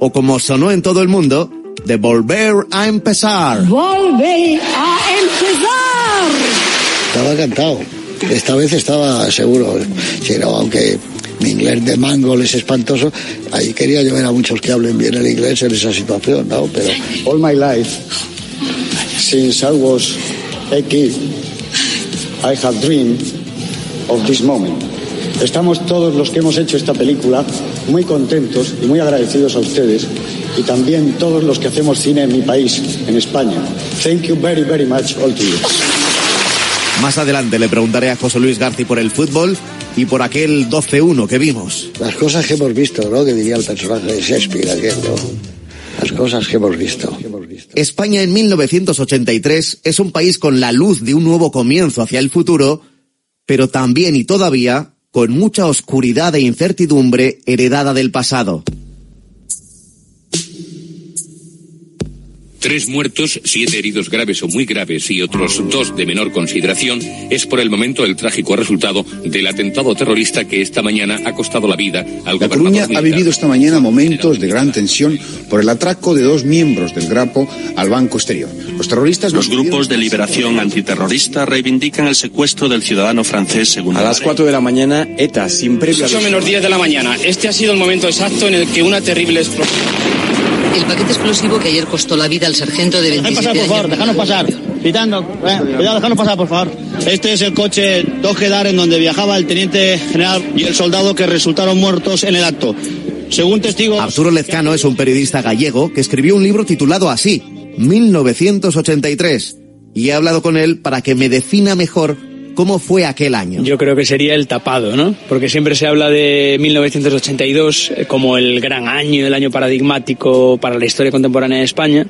o como sonó en todo el mundo, de volver a empezar. Volver a empezar. Estaba cantado. Esta vez estaba seguro. Si no, aunque mi inglés de mangol es espantoso, ahí quería yo ver a muchos que hablen bien el inglés en esa situación, ¿no? Pero all my life, since I was a kid, I have dreamed of this moment. Estamos todos los que hemos hecho esta película muy contentos y muy agradecidos a ustedes y también todos los que hacemos cine en mi país, en España. Thank you very, very much all to you. Más adelante le preguntaré a José Luis García por el fútbol y por aquel 12-1 que vimos. Las cosas que hemos visto, ¿no? Que diría el personaje de Shakespeare, aquel, ¿no? Las cosas que hemos visto. España en 1983 es un país con la luz de un nuevo comienzo hacia el futuro, pero también y todavía con mucha oscuridad e incertidumbre heredada del pasado. Tres muertos, siete heridos graves o muy graves y otros dos de menor consideración es por el momento el trágico resultado del atentado terrorista que esta mañana ha costado la vida al La Coruña ha vivido esta mañana momentos de gran tensión por el atraco de dos miembros del Grapo al Banco Exterior. Los terroristas... Los grupos de liberación antiterrorista reivindican el secuestro del ciudadano francés según... A las 4 de la mañana, ETA, sin previo... Son menos 10 de la mañana. Este ha sido el momento exacto en el que una terrible explosión... El paquete explosivo que ayer costó la vida al sargento de 27 pasar, por favor, años. déjanos pasar. Pitando, eh, cuidado, déjanos pasar, por favor. Este es el coche Dojedar en donde viajaba el teniente general y el soldado que resultaron muertos en el acto. Según testigos... Arturo Lezcano es un periodista gallego que escribió un libro titulado así, 1983, y he hablado con él para que me defina mejor cómo fue aquel año. Yo creo que sería el tapado, ¿no? Porque siempre se habla de 1982 como el gran año, el año paradigmático para la historia contemporánea de España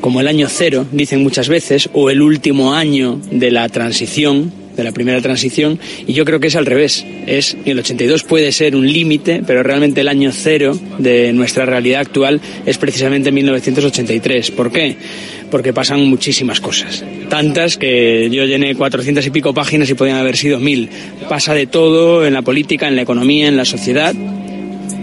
como el año cero, dicen muchas veces, o el último año de la transición, de la primera transición, y yo creo que es al revés. Es, el 82 puede ser un límite, pero realmente el año cero de nuestra realidad actual es precisamente 1983. ¿Por qué? Porque pasan muchísimas cosas. Tantas que yo llené 400 y pico páginas y podían haber sido mil. Pasa de todo en la política, en la economía, en la sociedad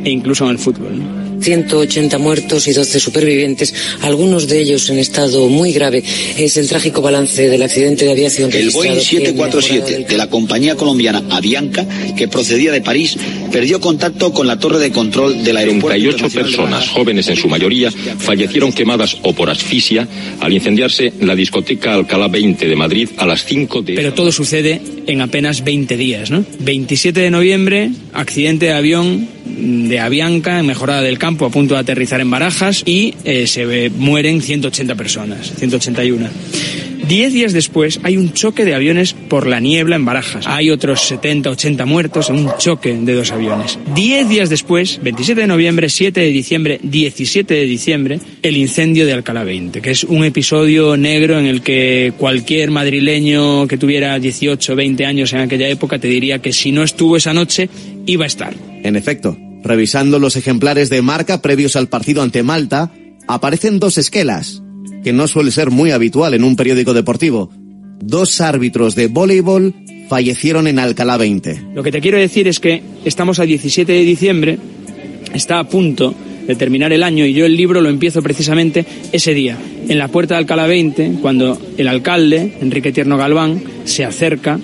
e incluso en el fútbol. 180 muertos y 12 supervivientes, algunos de ellos en estado muy grave. Es el trágico balance del accidente de aviación. El Boeing registrado aquí en la 747 de la compañía colombiana Avianca, que procedía de París, perdió contacto con la torre de control del aeropuerto. 38 personas, jóvenes en su mayoría, fallecieron quemadas o por asfixia al incendiarse la discoteca Alcalá 20 de Madrid a las 5 de... Pero todo sucede en apenas 20 días, ¿no? 27 de noviembre, accidente de avión de Avianca en Mejorada del Campo a punto de aterrizar en Barajas y eh, se ve- mueren 180 personas, 181. Diez días después hay un choque de aviones por la niebla en Barajas. Hay otros 70, 80 muertos en un choque de dos aviones. Diez días después, 27 de noviembre, 7 de diciembre, 17 de diciembre, el incendio de Alcalá 20, que es un episodio negro en el que cualquier madrileño que tuviera 18, 20 años en aquella época te diría que si no estuvo esa noche, iba a estar. En efecto, revisando los ejemplares de marca previos al partido ante Malta, aparecen dos esquelas, que no suele ser muy habitual en un periódico deportivo. Dos árbitros de voleibol fallecieron en Alcalá 20. Lo que te quiero decir es que estamos a 17 de diciembre, está a punto de terminar el año y yo el libro lo empiezo precisamente ese día, en la puerta de Alcalá 20, cuando el alcalde, Enrique Tierno Galván, se acerca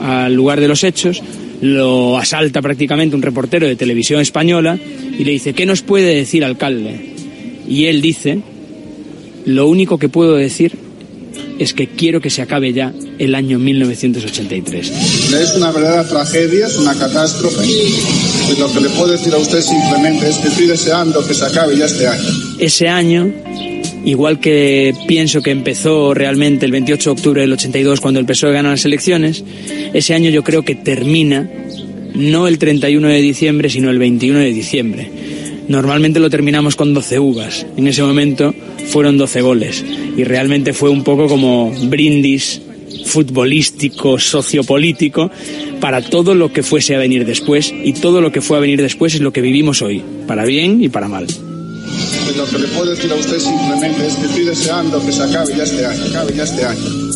al lugar de los hechos, lo asalta prácticamente un reportero de televisión española y le dice, ¿qué nos puede decir alcalde? Y él dice, lo único que puedo decir es que quiero que se acabe ya el año 1983. Es una verdadera tragedia, es una catástrofe. Y lo que le puedo decir a usted simplemente es que estoy deseando que se acabe ya este año. ese año, igual que pienso que empezó realmente el 28 de octubre del 82 cuando el PSOE gana las elecciones, ese año yo creo que termina no el 31 de diciembre, sino el 21 de diciembre. Normalmente lo terminamos con 12 uvas. En ese momento fueron 12 goles. Y realmente fue un poco como brindis futbolístico, sociopolítico, para todo lo que fuese a venir después. Y todo lo que fue a venir después es lo que vivimos hoy, para bien y para mal. Lo que le puedo decir a usted simplemente es que estoy deseando que se acabe ya este año, acabe ya este año.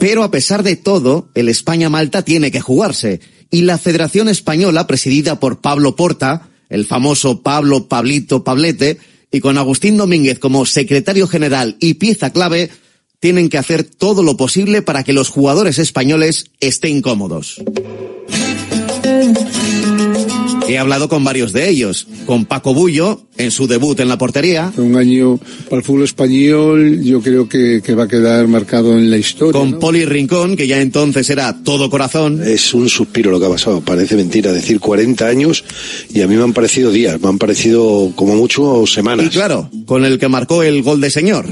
Pero a pesar de todo, el España-Malta tiene que jugarse. y la Federación Española, presidida por Pablo Porta, el famoso Pablo Pablito Pablete, y con Agustín Domínguez como secretario general y pieza clave, tienen que hacer todo lo posible para que los jugadores españoles estén cómodos. He hablado con varios de ellos, con Paco Bullo, en su debut en la portería. Un año para el fútbol español, yo creo que, que va a quedar marcado en la historia. Con ¿no? Poli Rincón, que ya entonces era todo corazón. Es un suspiro lo que ha pasado, parece mentira decir 40 años y a mí me han parecido días, me han parecido como mucho semanas. Y claro, con el que marcó el gol de señor.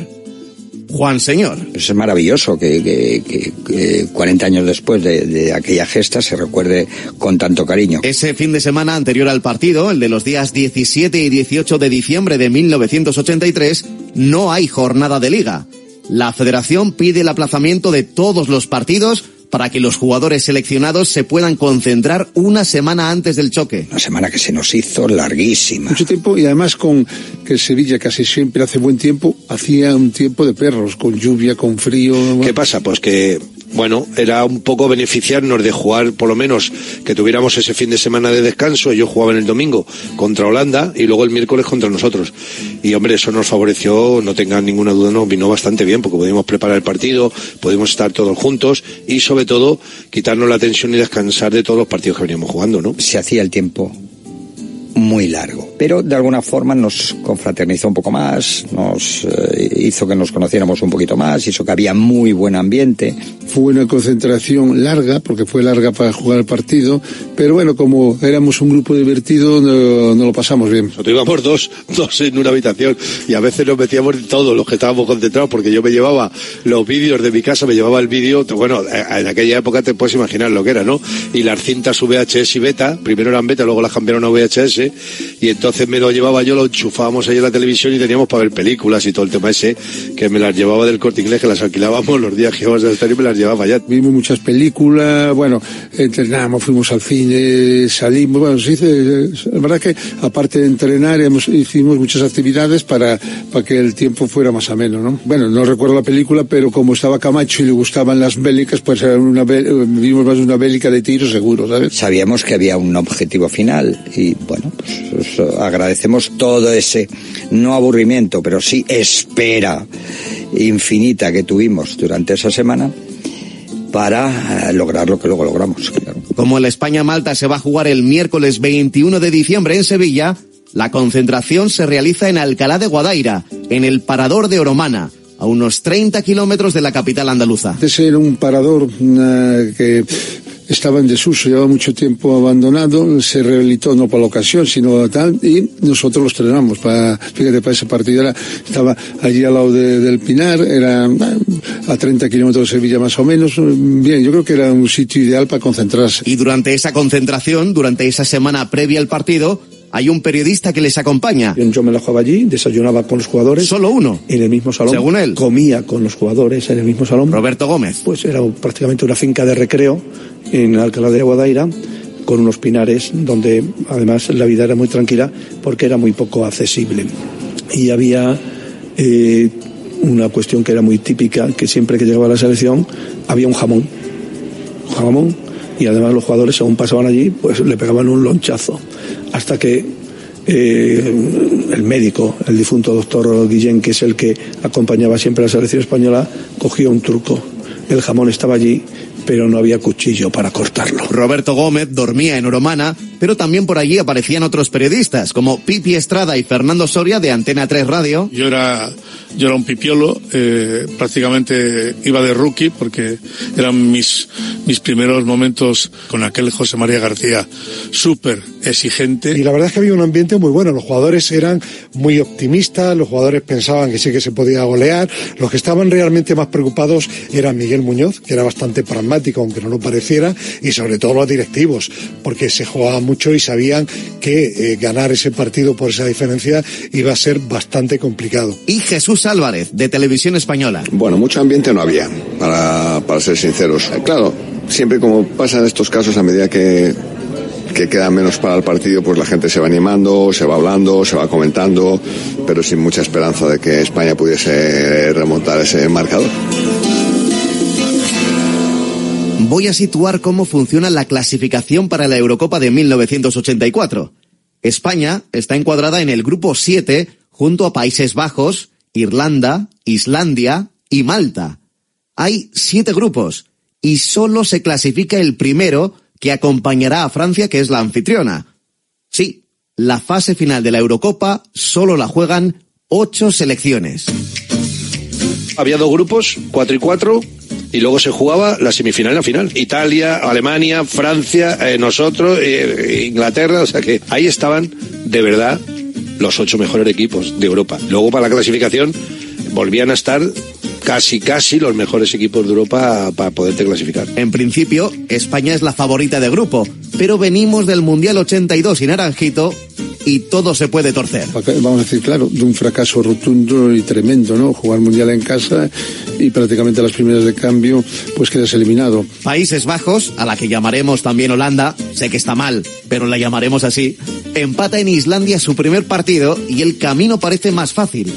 Juan Señor. Es maravilloso que, que, que, que 40 años después de, de, aquella gesta se recuerde con tanto cariño. Ese fin de semana anterior al partido, el de los días 17 y 18 de diciembre de 1983, no hay jornada de liga. La federación pide el aplazamiento de todos los partidos para que los jugadores seleccionados se puedan concentrar una semana antes del choque. Una semana que se nos hizo larguísima. Mucho tiempo y además con que Sevilla casi siempre hace buen tiempo, hacía un tiempo de perros, con lluvia, con frío. ¿Qué pasa? Pues que bueno, era un poco beneficiarnos de jugar, por lo menos, que tuviéramos ese fin de semana de descanso. Ellos jugaban el domingo contra Holanda y luego el miércoles contra nosotros. Y hombre, eso nos favoreció, no tengan ninguna duda, nos vino bastante bien porque pudimos preparar el partido, pudimos estar todos juntos y sobre todo quitarnos la tensión y descansar de todos los partidos que veníamos jugando, ¿no? Se hacía el tiempo muy largo. Pero de alguna forma nos confraternizó un poco más, nos eh, hizo que nos conociéramos un poquito más, hizo que había muy buen ambiente. Fue una concentración larga, porque fue larga para jugar el partido, pero bueno, como éramos un grupo divertido, no, no lo pasamos bien. Nosotros íbamos dos, dos en una habitación y a veces nos metíamos todos los que estábamos concentrados, porque yo me llevaba los vídeos de mi casa, me llevaba el vídeo, bueno, en aquella época te puedes imaginar lo que era, ¿no? Y las cintas VHS y beta, primero eran beta, luego las cambiaron a VHS, y entonces me lo llevaba yo, lo enchufábamos ahí en la televisión y teníamos para ver películas y todo el tema ese, que me las llevaba del corte inglés, que las alquilábamos los días que íbamos al estadio y me las llevaba allá. Vimos muchas películas, bueno, entrenamos, fuimos al cine, salimos, bueno, se dice, la verdad que aparte de entrenar hemos, hicimos muchas actividades para, para que el tiempo fuera más ameno, ¿no? Bueno, no recuerdo la película, pero como estaba Camacho y le gustaban las bélicas, pues era una, vimos más una bélica de tiro seguro, ¿sabes? Sabíamos que había un objetivo final y bueno, pues agradecemos todo ese, no aburrimiento, pero sí espera infinita que tuvimos durante esa semana para lograr lo que luego logramos. Claro. Como el España-Malta se va a jugar el miércoles 21 de diciembre en Sevilla, la concentración se realiza en Alcalá de Guadaira, en el parador de Oromana, a unos 30 kilómetros de la capital andaluza. Ese era un parador uh, que estaba en desuso, llevaba mucho tiempo abandonado, se rehabilitó no por la ocasión, sino tal, y nosotros lo estrenamos para, fíjate, para ese partido era, estaba allí al lado de, del Pinar, era a 30 kilómetros de Sevilla más o menos, bien, yo creo que era un sitio ideal para concentrarse. Y durante esa concentración, durante esa semana previa al partido, hay un periodista que les acompaña. Yo me la jugaba allí, desayunaba con los jugadores. Solo uno. En el mismo salón. Según él. Comía con los jugadores en el mismo salón. Roberto Gómez. Pues era prácticamente una finca de recreo en Alcalá de Guadaira con unos pinares donde además la vida era muy tranquila porque era muy poco accesible. Y había eh, una cuestión que era muy típica, que siempre que llegaba la selección había un jamón. Un jamón y además los jugadores según pasaban allí pues le pegaban un lonchazo hasta que eh, el médico, el difunto doctor Guillén, que es el que acompañaba siempre a la selección española, cogió un truco. El jamón estaba allí, pero no había cuchillo para cortarlo. Roberto Gómez dormía en Oromana, pero también por allí aparecían otros periodistas, como Pipi Estrada y Fernando Soria de Antena 3 Radio. Yo era, yo era un pipiolo, eh, prácticamente iba de rookie porque eran mis, mis primeros momentos con aquel José María García, súper exigente. Y la verdad es que había un ambiente muy bueno, los jugadores eran muy optimistas, los jugadores pensaban que sí que se podía golear, los que estaban realmente más preocupados era Miguel Muñoz, que era bastante pragmático, aunque no lo pareciera, y sobre todo los directivos, porque se jugaba mucho y sabían que eh, ganar ese partido por esa diferencia iba a ser bastante complicado. Y Jesús Álvarez, de Televisión Española. Bueno, mucho ambiente no había, para, para ser sinceros. Claro, siempre como pasa en estos casos, a medida que que queda menos para el partido, pues la gente se va animando, se va hablando, se va comentando, pero sin mucha esperanza de que España pudiese remontar ese marcador. Voy a situar cómo funciona la clasificación para la Eurocopa de 1984. España está encuadrada en el grupo 7 junto a Países Bajos, Irlanda, Islandia y Malta. Hay siete grupos y solo se clasifica el primero que acompañará a Francia, que es la anfitriona. Sí, la fase final de la Eurocopa solo la juegan ocho selecciones. Había dos grupos, cuatro y cuatro, y luego se jugaba la semifinal y la final. Italia, Alemania, Francia, eh, nosotros, eh, Inglaterra, o sea que ahí estaban de verdad los ocho mejores equipos de Europa. Luego para la clasificación volvían a estar casi, casi los mejores equipos de Europa para poderte clasificar. En principio, España es la favorita de grupo, pero venimos del Mundial 82 y Naranjito y todo se puede torcer. Vamos a decir, claro, de un fracaso rotundo y tremendo, ¿no? Jugar Mundial en casa y prácticamente a las primeras de cambio, pues quedas eliminado. Países Bajos, a la que llamaremos también Holanda, sé que está mal, pero la llamaremos así, empata en Islandia su primer partido y el camino parece más fácil.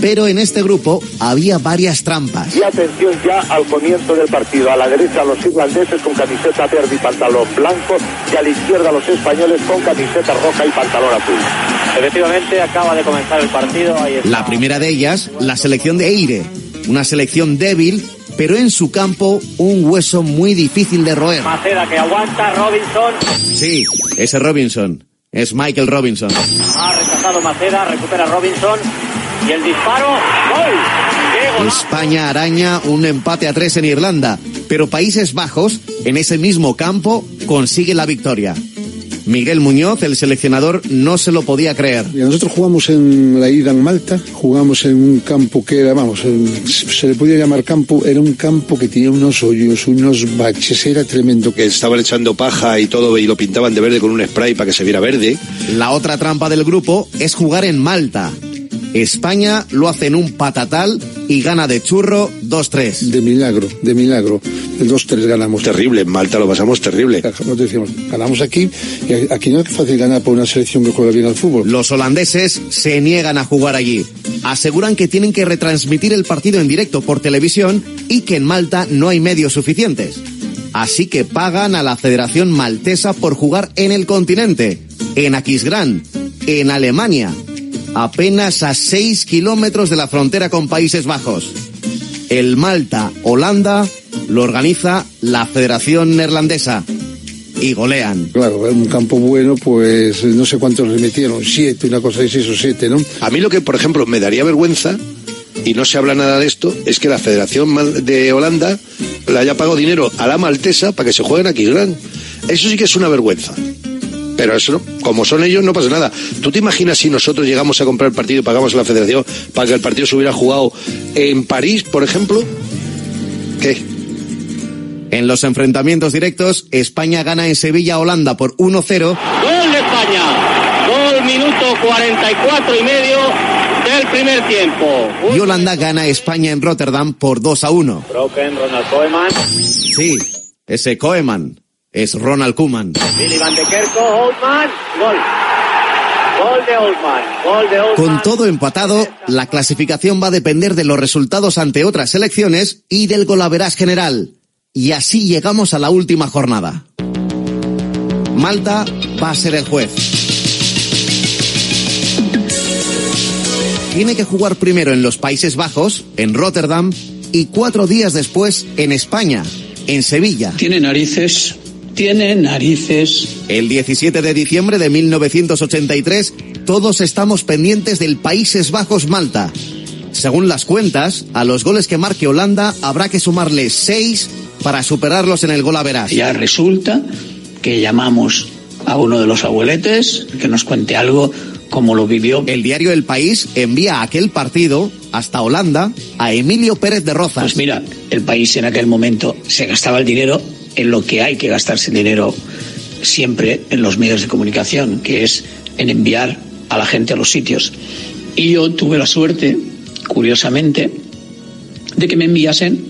Pero en este grupo había varias trampas. Y atención ya al comienzo del partido. A la derecha los irlandeses con camiseta verde y pantalón blanco y a la izquierda los españoles con camiseta roja y pantalón azul. Efectivamente acaba de comenzar el partido. La primera de ellas, la selección de Eire. Una selección débil, pero en su campo un hueso muy difícil de roer. Maceda que aguanta, Robinson. Sí, ese Robinson. Es Michael Robinson. Ha rechazado Maceda, recupera Robinson. Y el disparo, ¡gol! España araña un empate a tres en Irlanda, pero Países Bajos, en ese mismo campo, consigue la victoria. Miguel Muñoz, el seleccionador, no se lo podía creer. Y nosotros jugamos en la ida en Malta, jugamos en un campo que era, vamos, se le podía llamar campo, era un campo que tenía unos hoyos, unos baches, era tremendo. Que estaban echando paja y todo y lo pintaban de verde con un spray para que se viera verde. La otra trampa del grupo es jugar en Malta. España lo hace en un patatal y gana de churro 2-3. De milagro, de milagro. El 2-3 ganamos. Terrible, en Malta lo pasamos terrible. Nos decimos, ganamos aquí y aquí no es fácil ganar por una selección que juega bien al fútbol. Los holandeses se niegan a jugar allí. Aseguran que tienen que retransmitir el partido en directo por televisión y que en Malta no hay medios suficientes. Así que pagan a la Federación Maltesa por jugar en el continente, en Aquisgrán, en Alemania, apenas a 6 kilómetros de la frontera con Países Bajos. El Malta-Holanda lo organiza la Federación Neerlandesa y golean. Claro, un campo bueno, pues no sé cuántos le metieron, siete, una cosa de seis o siete, ¿no? A mí lo que, por ejemplo, me daría vergüenza, y no se habla nada de esto, es que la Federación de Holanda le haya pagado dinero a la maltesa para que se jueguen aquí gran. Eso sí que es una vergüenza. Pero eso, como son ellos, no pasa nada. ¿Tú te imaginas si nosotros llegamos a comprar el partido y pagamos a la federación para que el partido se hubiera jugado en París, por ejemplo? ¿Qué? En los enfrentamientos directos, España gana en Sevilla Holanda por 1-0. Gol de España. Gol minuto 44 y medio del primer tiempo. Y Holanda gana a España en Rotterdam por 2-1. Broken, Ronald Koeman. Sí, ese Koeman es Ronald Koeman. Billy Van de Kerko, Oldman, gol. Gol de Oldman, gol de Oldman. Con todo empatado, la clasificación va a depender de los resultados ante otras selecciones y del golaveras general. Y así llegamos a la última jornada. Malta va a ser el juez. Tiene que jugar primero en los Países Bajos, en Rotterdam, y cuatro días después en España, en Sevilla. Tiene narices tiene narices. El 17 de diciembre de 1983, todos estamos pendientes del Países Bajos Malta. Según las cuentas, a los goles que marque Holanda habrá que sumarle seis para superarlos en el gol a. Ya resulta que llamamos a uno de los abueletes que nos cuente algo como lo vivió. El diario El País envía aquel partido hasta Holanda a Emilio Pérez de Rozas. Pues mira, el país en aquel momento se gastaba el dinero en lo que hay que gastarse dinero siempre en los medios de comunicación, que es en enviar a la gente a los sitios. Y yo tuve la suerte, curiosamente, de que me enviasen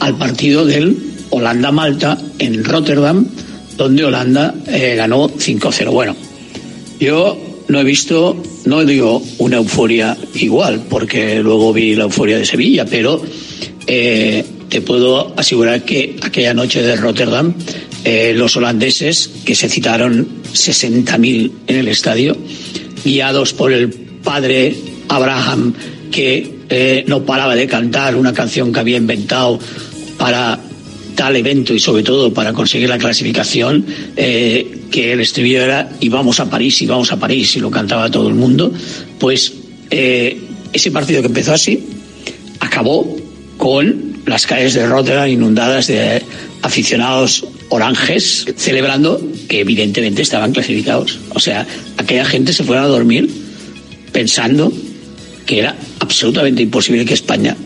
al partido del Holanda-Malta en Rotterdam, donde Holanda eh, ganó 5-0. Bueno, yo no he visto, no digo una euforia igual, porque luego vi la euforia de Sevilla, pero eh, te puedo asegurar que aquella noche de Rotterdam, eh, los holandeses, que se citaron 60.000 en el estadio, guiados por el padre Abraham, que eh, no paraba de cantar una canción que había inventado para tal evento y sobre todo para conseguir la clasificación, eh, que el estribillo era y vamos a París y vamos a París y lo cantaba todo el mundo, pues ese partido que empezó así acabó con las calles de Rotterdam inundadas de aficionados oranges celebrando que evidentemente estaban clasificados. O sea, aquella gente se fueron a dormir pensando que era absolutamente imposible que España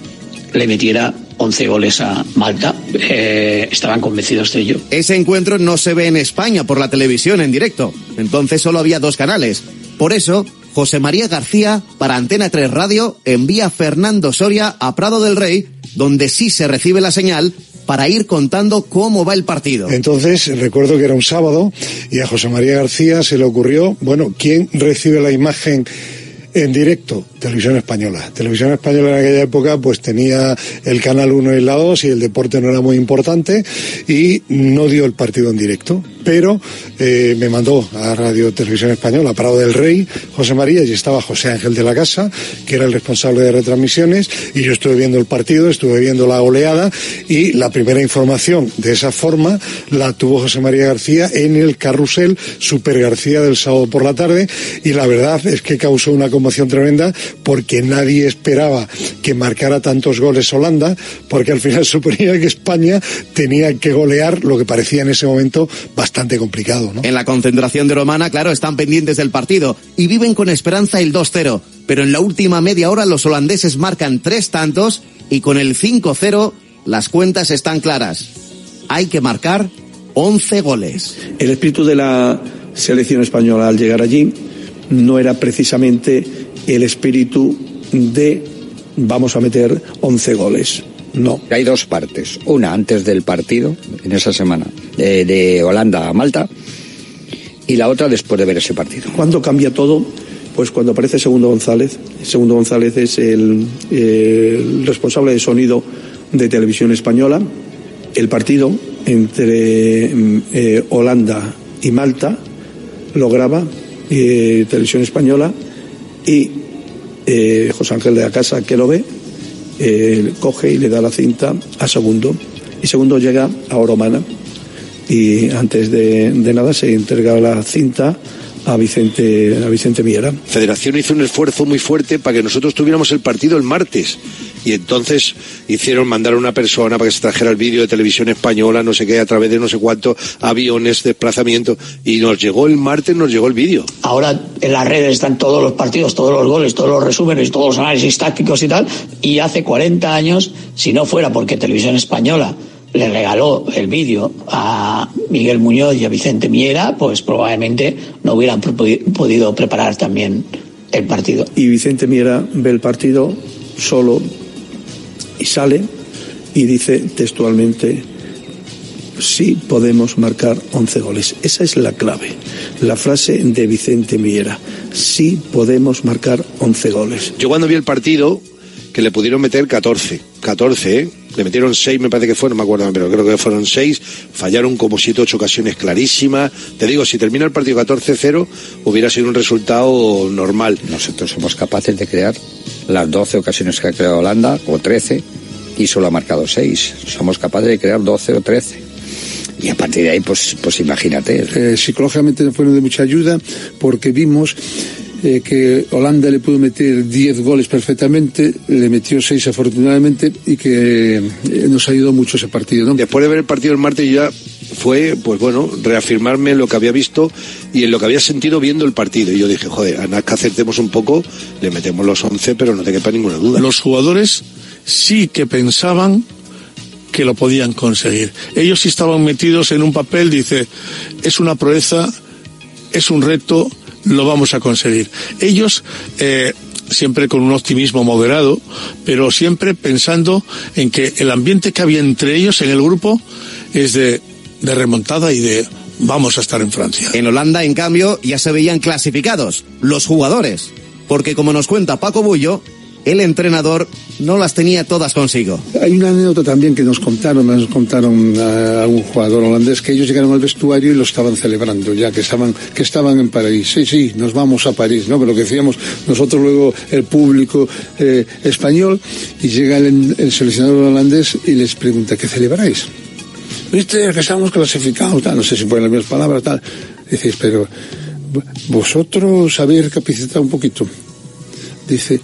le metiera 11 goles a Malta. Eh, estaban convencidos de ello. Ese encuentro no se ve en España por la televisión en directo. Entonces solo había dos canales. Por eso, José María García, para Antena 3 Radio, envía Fernando Soria a Prado del Rey, donde sí se recibe la señal para ir contando cómo va el partido. Entonces, recuerdo que era un sábado y a José María García se le ocurrió, bueno, ¿quién recibe la imagen en directo? Televisión Española. Televisión Española en aquella época pues tenía el Canal 1 y la 2 y el deporte no era muy importante y no dio el partido en directo. Pero eh, me mandó a Radio Televisión Española, Prado del Rey, José María, y estaba José Ángel de la Casa, que era el responsable de retransmisiones, y yo estuve viendo el partido, estuve viendo la oleada, y la primera información de esa forma la tuvo José María García en el carrusel Super García del sábado por la tarde, y la verdad es que causó una conmoción tremenda porque nadie esperaba que marcara tantos goles Holanda, porque al final suponía que España tenía que golear lo que parecía en ese momento bastante complicado. ¿no? En la concentración de Romana, claro, están pendientes del partido y viven con esperanza el 2-0. Pero en la última media hora los holandeses marcan tres tantos y con el 5-0 las cuentas están claras. Hay que marcar 11 goles. El espíritu de la selección española al llegar allí no era precisamente el espíritu de vamos a meter 11 goles. No. Hay dos partes. Una antes del partido, en esa semana, de, de Holanda a Malta, y la otra después de ver ese partido. ¿Cuándo cambia todo? Pues cuando aparece Segundo González. Segundo González es el, el responsable de sonido de Televisión Española. El partido entre eh, Holanda y Malta lo graba eh, Televisión Española y eh, José Ángel de la Casa, que lo ve, eh, coge y le da la cinta a Segundo. Y Segundo llega a Oromana y antes de, de nada se entrega la cinta a Vicente, a Vicente Miera. Federación hizo un esfuerzo muy fuerte para que nosotros tuviéramos el partido el martes. Y entonces hicieron mandar a una persona para que se trajera el vídeo de televisión española, no sé qué, a través de no sé cuántos aviones, desplazamiento. Y nos llegó el martes, nos llegó el vídeo. Ahora en las redes están todos los partidos, todos los goles, todos los resúmenes, todos los análisis tácticos y tal. Y hace 40 años, si no fuera porque Televisión Española le regaló el vídeo a Miguel Muñoz y a Vicente Miera, pues probablemente no hubieran podido preparar también el partido. Y Vicente Miera ve el partido solo y sale y dice textualmente, sí podemos marcar 11 goles. Esa es la clave. La frase de Vicente Miera, sí podemos marcar 11 goles. Yo cuando vi el partido, que le pudieron meter 14, 14, ¿eh? Le metieron 6, me parece que fue, no me acuerdo, pero creo que fueron 6. Fallaron como 7, 8 ocasiones clarísimas. Te digo, si termina el partido 14-0, hubiera sido un resultado normal. Nosotros somos capaces de crear las 12 ocasiones que ha creado Holanda, o 13, y solo ha marcado 6. Somos capaces de crear 12 o 13. Y a partir de ahí, pues, pues imagínate. Eh, psicológicamente fueron de mucha ayuda porque vimos eh, que Holanda le pudo meter 10 goles perfectamente, le metió 6 afortunadamente y que eh, nos ayudó mucho ese partido. ¿no? Después de ver el partido el martes ya fue, pues bueno, reafirmarme en lo que había visto y en lo que había sentido viendo el partido. Y yo dije, joder, a nada que acertemos un poco, le metemos los 11, pero no te quepa ninguna duda. Los jugadores sí que pensaban que lo podían conseguir. Ellos sí estaban metidos en un papel, dice, es una proeza, es un reto, lo vamos a conseguir. Ellos, eh, siempre con un optimismo moderado, pero siempre pensando en que el ambiente que había entre ellos en el grupo es de, de remontada y de vamos a estar en Francia. En Holanda, en cambio, ya se veían clasificados, los jugadores. Porque como nos cuenta Paco Bullo, el entrenador no las tenía todas consigo. Hay una anécdota también que nos contaron, nos contaron a, un jugador holandés que ellos llegaron al vestuario y lo estaban celebrando, ya que estaban, que estaban en París. Sí, sí, nos vamos a París, ¿no? Pero que decíamos nosotros luego, el público eh, español, y llega el, el seleccionador holandés y les pregunta, ¿qué celebráis? Viste que estamos clasificados, tal, no sé si ponen las mismas palabras, tal. Dices, pero vosotros habéis recapacitado un poquito. Dice,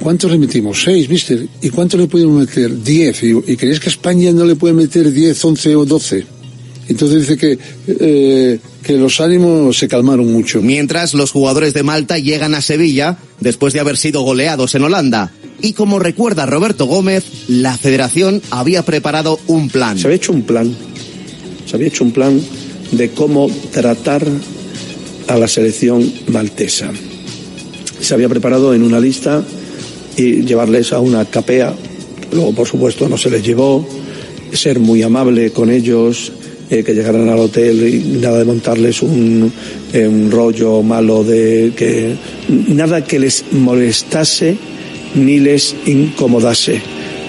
¿cuántos le metimos? Seis, ¿viste? ¿Y cuántos le podemos meter? Diez. ¿Y, y creéis que España no le puede meter diez, once o doce? Entonces dice que, eh, que los ánimos se calmaron mucho. Mientras los jugadores de Malta llegan a Sevilla después de haber sido goleados en Holanda. Y como recuerda Roberto Gómez, la federación había preparado un plan. Se había hecho un plan. Se había hecho un plan de cómo tratar a la selección maltesa. Se había preparado en una lista y llevarles a una capea. Luego, por supuesto, no se les llevó. Ser muy amable con ellos, eh, que llegaran al hotel y nada de montarles un, eh, un rollo malo de que nada que les molestase ni les incomodase.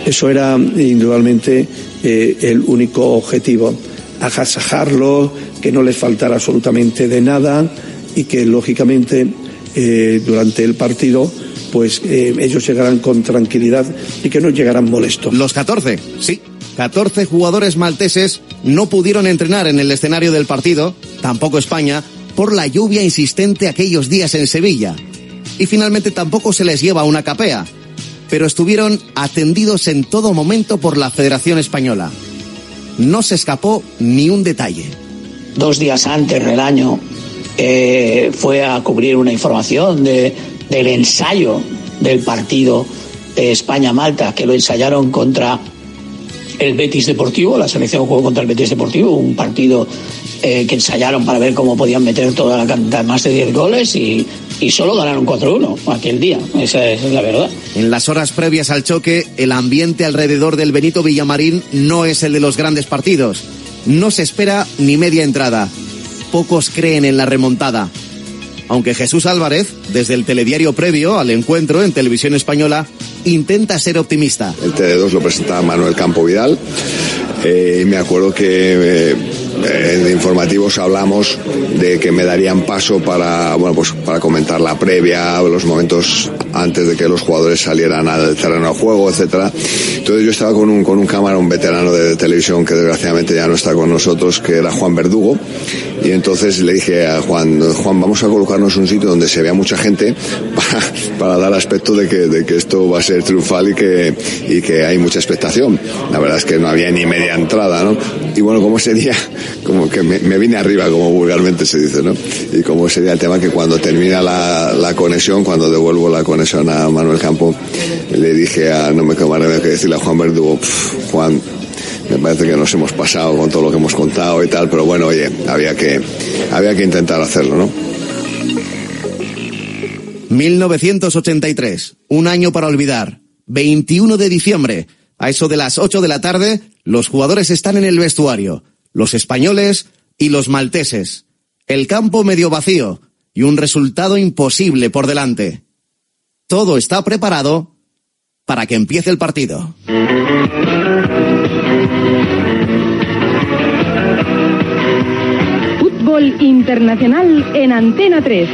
Eso era indudablemente eh, el único objetivo. Agasajarlo, que no les faltara absolutamente de nada y que lógicamente durante el partido pues eh, ellos llegaran con tranquilidad y que no llegaran molestos. Los 14, sí. 14 jugadores malteses no pudieron entrenar en el escenario del partido, tampoco España, por la lluvia insistente aquellos días en Sevilla. Y finalmente tampoco se les lleva una capea, pero estuvieron atendidos en todo momento por la Federación Española. No se escapó ni un detalle. Dos días antes del año eh, fue a cubrir una información de, del ensayo del partido de España-Malta, que lo ensayaron contra el Betis Deportivo, la selección jugó contra el Betis Deportivo, un partido eh, que ensayaron para ver cómo podían meter toda la cantidad, más de 10 goles y, y solo ganaron 4-1 aquel día, esa, es la verdad. En las horas previas al choque, el ambiente alrededor del Benito Villamarín no es el de los grandes partidos. No se espera ni media entrada. Pocos creen en la remontada. Aunque Jesús Álvarez, desde el telediario previo al encuentro en televisión española, intenta ser optimista. El TD2 lo presentaba Manuel Campo Vidal. Eh, me acuerdo que eh, en informativos hablamos de que me darían paso para, bueno, pues para comentar la previa, los momentos antes de que los jugadores salieran al terreno de juego, etcétera. Entonces yo estaba con un, con un cámara, un veterano de televisión que desgraciadamente ya no está con nosotros, que era Juan Verdugo. Y entonces le dije a Juan, Juan, vamos a colocarnos un sitio donde se vea mucha gente para, para dar aspecto de que, de que esto va a ser triunfal y que, y que hay mucha expectación. La verdad es que no había ni media entrada, ¿no? Y bueno, como ese día, como que me, me vine arriba, como vulgarmente se dice, ¿no? Y como sería el tema que cuando termina la, la conexión, cuando devuelvo la conexión a Manuel Campo, le dije a, no me quemaré que decirle a Juan Verdugo, Juan, me parece que nos hemos pasado con todo lo que hemos contado y tal, pero bueno, oye, había que, había que intentar hacerlo, ¿no? 1983, un año para olvidar. 21 de diciembre, a eso de las 8 de la tarde, los jugadores están en el vestuario, los españoles y los malteses. El campo medio vacío y un resultado imposible por delante. Todo está preparado para que empiece el partido. Fútbol Internacional en Antena 3.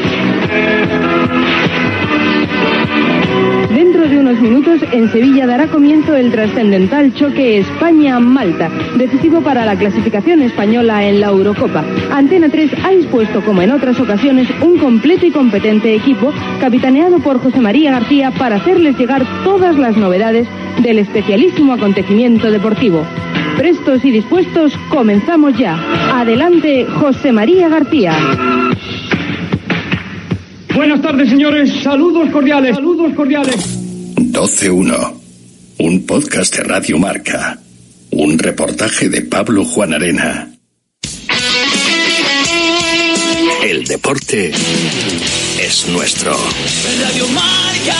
Dentro de unos minutos, en Sevilla dará comienzo el trascendental choque España-Malta, decisivo para la clasificación española en la Eurocopa. Antena 3 ha dispuesto, como en otras ocasiones, un completo y competente equipo, capitaneado por José María García, para hacerles llegar todas las novedades del especialísimo acontecimiento deportivo. Prestos y dispuestos, comenzamos ya. Adelante, José María García. Buenas tardes, señores. Saludos cordiales. Saludos cordiales. 12.1. Un podcast de Radio Marca. Un reportaje de Pablo Juan Arena. El deporte es nuestro. Radio Marca.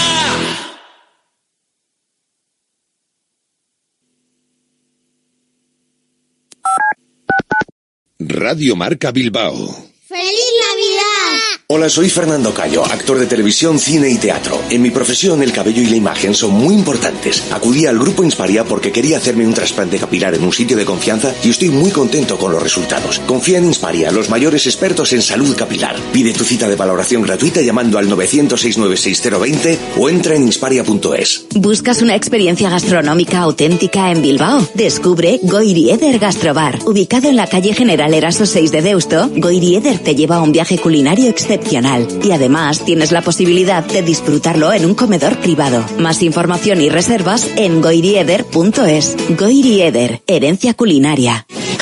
Radio Marca Bilbao. ¡Feliz Navidad! Hola, soy Fernando Cayo, actor de televisión, cine y teatro. En mi profesión, el cabello y la imagen son muy importantes. Acudí al grupo Insparia porque quería hacerme un trasplante capilar en un sitio de confianza y estoy muy contento con los resultados. Confía en Insparia, los mayores expertos en salud capilar. Pide tu cita de valoración gratuita llamando al 900-696-020 o entra en insparia.es. ¿Buscas una experiencia gastronómica auténtica en Bilbao? Descubre Goirieder Gastrobar. Ubicado en la calle General Eraso 6 de Deusto, Goirieder te lleva a un viaje culinario y además tienes la posibilidad de disfrutarlo en un comedor privado. Más información y reservas en goirieder.es. Goirieder, herencia culinaria.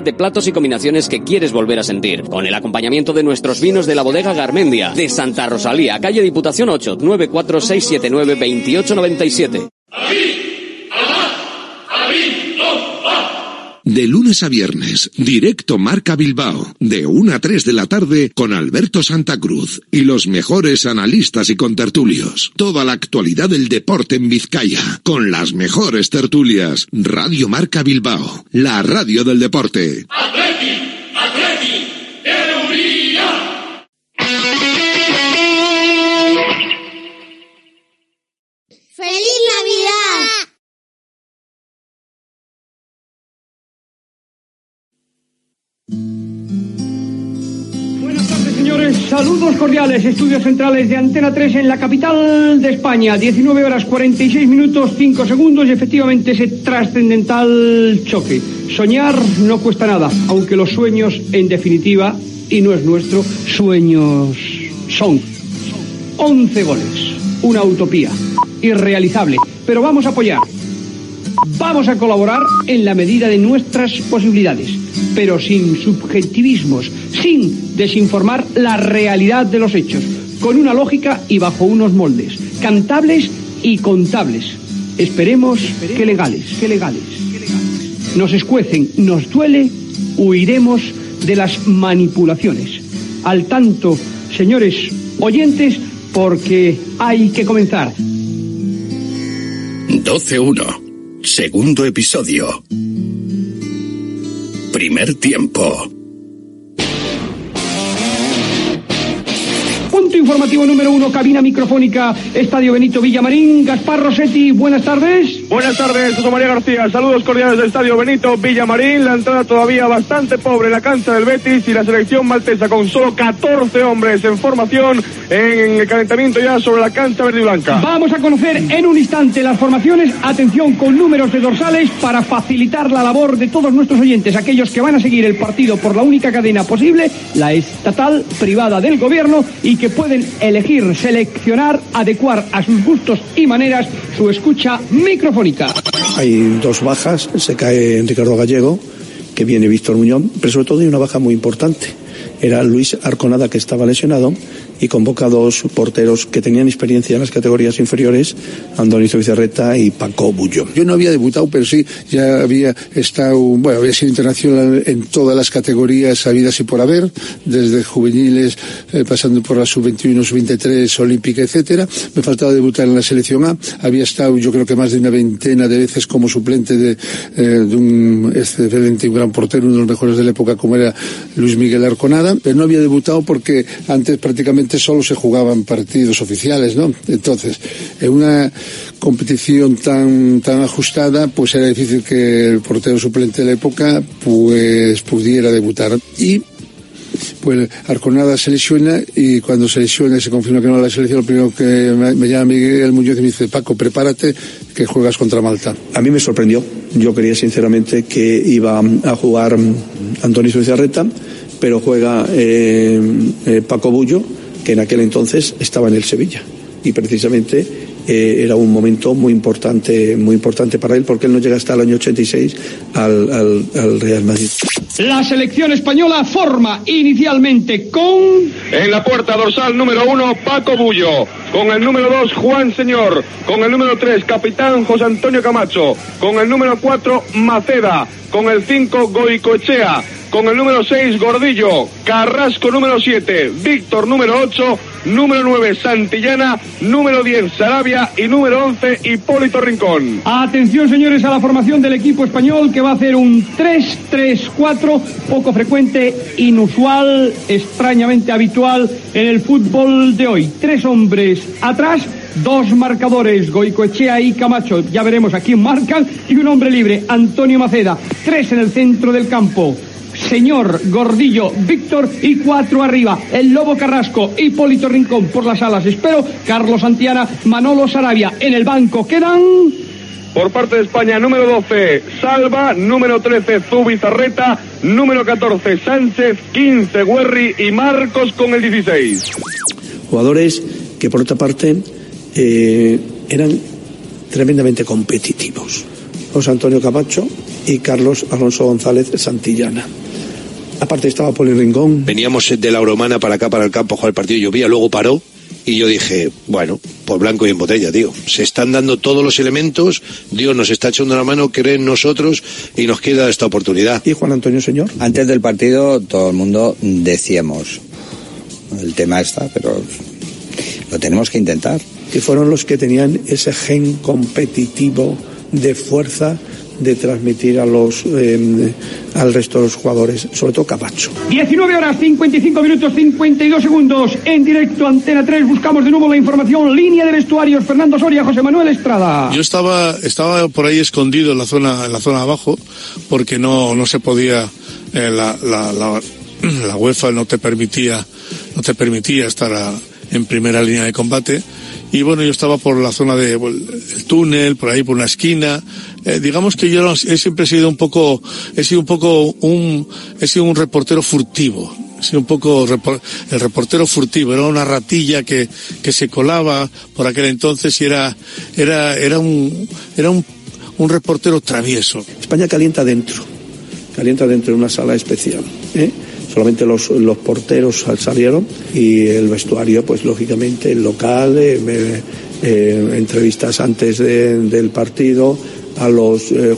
de platos y combinaciones que quieres volver a sentir. Con el acompañamiento de nuestros vinos de la bodega Garmendia, de Santa Rosalía, calle Diputación 8, 94679 2897. De lunes a viernes, directo Marca Bilbao, de 1 a 3 de la tarde con Alberto Santa Cruz y los mejores analistas y contertulios. Toda la actualidad del deporte en Vizcaya, con las mejores tertulias. Radio Marca Bilbao, la radio del deporte. ¡Feliz Saludos cordiales. Estudios centrales de Antena 3 en la capital de España. 19 horas 46 minutos 5 segundos y efectivamente ese trascendental choque. Soñar no cuesta nada, aunque los sueños, en definitiva, y no es nuestro, sueños son. 11 goles. Una utopía. Irrealizable. Pero vamos a apoyar. Vamos a colaborar en la medida de nuestras posibilidades, pero sin subjetivismos, sin desinformar la realidad de los hechos, con una lógica y bajo unos moldes, cantables y contables. Esperemos que legales, que legales. Nos escuecen, nos duele, huiremos de las manipulaciones. Al tanto, señores oyentes, porque hay que comenzar. 12-1. Segundo episodio. Primer tiempo. Informativo número uno, cabina microfónica, Estadio Benito Villamarín. Gaspar Rossetti, buenas tardes. Buenas tardes, José María García. Saludos cordiales del Estadio Benito Villamarín. La entrada todavía bastante pobre en la cancha del Betis y la selección maltesa con solo 14 hombres en formación en el calentamiento ya sobre la cancha verde y blanca. Vamos a conocer en un instante las formaciones. Atención con números de dorsales para facilitar la labor de todos nuestros oyentes, aquellos que van a seguir el partido por la única cadena posible, la estatal privada del gobierno y que pueden elegir, seleccionar, adecuar a sus gustos y maneras su escucha microfónica. Hay dos bajas, se cae Ricardo Gallego, que viene Víctor Muñoz, pero sobre todo hay una baja muy importante. Era Luis Arconada, que estaba lesionado, y convoca dos porteros que tenían experiencia en las categorías inferiores, Andonizo Vicerreta y Paco Bullo. Yo no había debutado, pero sí ya había estado, bueno, había sido internacional en todas las categorías habidas y por haber, desde juveniles, eh, pasando por la sub-21, sub-23, olímpica, etcétera. Me faltaba debutar en la selección A. Había estado, yo creo que más de una veintena de veces como suplente de, eh, de un excelente y un gran portero, uno de los mejores de la época, como era Luis Miguel Arconada, pero no había debutado porque antes prácticamente solo se jugaban partidos oficiales, ¿no? Entonces, en una competición tan, tan ajustada, pues era difícil que el portero suplente de la época, pues pudiera debutar. Y pues Arconada se lesiona y cuando se lesiona y se confirma que no la selección, lo primero que me, llama Miguel Muñoz y me dice, Paco, prepárate que juegas contra Malta. A mí me sorprendió. Yo creía sinceramente que iba a jugar Antonio Zizarreta, pero juega eh, eh, Paco Bullo, que en aquel entonces estaba en el Sevilla. Y precisamente eh, era un momento muy importante, muy importante para él, porque él no llega hasta el año 86 al, al, al Real Madrid. La selección española forma inicialmente con... En la puerta dorsal número uno, Paco Bullo. Con el número dos, Juan Señor. Con el número tres, capitán José Antonio Camacho. Con el número cuatro, Maceda. Con el cinco, Goicoechea. Con el número seis, Gordillo. Carrasco número siete. Víctor número ocho. Número nueve, Santillana. Número diez, Sarabia. Y número once, Hipólito Rincón. Atención, señores, a la formación del equipo español que va a hacer un 3-3-4, poco frecuente, inusual, extrañamente habitual en el fútbol de hoy. Tres hombres atrás, dos marcadores, Goicoechea y Camacho. Ya veremos a quién marcan. Y un hombre libre, Antonio Maceda. Tres en el centro del campo. Señor Gordillo, Víctor y cuatro arriba. El Lobo Carrasco, Hipólito Rincón por las alas. Espero, Carlos Santiana, Manolo Sarabia. En el banco quedan. Por parte de España, número 12, Salva, número 13, Zubizarreta, número 14, Sánchez, 15, Guerri y Marcos con el 16. Jugadores que, por otra parte, eh, eran tremendamente competitivos. José Antonio Camacho y Carlos Alonso González Santillana. Aparte estaba Poli Rincón. Veníamos de la Euromana para acá, para el campo, a jugar el partido, llovía, luego paró. Y yo dije, bueno, pues blanco y en botella, tío. Se están dando todos los elementos, Dios nos está echando la mano, cree en nosotros y nos queda esta oportunidad. ¿Y Juan Antonio Señor? Antes del partido todo el mundo decíamos, el tema está, pero lo tenemos que intentar. Que fueron los que tenían ese gen competitivo de fuerza de transmitir a los eh, al resto de los jugadores, sobre todo Camacho. 19 horas 55 minutos 52 segundos en directo Antena 3 buscamos de nuevo la información línea de vestuarios Fernando Soria José Manuel Estrada Yo estaba estaba por ahí escondido en la zona en la zona de abajo porque no no se podía eh, la, la, la, la UEFA no te permitía no te permitía estar a, en primera línea de combate y bueno, yo estaba por la zona de el túnel, por ahí por una esquina. Eh, digamos que yo he siempre sido un poco, he sido un poco un, he sido un reportero furtivo. He sido un poco el reportero furtivo. Era una ratilla que, que se colaba por aquel entonces y era, era, era un, era un, un reportero travieso. España calienta dentro. Calienta dentro de una sala especial. ¿eh? Solamente los, los porteros salieron y el vestuario, pues lógicamente el local, eh, eh, entrevistas antes de, del partido a los eh,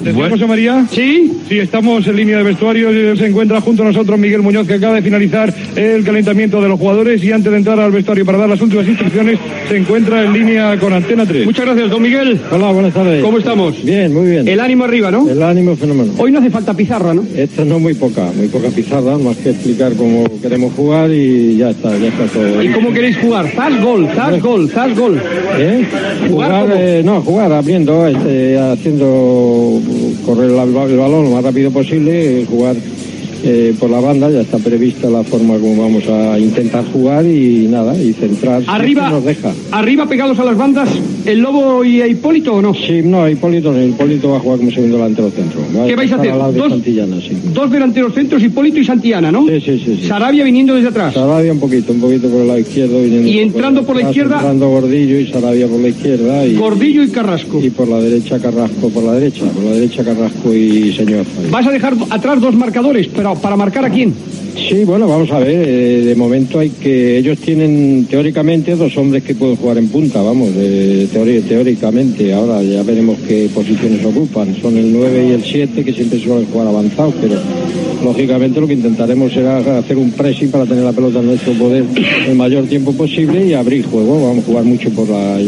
¿Decía José María? Sí. Sí, estamos en línea de vestuario. Se encuentra junto a nosotros Miguel Muñoz, que acaba de finalizar el calentamiento de los jugadores. Y antes de entrar al vestuario para dar las últimas instrucciones, se encuentra en línea con Antena 3. Muchas gracias, don Miguel. Hola, buenas tardes. ¿Cómo estamos? Bien, muy bien. El ánimo arriba, ¿no? El ánimo fenómeno. Hoy no hace falta pizarra, ¿no? Esta no muy poca, muy poca pizarra, más que explicar cómo queremos jugar y ya está, ya está todo. ¿Y cómo queréis jugar? Zas gol, zas gol, zas gol. ¿Eh? Jugar, eh, no, jugar abriendo, este, haciendo correr el balón lo más rápido posible, jugar eh, por la banda, ya está prevista la forma como vamos a intentar jugar y nada, y centrar. Arriba, nos deja. arriba pegados a las bandas, el Lobo y Hipólito o no? Sí, no, Hipólito no, Hipólito va a jugar como segundo delantero centro. Va ¿Qué vais a hacer? Dos, sí. dos delanteros centros, Hipólito y Santillana, ¿no? Sí, sí, sí, sí. Sarabia viniendo desde atrás. Sarabia un poquito, un poquito por el lado izquierdo. Viniendo Y entrando por la atrás, izquierda- Entrando Gordillo y Sarabia por la izquierda. Y, Gordillo y Carrasco. y por la derecha Carrasco, por la derecha, por la derecha Carrasco y Señor. Vas a dejar atrás dos marcadores, pero ¿para marcar a quién? Sí, bueno, vamos a ver. eh, de momento hay que. Ellos tienen teóricamente dos hombres que pueden jugar en punta, vamos, eh, teóricamente. Ahora ya veremos qué posiciones ocupan. Son el 9 y el 7 que siempre suelen jugar avanzados, pero lógicamente lo que intentaremos será hacer un pressing para tener la pelota en nuestro poder el mayor tiempo posible y abrir juego. Vamos a jugar mucho por la.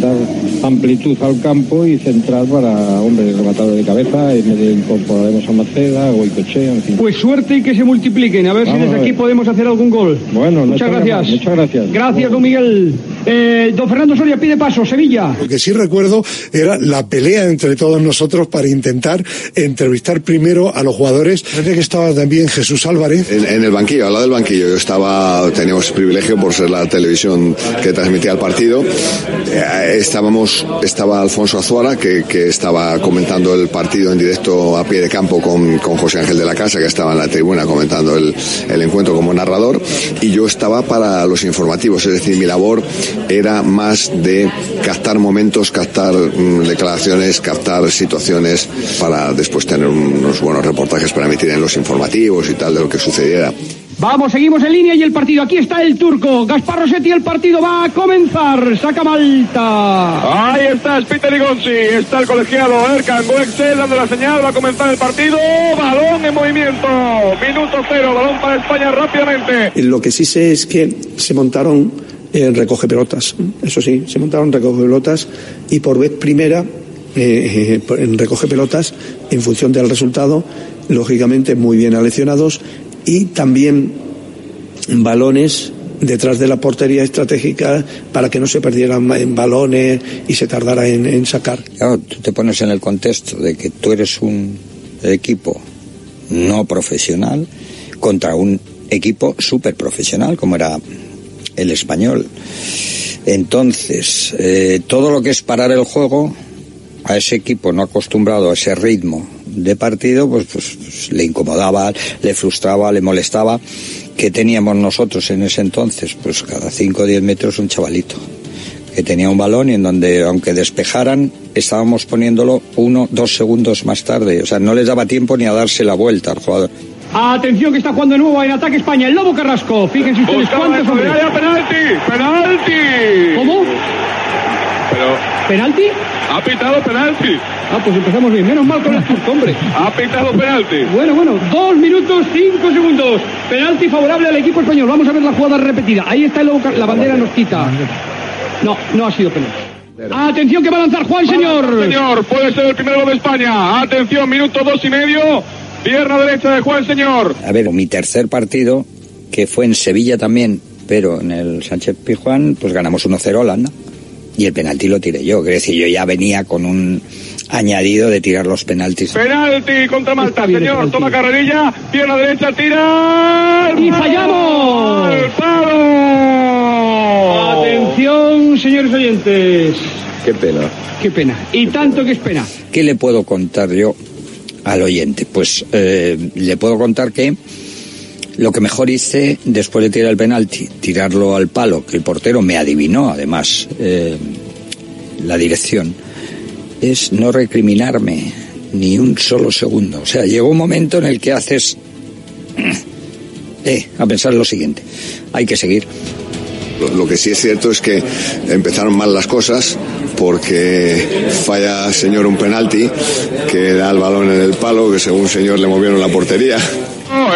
dar amplitud al campo y centrar para, hombre, rematador de cabeza. Y incorporaremos a Maceda, Goicochea, en fin. Pues suerte y que se multipliquen, a ver Vamos si desde aquí podemos hacer algún gol. Bueno, no muchas gracias. Muchas gracias. Gracias, don Miguel. Eh, don Fernando Soria pide paso, Sevilla. Lo que sí recuerdo era la pelea entre todos nosotros para intentar entrevistar primero a los jugadores. Parece que estaba también Jesús Álvarez. En, en el banquillo, al lado del banquillo. Yo estaba, teníamos el privilegio por ser la televisión que transmitía el partido. Eh, estábamos, estaba Alfonso Azuara, que, que estaba comentando el partido en directo a pie de campo con, con José Ángel de la Casa, que estaba en la tribuna comentando el, el encuentro como narrador. Y yo estaba para los informativos, es decir, mi labor era más de captar momentos, captar mm, declaraciones, captar situaciones para después tener unos buenos reportajes para emitir en los informativos y tal de lo que sucediera. Vamos, seguimos en línea y el partido. Aquí está el turco. Gaspar Rossetti, el partido va a comenzar. Saca Malta. Ahí está Peter Ligonzi. Está el colegiado Erkan Goexel dando la señal. Va a comenzar el partido. Balón en movimiento. Minuto cero. Balón para España rápidamente. Lo que sí sé es que se montaron en recoge pelotas. Eso sí, se montaron recoge pelotas y por vez primera eh, en recoge pelotas en función del resultado, lógicamente muy bien aleccionados y también balones detrás de la portería estratégica para que no se perdieran en balones y se tardara en, en sacar. Claro, tú te pones en el contexto de que tú eres un equipo no profesional contra un equipo súper profesional como era el español. Entonces, eh, todo lo que es parar el juego a ese equipo no acostumbrado a ese ritmo de partido, pues, pues, pues le incomodaba, le frustraba, le molestaba. que teníamos nosotros en ese entonces? Pues cada 5 o 10 metros un chavalito que tenía un balón y en donde, aunque despejaran, estábamos poniéndolo uno, dos segundos más tarde. O sea, no les daba tiempo ni a darse la vuelta al jugador. Atención que está jugando de nuevo en ataque España. El Lobo Carrasco. Fíjense ustedes Buscaba cuántos hombres. penalti, penalti. ¿Cómo? Pero ¿Penalti? ha pitado penalti. Ah, pues empezamos bien. Menos mal con el turco, hombre. Ha pitado penalti. Bueno, bueno, dos minutos, cinco segundos. Penalti favorable al equipo español. Vamos a ver la jugada repetida. Ahí está el Lobo La bandera nos quita. No, no ha sido penalti. Atención que va a lanzar Juan, señor. Señor, puede ser el primero de España. Atención, minuto dos y medio. Pierna derecha de Juan, señor. A ver, mi tercer partido, que fue en Sevilla también, pero en el Sánchez Pizjuán, pues ganamos 1-0 a Holanda. Y el penalti lo tiré yo. Quiero decir, yo ya venía con un añadido de tirar los penaltis. Penalti contra Malta, señor. Toma carrerilla. Pierna derecha, tira. ¡Y fallamos! ¡Al palo! Atención, señores oyentes. Qué pena. Qué pena. Y tanto que es pena. ¿Qué le puedo contar yo al oyente? Pues eh, le puedo contar que lo que mejor hice después de tirar el penalti, tirarlo al palo, que el portero me adivinó además eh, la dirección, es no recriminarme ni un solo segundo. O sea, llegó un momento en el que haces... Eh, a pensar lo siguiente, hay que seguir. Lo, que sí es cierto es que empezaron mal las cosas porque falla señor un penalti que da el balón en el palo que según señor le movieron la portería.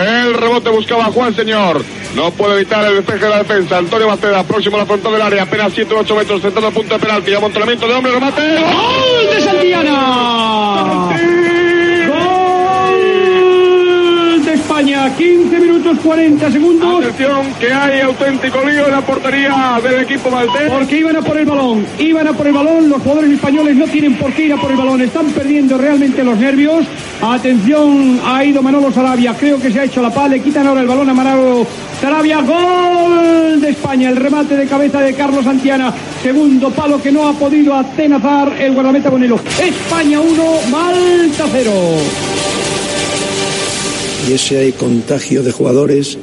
El rebote buscaba a Juan, señor. No puede evitar el despeje de la defensa. Antonio Maceda, próximo a la frontal del área. Apenas 7 8 metros, centrando el punto de penalti. Amontonamiento de hombre, remate. ¡Gol de Santiana! ¡Gol de España! 15 minutos 40 segundos. Atención, que hay auténtico lío en la portería del equipo maltés. Porque iban a por el balón, iban a por el balón, los jugadores españoles no tienen por qué ir a por el balón, están perdiendo realmente los nervios. Atención, ha ido Manolo Sarabia, creo que se ha hecho la paz, le quitan ahora el balón a Manolo Sarabia, gol de España, el remate de cabeza de Carlos Santiana, segundo palo que no ha podido atenazar el guardameta Bonelo. España 1, Malta 0. Y ese hay contagio de jugadores,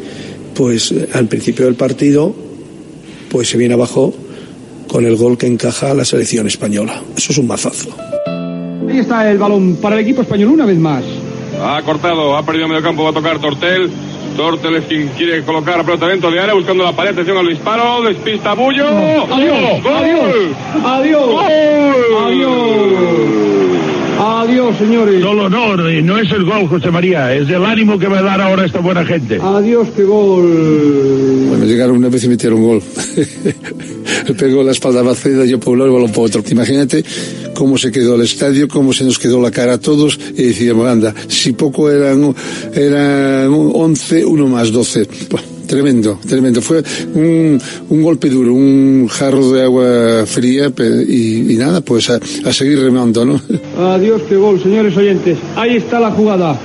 pues eh, al principio del partido, pues se viene abajo con el gol que encaja la selección española. Eso es un mazazo. Ahí está el balón para el equipo español una vez más. Ha cortado, ha perdido medio campo, va a tocar Tortel. Tortel es quien quiere colocar la pelota dentro de área, buscando la pared. Atención al disparo, despista Bullo. Adiós, ¡Gol! adiós, adiós, ¡Gol! adiós. Adiós, señores. No, no, no, no es el gol, José María, es el ánimo que va a dar ahora esta buena gente. Adiós, qué gol. Bueno, llegaron una vez y metieron gol. Le pegó la espalda a Maceda, yo por un lado y balón por otro. Imagínate cómo se quedó el estadio, cómo se nos quedó la cara a todos y decíamos, anda, si poco eran, eran 11, uno más 12. Buah, Tremendo, tremendo. Fue un, un golpe duro, un jarro de agua fría y, y nada, pues a, a seguir remando, ¿no? Adiós, qué gol, señores oyentes. Ahí está la jugada.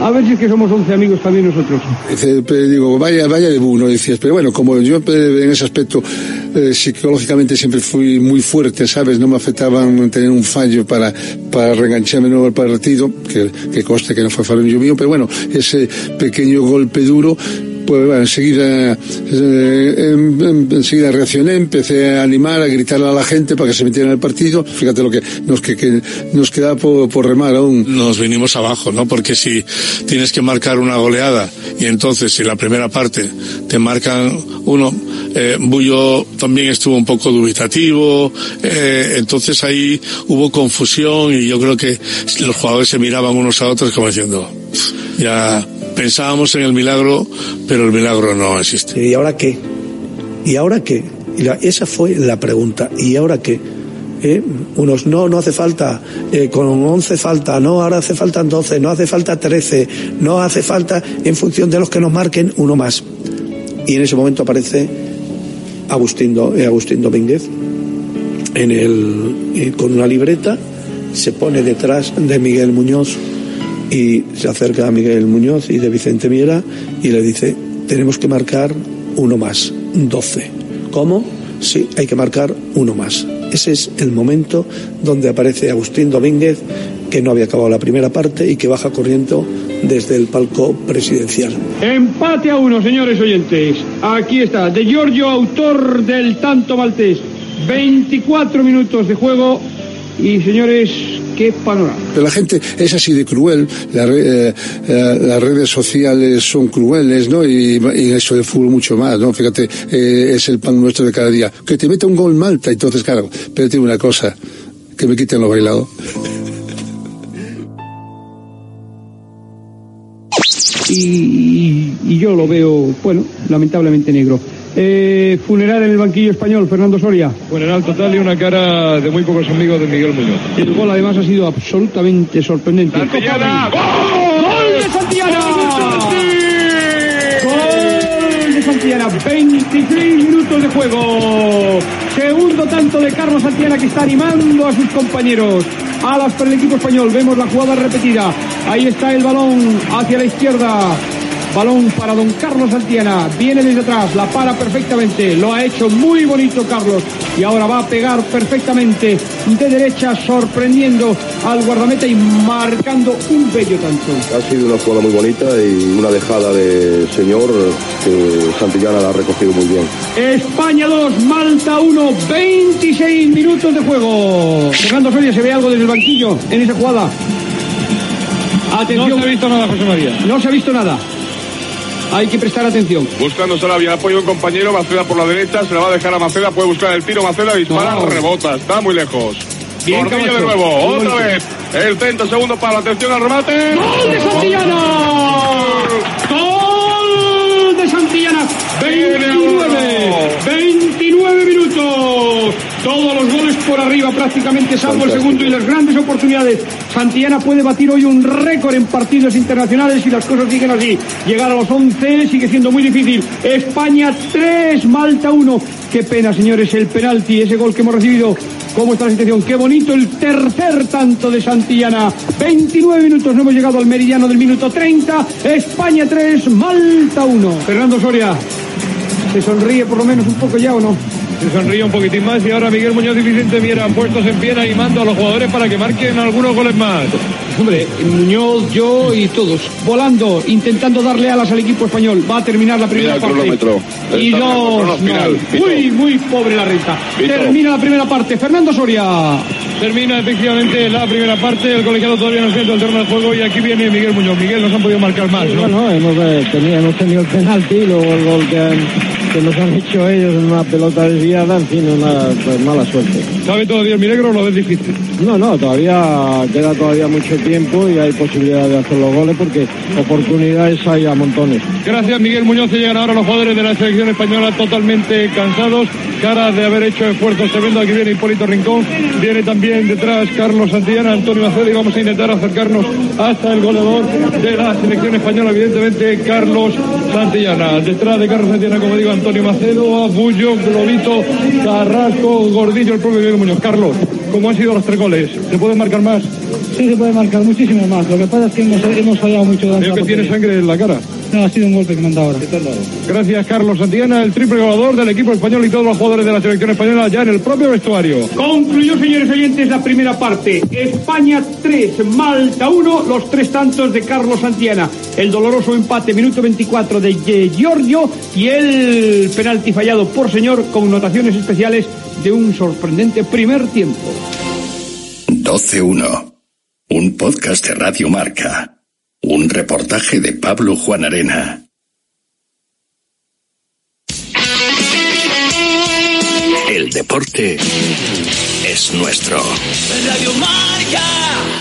A ver si es que somos 11 amigos también nosotros. Dice, pero digo, vaya, vaya de uno, decías, pero bueno, como yo en ese aspecto eh, psicológicamente siempre fui muy fuerte, ¿sabes? No me afectaban tener un fallo para, para reengancharme nuevo al partido, que, que conste que no fue fallo mío, pero bueno, ese pequeño golpe duro Pues bueno, enseguida, eh, en- en- enseguida reaccioné, empecé a animar, a gritarle a la gente para que se metiera en el partido. Fíjate lo que nos, que, que nos queda por, por remar aún. Nos vinimos abajo, ¿no? Porque si tienes que marcar una goleada y entonces si la primera parte te marcan uno, eh, Bullo también estuvo un poco dubitativo, eh, entonces ahí hubo confusión y yo creo que los jugadores se miraban unos a otros como diciendo, ya pensábamos en el milagro, pero el milagro no existe. ¿Y ahora qué? ¿Y ahora qué? Y esa fue la pregunta. ¿Y ahora qué? ¿Eh? Unos no, no hace falta, eh, con 11 falta, no, ahora hace falta 12, no hace falta 13, no hace falta en función de los que nos marquen uno más. Y en ese momento aparece Agustín, eh, Agustín Domínguez en el, con una libreta, se pone detrás de Miguel Muñoz y se acerca a Miguel Muñoz y de Vicente Miera y le dice, tenemos que marcar uno más, 12. ¿Cómo? Sí, hay que marcar uno más. Ese es el momento donde aparece Agustín Domínguez, que no había acabado la primera parte y que baja corriendo desde el palco presidencial. Empate a uno, señores oyentes. Aquí está, de Giorgio, autor del tanto maltés. 24 minutos de juego y, señores, qué panorama. Pero la gente es así de cruel, la re- eh, eh, las redes sociales son crueles, ¿no? Y, y eso del fútbol mucho más, ¿no? Fíjate, eh, es el pan nuestro de cada día. Que te meta un gol Malta, entonces, claro, pero tiene una cosa, que me quiten lo bailado. y, y yo lo veo, bueno, lamentablemente negro. Eh, funeral en el banquillo español, Fernando Soria. Funeral total y una cara de muy pocos amigos de Miguel Muñoz. El gol además ha sido absolutamente sorprendente. Santillana, ¡Gol de Santillana! ¡Gol de Santillana! 23 minutos de juego. Segundo tanto de Carlos Santillana que está animando a sus compañeros. Alas para el equipo español. Vemos la jugada repetida. Ahí está el balón hacia la izquierda. Balón para don Carlos Santillana. Viene desde atrás, la para perfectamente. Lo ha hecho muy bonito Carlos. Y ahora va a pegar perfectamente de derecha, sorprendiendo al guardameta y marcando un bello tanto. Ha sido una jugada muy bonita y una dejada de señor que Santillana la ha recogido muy bien. España 2, Malta 1, 26 minutos de juego. Fernando Soria, ¿se ve algo desde el banquillo en esa jugada? Atención. No se ha visto nada, José María. No se ha visto nada. Hay que prestar atención. Buscando Sarabia, apoyo un compañero, Maceda por la derecha, se la va a dejar a Maceda, puede buscar el tiro, Maceda dispara, No. rebota, está muy lejos. Bien, de nuevo, otra vez. El 30 segundos para la atención al remate. ¡Gol de Santillana! Por arriba prácticamente, salvo el segundo y las grandes oportunidades. Santillana puede batir hoy un récord en partidos internacionales y las cosas siguen así. Llegar a los 11 sigue siendo muy difícil. España 3, Malta 1. Qué pena, señores, el penalti, ese gol que hemos recibido. ¿Cómo está la situación? Qué bonito el tercer tanto de Santillana. 29 minutos, no hemos llegado al meridiano del minuto 30. España 3, Malta 1. Fernando Soria, ¿se sonríe por lo menos un poco ya o no? Se sonríe un poquitín más y ahora Miguel Muñoz y Vicente Miera puestos en pie animando a los jugadores para que marquen algunos goles más. Hombre, Muñoz, yo y todos, volando, intentando darle alas al equipo español. Va a terminar la primera Mira el parte. Y Está no, final, muy, muy pobre la renta. Vito. Termina la primera parte. Fernando Soria. Termina efectivamente la primera parte, el colegiado todavía no siente el terreno del juego y aquí viene Miguel Muñoz. Miguel nos han podido marcar más, ¿no? Bueno, hemos, eh, tenido, hemos tenido el penalti luego el gol que, han- que nos han hecho ellos en una pelota desviada, en fin, una pues, mala suerte. ¿Sabe todavía el milagro o lo ves difícil? No, no, todavía queda todavía mucho tiempo y hay posibilidad de hacer los goles porque oportunidades hay a montones. Gracias Miguel Muñoz, se llegan ahora los jugadores de la selección española totalmente cansados, cara de haber hecho esfuerzos tremendos. Aquí viene Hipólito Rincón, viene también detrás Carlos Santillana, Antonio Macedo y vamos a intentar acercarnos hasta el goleador de la selección española, evidentemente Carlos Santillana. Detrás de Carlos Santillana, como digo, Antonio Macedo, Abullo, Globito, Carrasco, Gordillo, el propio Muñoz. Carlos, ¿cómo han sido los tres goles? ¿Se pueden marcar más? Sí, se puede marcar muchísimo más. Lo que pasa es que hemos, hemos fallado mucho Veo que tiene sangre en la cara. No, ha sido un golpe que me han dado ahora. Gracias, Carlos Santillana, el triple goleador del equipo español y todos los jugadores de la selección española ya en el propio vestuario. Concluyó, señores oyentes, la primera parte. España 3, Malta 1, los tres tantos de Carlos Santillana. El doloroso empate, minuto 24 de Giorgio y el penalti fallado por señor con notaciones especiales de un sorprendente primer tiempo. 12-1. Un podcast de Radio Marca. Un reportaje de Pablo Juan Arena. El deporte es nuestro. Radio Marca.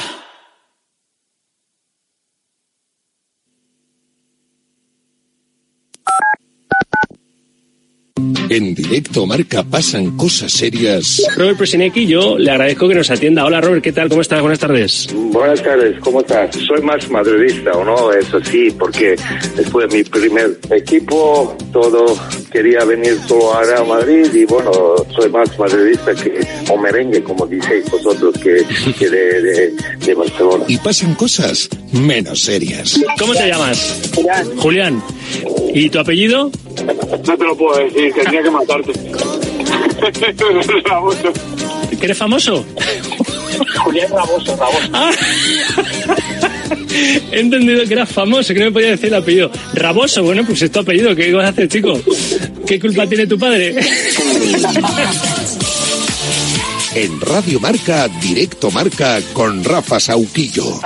En directo marca pasan cosas serias. Robert Presinecki, yo le agradezco que nos atienda. Hola Robert, ¿qué tal? ¿Cómo estás? Buenas tardes. Buenas tardes, ¿cómo estás? Soy más madridista, ¿o no? Eso sí, porque después de mi primer equipo, todo quería venir solo ahora a Madrid y bueno, soy más madridista que, o merengue, como diceis vosotros, que, que de, de, de Barcelona. Y pasan cosas menos serias. ¿Cómo te llamas? Julián. Julián. ¿Y tu apellido? No te lo puedo decir, tendría que matarte. Raboso. ¿Que eres famoso? Julián Raboso, Raboso. Ah. He entendido que eras famoso, que no me podía decir el apellido. Raboso, bueno, pues es tu apellido. ¿Qué vas a hacer, chico? ¿Qué culpa tiene tu padre? En Radio Marca, directo marca con Rafa Sauquillo.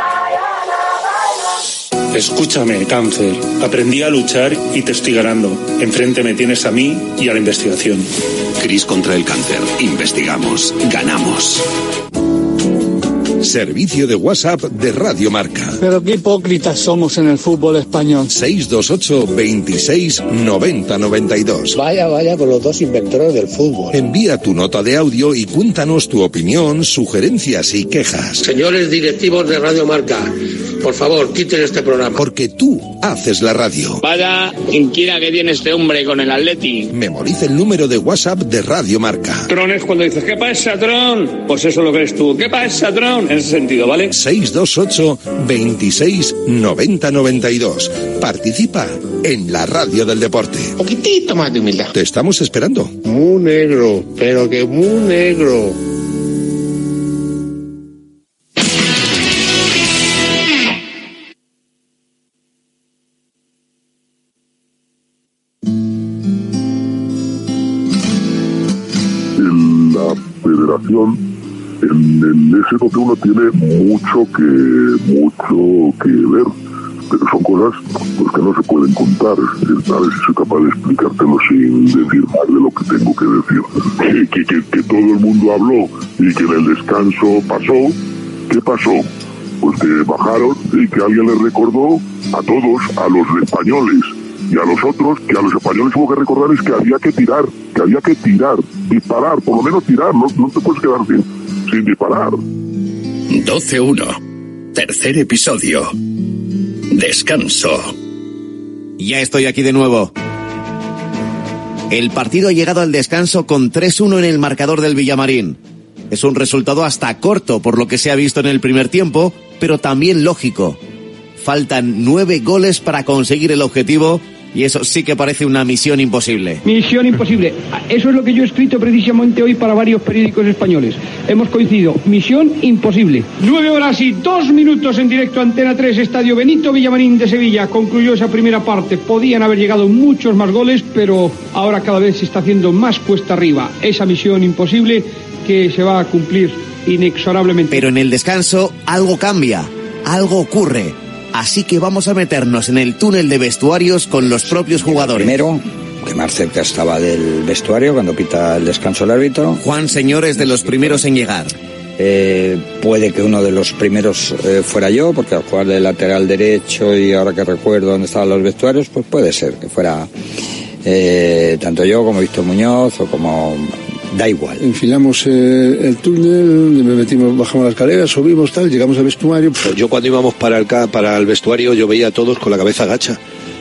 Escúchame, cáncer. Aprendí a luchar y te estoy ganando. Enfrente me tienes a mí y a la investigación. Cris contra el cáncer. Investigamos. Ganamos. Servicio de WhatsApp de Radio Marca. Pero qué hipócritas somos en el fútbol español. 628 26 90 92. Vaya, vaya con los dos inventores del fútbol. Envía tu nota de audio y cuéntanos tu opinión, sugerencias y quejas. Señores directivos de Radio Marca, por favor, quiten este programa. Porque tú haces la radio. Vaya inquina que tiene este hombre con el Atleti. Memoriza el número de WhatsApp de Radio Marca. Tron es cuando dices, ¿qué pasa, Tron? Pues eso lo crees tú. ¿Qué pasa, Tron? En ese sentido, ¿vale? 628 26 90 92. Participa en la radio del deporte. Poquitito más de humildad. Te estamos esperando. Muy negro, pero que muy negro. Federación, en el SW tiene mucho que, mucho que ver, pero son cosas pues, que no se pueden contar. A ver si soy capaz de explicártelo sin decir más de lo que tengo que decir. Que, que, que todo el mundo habló y que en el descanso pasó. ¿Qué pasó? Pues que bajaron y que alguien les recordó a todos, a los españoles, y a los otros que a los españoles hubo que recordar es que había que tirar, que había que tirar, disparar, por lo menos tirar, no, no te puedes quedar sin, sin disparar. 12-1. Tercer episodio. Descanso. Ya estoy aquí de nuevo. El partido ha llegado al descanso con 3-1 en el marcador del Villamarín. Es un resultado hasta corto por lo que se ha visto en el primer tiempo, pero también lógico. Faltan nueve goles para conseguir el objetivo y eso sí que parece una misión imposible. Misión imposible. Eso es lo que yo he escrito precisamente hoy para varios periódicos españoles. Hemos coincidido. Misión imposible. Nueve horas y dos minutos en directo Antena 3, Estadio Benito Villamarín de Sevilla. Concluyó esa primera parte. Podían haber llegado muchos más goles, pero ahora cada vez se está haciendo más cuesta arriba. Esa misión imposible que se va a cumplir inexorablemente. Pero en el descanso algo cambia, algo ocurre. Así que vamos a meternos en el túnel de vestuarios con los propios jugadores. Primero, que más cerca estaba del vestuario cuando pita el descanso el árbitro. Juan Señor es de los primeros en llegar. Eh, puede que uno de los primeros eh, fuera yo, porque al jugar de lateral derecho y ahora que recuerdo dónde estaban los vestuarios, pues puede ser que fuera eh, tanto yo como Víctor Muñoz o como da igual. Enfilamos eh, el túnel, me metimos, bajamos las escaleras, subimos tal, llegamos al vestuario. Yo cuando íbamos para el, para el vestuario yo veía a todos con la cabeza gacha.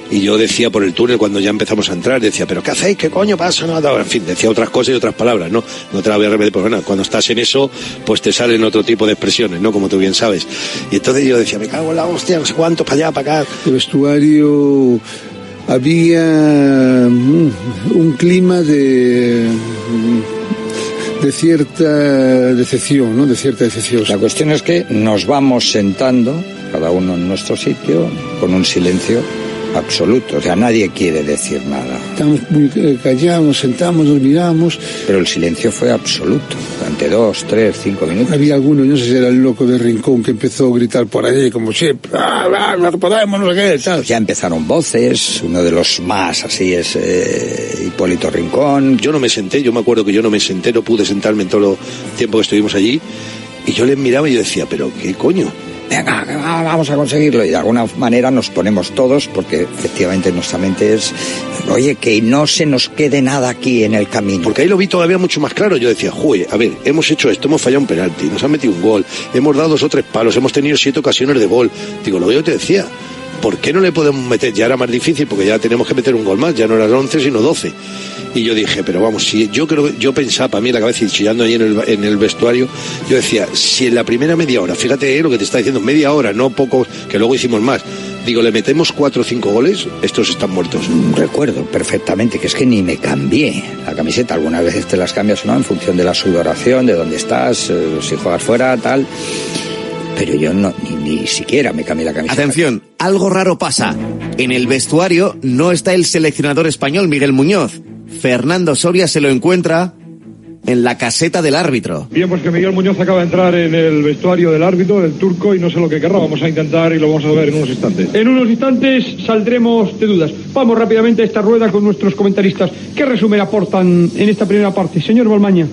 Y yo decía por el túnel cuando ya empezamos a entrar, decía, pero ¿qué hacéis? ¿Qué coño pasa? No, en fin, decía otras cosas y otras palabras, ¿no? No te la voy a repetir, porque bueno, cuando estás en eso, pues te salen otro tipo de expresiones, ¿no? Como tú bien sabes. Y entonces yo decía, me cago en la hostia, no sé cuánto, para allá, para acá. El vestuario había mm, un clima de de cierta decepción, ¿no? De cierta decepción. La cuestión es que nos vamos sentando, cada uno en nuestro sitio, con un silencio absoluto. O sea, nadie quiere decir nada. Estamos muy eh, callados, sentamos, nos miramos. Pero el silencio fue absoluto. Durante dos, tres, cinco minutos. Había alguno, yo no sé si era el loco de Rincón, que empezó a gritar por ahí, como siempre, ah, ah, no podemos, no sé qué, tal. Ya empezaron voces, uno de los más así es eh, Hipólito Rincón. Yo no me senté, yo me acuerdo que yo no me senté, no pude sentarme en todo el tiempo que estuvimos allí. Y yo les miraba y yo decía, pero ¿qué coño? Venga, vamos a conseguirlo. Y de alguna manera nos ponemos todos, porque efectivamente nuestra mente es, oye, que no se nos quede nada aquí en el camino. Porque ahí lo vi todavía mucho más claro. Yo decía, joder, a ver, hemos hecho esto, hemos fallado un penalti, nos han metido un gol, hemos dado dos o tres palos, hemos tenido siete ocasiones de gol. Digo, lo que yo te decía, ¿por qué no le podemos meter? Ya era más difícil porque ya tenemos que meter un gol más, ya no eran 11 sino 12. Y yo dije, pero vamos, si yo creo, yo pensaba para mí en la cabeza y chillando ahí en el, en el vestuario, yo decía, si en la primera media hora, fíjate lo que te está diciendo, media hora, no poco, que luego hicimos más, digo, le metemos cuatro o cinco goles, estos están muertos. Recuerdo perfectamente que es que ni me cambié la camiseta, algunas veces te las cambias o no en función de la sudoración, de dónde estás, eh, si juegas fuera, tal pero yo no, ni, ni, siquiera me cambié la camiseta. Atención, algo raro pasa. En el vestuario no está el seleccionador español Miguel Muñoz. Fernando Soria se lo encuentra en la caseta del árbitro. Bien, pues que Miguel Muñoz acaba de entrar en el vestuario del árbitro, del turco, y no sé lo que querrá. Vamos a intentar y lo vamos a ver en unos instantes. En unos instantes saldremos de dudas. Vamos rápidamente a esta rueda con nuestros comentaristas. ¿Qué resumen aportan en esta primera parte? Señor Balmaña.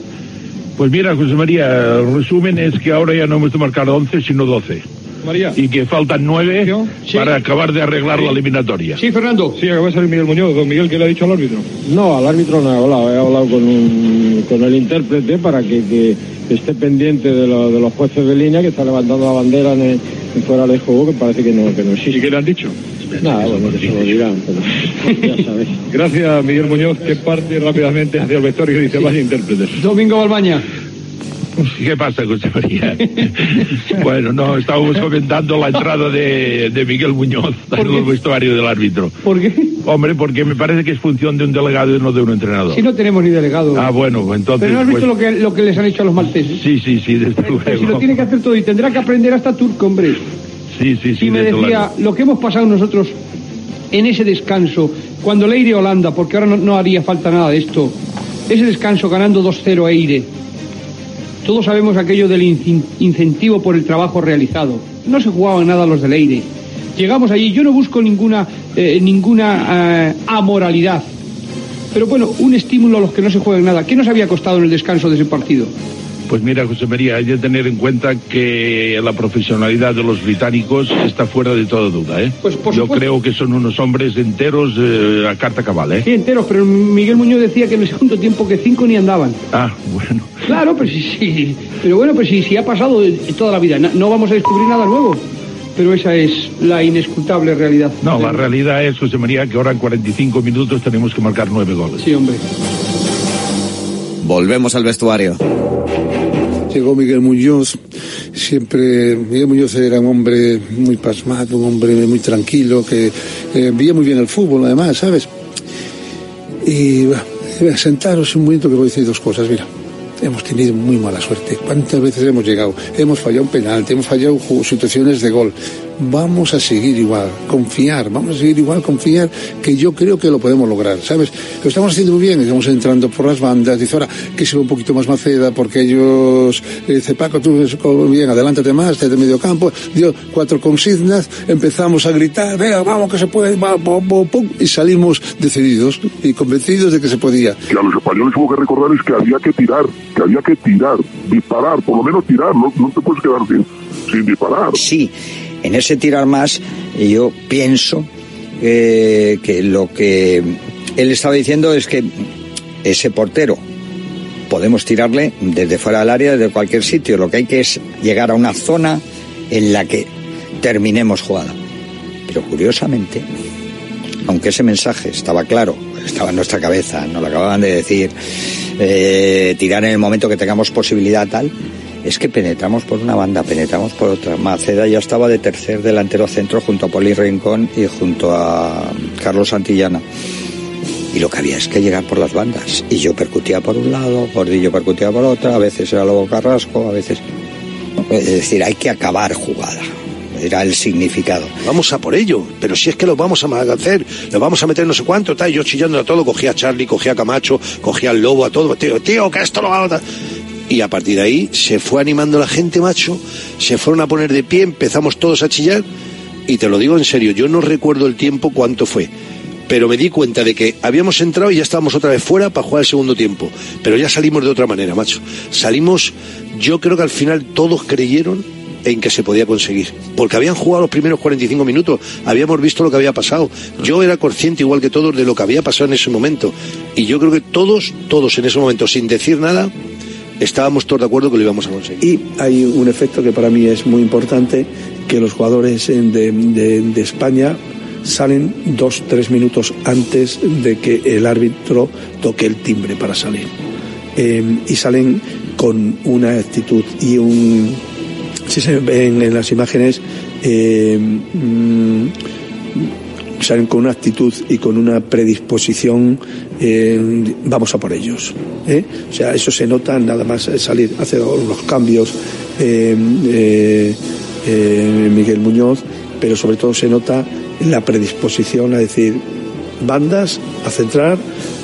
Pues mira, José María, el resumen es que ahora ya no hemos de marcar 11, sino 12. María. Y que faltan 9 Sí. para acabar de arreglar la eliminatoria. Sí, Fernando. Sí, acaba de salir Miguel Muñoz. Don Miguel, ¿qué le ha dicho al árbitro? No, al árbitro no he hablado, he hablado con, un, con el intérprete para que, que esté pendiente de, lo- de los jueces de línea que está levantando la bandera en, el- en fuera de juego que parece que no, que no existe. ¿Y qué le han dicho? Nada, bueno, que se lo dirán, pero ya sabéis. Gracias, Miguel Muñoz, que parte rápidamente hacia el vestuario y dice, vaya intérpretes. Domingo Balmaña. ¿Qué pasa, José María? bueno, no, estábamos comentando la entrada de, de Miguel Muñoz al vestuario del árbitro. ¿Por qué? Hombre, porque me parece que es función de un delegado y no de un entrenador. Si no tenemos ni delegado. Ah, bueno, entonces... Pero no has visto pues- lo, que, lo que les han hecho a los malteses. Sí, sí, sí, desde Pero si lo luego. tiene que hacer todo y tendrá que aprender hasta turco, hombre. Sí, sí, sí, y me decía, luego. lo que hemos pasado nosotros en ese descanso, cuando le Eire Holanda, porque ahora no, no haría falta nada de esto, ese descanso ganando 2-0 a Eire, todos sabemos aquello del incentivo por el trabajo realizado. No se jugaban nada los del Eire. Llegamos allí, yo no busco ninguna, eh, ninguna eh, amoralidad, pero bueno, un estímulo a los que no se juegan nada. ¿Qué nos había costado en el descanso de ese partido? Pues mira, José María, hay que tener en cuenta que la profesionalidad de los británicos está fuera de toda duda, ¿eh? Pues, por Yo supuesto. creo que son unos hombres enteros eh, a carta cabal, ¿eh? Sí, enteros, pero Miguel Muñoz decía que en el segundo tiempo que cinco ni andaban. Ah, bueno. Claro, pero sí, sí. Pero bueno, pues sí, sí ha pasado toda la vida. No vamos a descubrir nada nuevo. Pero esa es la inescrutable realidad. No, la realidad es, José María, que ahora en 45 minutos tenemos que marcar nueve goles. Sí, hombre. Volvemos al vestuario. Llegó Miguel Muñoz, siempre, Miguel Muñoz era un hombre muy pasmado, un hombre muy tranquilo, que eh, veía muy bien el fútbol además, ¿sabes? Y eh, sentaros un momento que voy a decir dos cosas, mira. Hemos tenido muy mala suerte. ¿Cuántas veces hemos llegado? Hemos fallado un penalti, hemos fallado situaciones de gol. Vamos a seguir igual, confiar, vamos a seguir igual, confiar, que yo creo que lo podemos lograr, ¿sabes? Lo estamos haciendo muy bien, estamos entrando por las bandas, dice ahora que se ve un poquito más Maceda, porque ellos, eh, dice Paco, tú bien, adelántate más, desde medio campo, dio cuatro consignas, empezamos a gritar, venga, vamos que se puede, va, pum, pum, pum, y salimos decididos y convencidos de que se podía. Que a los españoles hubo que recordar es que había que tirar, que había que tirar, disparar, por lo menos tirar, no, te puedes quedar sin, sin disparar. Sí, en ese tirar más yo pienso eh, que lo que él estaba diciendo es que ese portero podemos tirarle desde fuera del área, desde cualquier sitio. Lo que hay que es llegar a una zona en la que terminemos jugada. Pero curiosamente, aunque ese mensaje estaba claro, estaba en nuestra cabeza, nos lo acababan de decir, eh, tirar en el momento que tengamos posibilidad tal, es que penetramos por una banda, penetramos por otra. Maceda ya estaba de tercer delantero centro junto a Poli Rincón y junto a Carlos Santillana. Y lo que había es que llegar por las bandas. Y yo percutía por un lado, Gordillo percutía por otra, a veces era Lobo Carrasco, a veces... Es decir, hay que acabar jugada. Era el significado. Vamos a por ello, pero si es que lo vamos a hacer, lo vamos a meter no sé cuánto, tal, yo chillando a todo, cogía a Charlie, cogía a Camacho, cogía al Lobo, a todo, tío, tío, que esto lo va a... Y a partir de ahí se fue animando la gente, macho, se fueron a poner de pie, empezamos todos a chillar, y te lo digo en serio, yo no recuerdo el tiempo cuánto fue, pero me di cuenta de que habíamos entrado y ya estábamos otra vez fuera para jugar el segundo tiempo. Pero ya salimos de otra manera, macho. Salimos, yo creo que al final todos creyeron en que se podía conseguir. Porque habían jugado los primeros 45 minutos, habíamos visto lo que había pasado. Yo era consciente, igual que todos, de lo que había pasado en ese momento. Y yo creo que todos, todos en ese momento, sin decir nada, estábamos todos de acuerdo que lo íbamos a conseguir. Y hay un efecto que para mí es muy importante, que los jugadores de, de, España salen dos, tres minutos antes de que el árbitro toque el timbre para salir. Eh, y salen con una actitud y un... Si se ven en las imágenes, eh, mm, salen con una actitud y con una predisposición, eh, vamos a por ellos. ¿eh? O sea, eso se nota nada más salir, hacer los cambios eh, Miguel Muñoz, pero sobre todo se nota la predisposición a decir bandas, a centrar,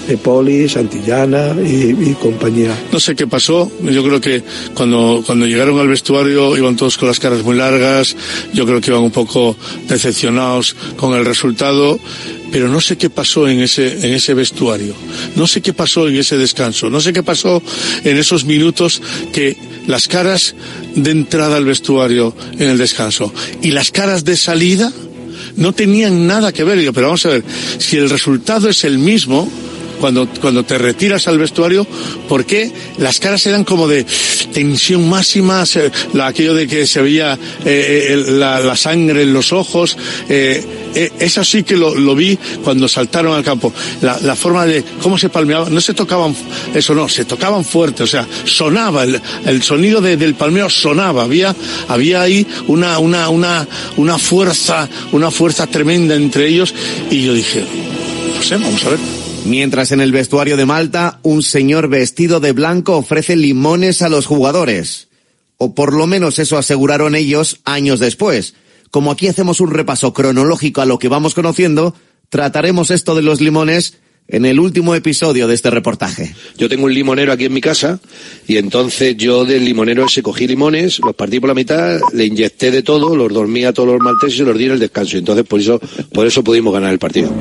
de Poli, Santillana y, compañía. No sé qué pasó, yo creo que cuando, cuando llegaron al vestuario iban todos con las caras muy largas, yo creo que iban un poco decepcionados con el resultado, pero no sé qué pasó en ese, en ese vestuario, no sé qué pasó en ese descanso, no sé qué pasó en esos minutos que las caras de entrada al vestuario en el descanso y las caras de salida no tenían nada que ver. Pero vamos a ver, si el resultado es el mismo, cuando, cuando te retiras al vestuario, ¿por qué las caras eran como de tensión máxima? Se, la, aquello de que se veía eh, la, la, sangre en los ojos. Eh, eh, eso sí que lo, lo, vi cuando saltaron al campo. La, la, forma de cómo se palmeaban, no se tocaban, eso no, se tocaban fuerte, o sea, sonaba, el, el sonido de, del palmeo sonaba, había, había ahí una, una, una, una fuerza, una fuerza tremenda entre ellos y yo dije, no sé, vamos a ver. Mientras en el vestuario de Malta, un señor vestido de blanco ofrece limones a los jugadores. O por lo menos eso aseguraron ellos años después. Como aquí hacemos un repaso cronológico a lo que vamos conociendo, trataremos esto de los limones en el último episodio de este reportaje. Yo tengo un limonero aquí en mi casa y entonces yo del limonero ese cogí limones, los partí por la mitad, le inyecté de todo, los dormí a todos los malteses y los di en el descanso. Entonces por eso, por eso pudimos ganar el partido.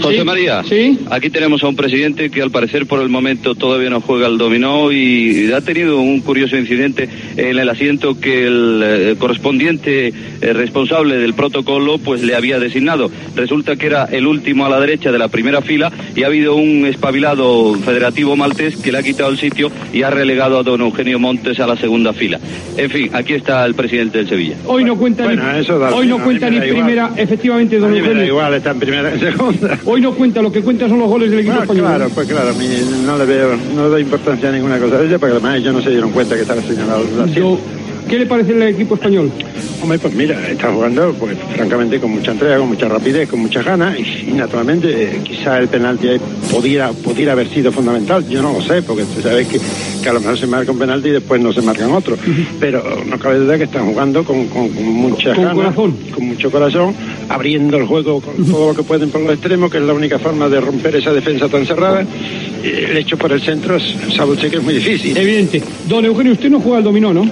José ¿Sí? María, ¿Sí? aquí tenemos a un presidente que al parecer por el momento todavía no juega al dominó y ha tenido un curioso incidente en el asiento que el eh, correspondiente eh, responsable del protocolo pues le había designado. Resulta que era el último a la derecha de la primera fila y ha habido un espabilado federativo maltés que le ha quitado el sitio y ha relegado a don Eugenio Montes a la segunda fila. En fin, aquí está el presidente del Sevilla. Hoy no cuenta bueno, ni, hoy no cuenta ni primera, efectivamente, don Eugenio. igual, está en primera en segunda. Hoy no cuenta, lo que cuenta son los goles del equipo no, español. Claro, pues claro, no le veo, no le doy importancia a ninguna cosa de ella, porque además ellos no se dieron cuenta que estaba señalado la Yo, ¿Qué le parece el equipo español? Hombre, pues mira, está jugando, pues francamente, con mucha entrega, con mucha rapidez, con muchas ganas, y, y naturalmente, eh, quizá el penalti pudiera, pudiera haber sido fundamental, yo no lo sé, porque tú sabes que, que a lo mejor se marca un penalti y después no se marcan otros, pero no cabe duda que están jugando con, con, con muchas Con ganas, corazón. con mucho corazón, abriendo el juego con todo lo que pueden por los extremos, que es la única forma de romper esa defensa tan cerrada. El hecho por el centro, sabe usted que es muy difícil. Evidente. Don Eugenio, usted no juega al dominó, ¿no?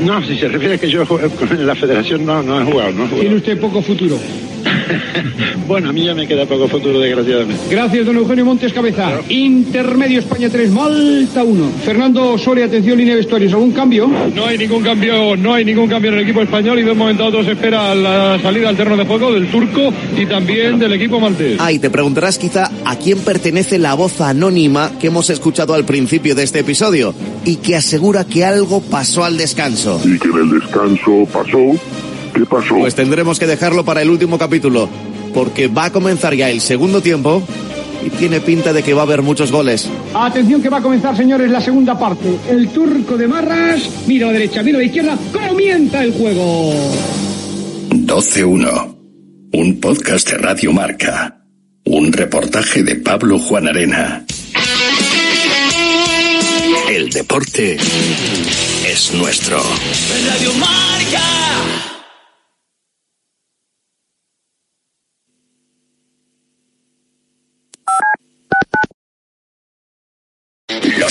No, si se refiere a que yo con la federación, no, no he no he jugado. Tiene usted poco futuro. bueno, a mí ya me queda poco futuro, desgraciadamente. Gracias, don Eugenio Montes Cabeza. Claro. Intermedio España 3, Malta 1. Fernando Soria, atención, línea de vestuarios. ¿Algún cambio? No hay ningún cambio, no hay ningún cambio en el equipo español y de un momento a otro se espera la salida al terreno de juego del turco y también del equipo maltés. Ah, y te preguntarás quizá a quién pertenece la voz anónima que hemos escuchado al principio de este episodio y que asegura que algo pasó al descanso. Y que en el descanso pasó ¿Qué pasó? Pues tendremos que dejarlo para el último capítulo. porque va a comenzar ya el segundo tiempo y tiene pinta de que va a haber muchos goles. Atención que va a comenzar, señores, la segunda parte. El turco de Marras, mira a la derecha, mira a la izquierda, comienza el juego. 12-1. Un podcast de Radio Marca. Un reportaje de Pablo Juan Arena. El deporte es nuestro. Radio Marca.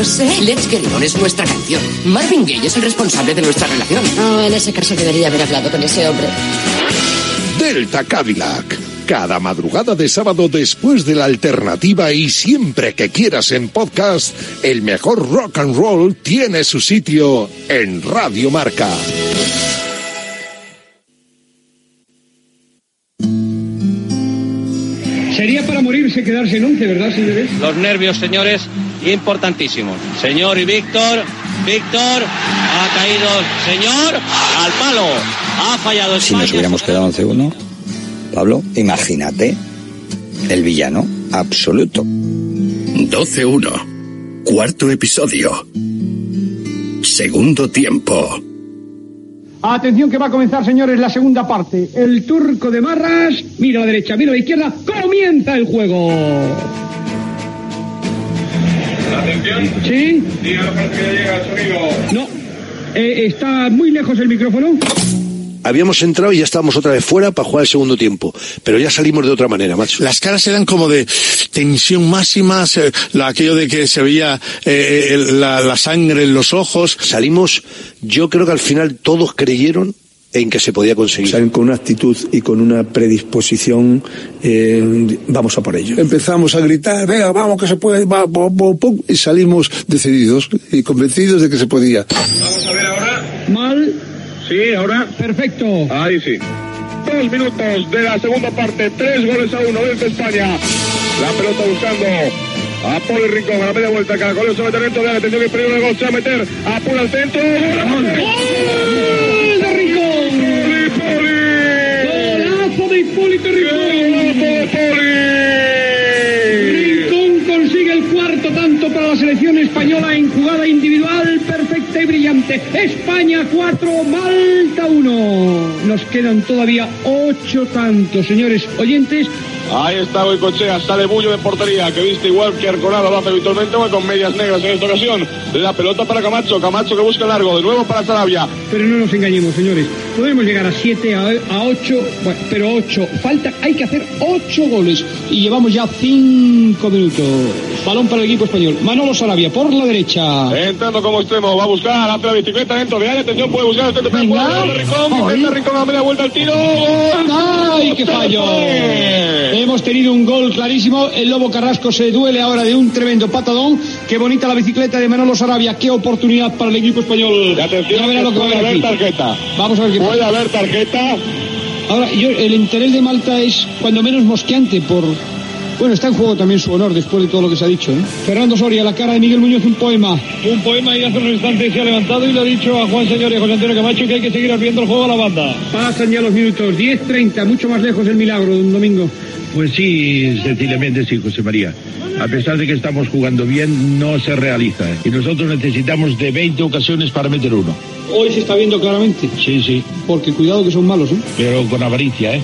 Lo sé. Let's Get On es nuestra canción. Marvin Gaye es el responsable de nuestra relación. No, en ese caso debería haber hablado con ese hombre. Delta Cadillac. Cada madrugada de sábado después de la alternativa y siempre que quieras en podcast, el mejor rock and roll tiene su sitio en Radio Marca. Sería para morirse quedarse en 11, ¿verdad, señores? Los nervios, señores, importantísimos. Señor y Víctor, Víctor, ha caído, señor, al palo. Ha fallado Si nos hubiéramos quedado en C1, Pablo, imagínate el villano absoluto. 12-1. Cuarto episodio. Segundo tiempo. Atención que va a comenzar, señores, la segunda parte. El turco de Marras, mira a la derecha, mira a la izquierda, comienza el juego. Atención. ¿Sí? Díganos para que llega el sonido. No. Eh, ¿Está muy lejos el micrófono? Habíamos entrado y ya estábamos otra vez fuera para jugar el segundo tiempo. Pero ya salimos de otra manera, macho. Las caras eran como de tensión máxima, se- la- aquello de que se veía eh, el- la, la sangre en los ojos. Salimos, yo creo que al final todos creyeron en que se podía conseguir. Salen con una actitud y con una predisposición, eh, vamos a por ello. Empezamos a gritar, venga, vamos que se puede, va, pum, pum, pum", y salimos decididos y convencidos de que se podía. Vamos a ver ahora. Mal. Sí, ahora. Perfecto. Ahí sí. Dos minutos de la segunda parte. Tres goles a uno desde España. La pelota buscando a Poli Rincón a la media vuelta. Caracoleo se mete dentro de la atención que peligro de gol. Se va a meter. Apura al centro. ¡Gol! ¡Gol Hipólito Rincón! Rincón consigue el cuarto tanto para la selección española en jugada individual perfecta y brillante. España 4, Malta 1. Nos quedan todavía ocho tantos, señores oyentes. Ahí está Goicochea, sale Bullo de portería, que viste igual que Arconado lo hace habitualmente, va con medias negras en esta ocasión. La pelota para Camacho, Camacho que busca largo, de nuevo para Sarabia. Pero no nos engañemos, señores. Podemos llegar a 7, a 8, pero 8. Falta, hay que hacer 8 goles. Y llevamos ya 5 minutos. Balón para el equipo español. Manolo Sarabia por la derecha. Entrando como extremo, va a buscar ante la bicicleta dentro de área. Atención, puede buscar de Rincón. Intenta Rincón a media vuelta al tiro. ¡Ay, qué fallo! Hemos tenido un gol clarísimo. El Lobo Carrasco se duele ahora de un tremendo patadón. Qué bonita la bicicleta de Manolo Sarabia. Qué oportunidad para el equipo español. Atención, Ya verá lo que va a haber aquí. tarjeta. Vamos a ver qué Puede pasa. haber tarjeta. Ahora, yo, el interés de Malta es cuando menos mosqueante por... Bueno, está en juego también su honor después de todo lo que se ha dicho. ¿eh? Fernando Soria, la cara de Miguel Muñoz, un poema. Un poema y hace unos instantes se ha levantado y le ha dicho a Juan Señor y a José Antonio Camacho que hay que seguir abriendo el juego a la banda. Pasan ya los minutos, 10-30, mucho más lejos el milagro de un domingo. Pues sí, sencillamente sí, José María. A pesar de que estamos jugando bien, no se realiza. Y nosotros necesitamos de 20 ocasiones para meter uno. Hoy se está viendo claramente. Sí, sí. Porque cuidado que son malos, ¿eh? Pero con avaricia, ¿eh?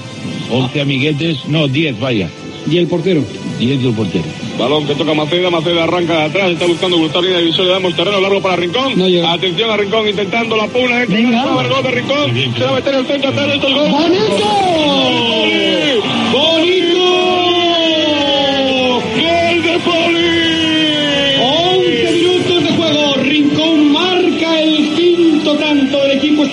11 amiguetes, no, 10, vaya. ¿Y el portero? 10 del portero. Balón que toca Maceda, Maceda arranca de atrás, está buscando línea de división, le damos terreno largo para Rincón. Atención a Rincón intentando la puna área, el gol de Rincón, se va a meter el centro atrás, esto es gol. ¡Bonito! ¡Gol de Poli!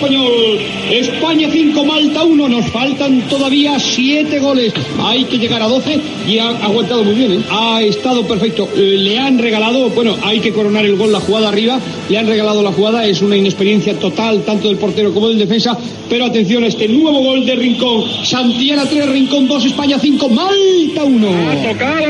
Español. España 5, Malta 1. Nos faltan todavía 7 goles. Hay que llegar a 12 y ha aguantado muy bien. ¿eh? Ha estado perfecto. Le han regalado, bueno, hay que coronar el gol, la jugada arriba. Le han regalado la jugada. Es una inexperiencia total, tanto del portero como del defensa. Pero atención a este nuevo gol de Rincón. Santillana 3, Rincón 2, España 5, Malta 1. Ha tocado,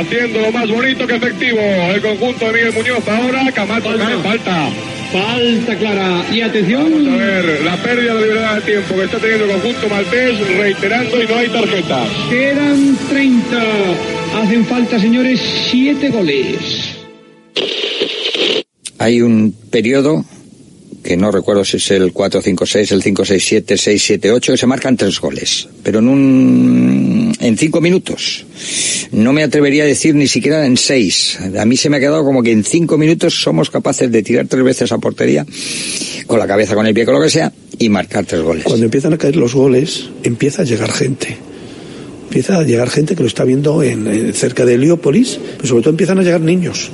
haciendo lo más bonito que efectivo. El conjunto de Miguel Muñoz ahora, Camacho falta. Falta clara. Y atención. Vamos a ver, la pérdida de libertad de tiempo que está teniendo el conjunto maltés, reiterando y no hay tarjeta. Quedan 30. Hacen falta, señores, 7 goles. Hay un periodo que no recuerdo si es el 4-5-6, el 5-6-7, 6-7-8, que se marcan tres goles, pero en un en cinco minutos. No me atrevería a decir ni siquiera en seis. A mí se me ha quedado como que en cinco minutos somos capaces de tirar tres veces a portería, con la cabeza, con el pie, con lo que sea, y marcar tres goles. Cuando empiezan a caer los goles, empieza a llegar gente. Empieza a llegar gente que lo está viendo en, en- cerca de Heliópolis, pero sobre todo empiezan a llegar niños.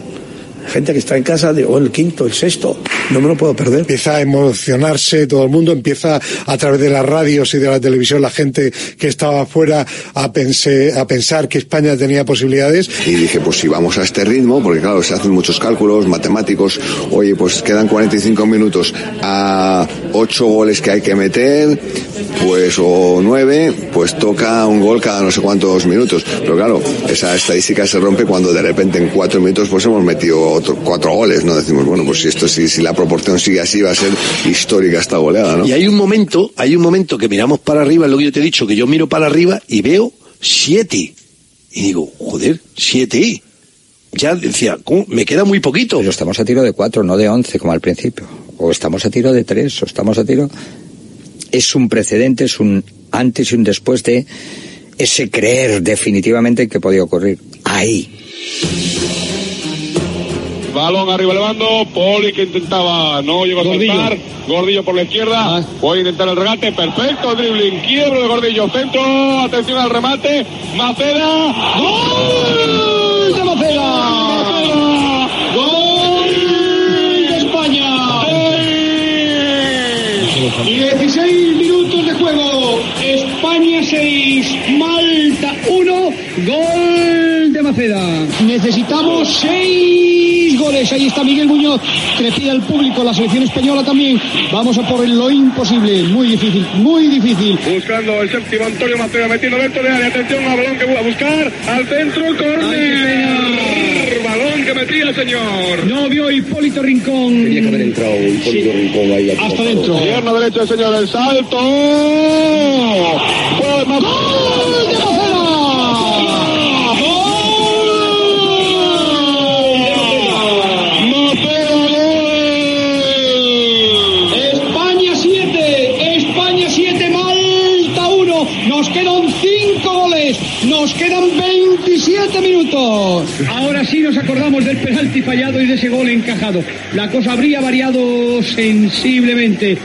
Gente que está en casa de, o el quinto, el sexto, no me lo puedo perder. Empieza a emocionarse todo el mundo, empieza a través de las radios y de la televisión la gente que estaba afuera a, pensé- a pensar que España tenía posibilidades. Y dije, pues si vamos a este ritmo, porque claro, se hacen muchos cálculos matemáticos, oye, pues quedan 45 minutos a 8 goles que hay que meter, pues o 9, pues toca un gol cada no sé cuántos minutos. Pero claro, esa estadística se rompe cuando de repente en 4 minutos pues hemos metido 4 goles, ¿no? Decimos, bueno, pues si esto si, si la proporción sigue así va a ser histórica esta goleada, ¿no? Y hay un momento, hay un momento que miramos para arriba, es lo que yo te he dicho, que yo miro para arriba y veo siete. Y digo, joder, siete. Ya decía, ¿cómo? me queda muy poquito. Pero estamos a tiro de cuatro, no de once como al principio. O estamos a tiro de tres, o estamos a tiro... Es un precedente, es un antes y un después de ese creer definitivamente que podía ocurrir. Ahí. Balón arriba elevando, Poli que intentaba, no llegó a saltar, Gordillo por la izquierda, voy a intentar el regate, perfecto, dribbling, quiebro de Gordillo, centro, atención al remate, Maceda, ¡Gol de Maceda! ¡Gol de España! 16 minutos de juego. España 6, Malta 1, gol Necesitamos 6 goles. Ahí está Miguel Muñoz. Trepida el público, la selección española también. Vamos a por lo imposible. Muy difícil, muy difícil. buscando el séptimo Antonio Maceda metiendo dentro de área, atención al balón que va a buscar, al centro, córner, balón que metía señor. No vio Hipólito Rincón. Tenía que haber entrado Hipólito Rincón ahí. Hasta dentro. Pierna derecha el señor, el salto. Más- ¡Gol minutos. Ahora sí nos acordamos del penalti fallado y de ese gol encajado. La cosa habría variado sensiblemente.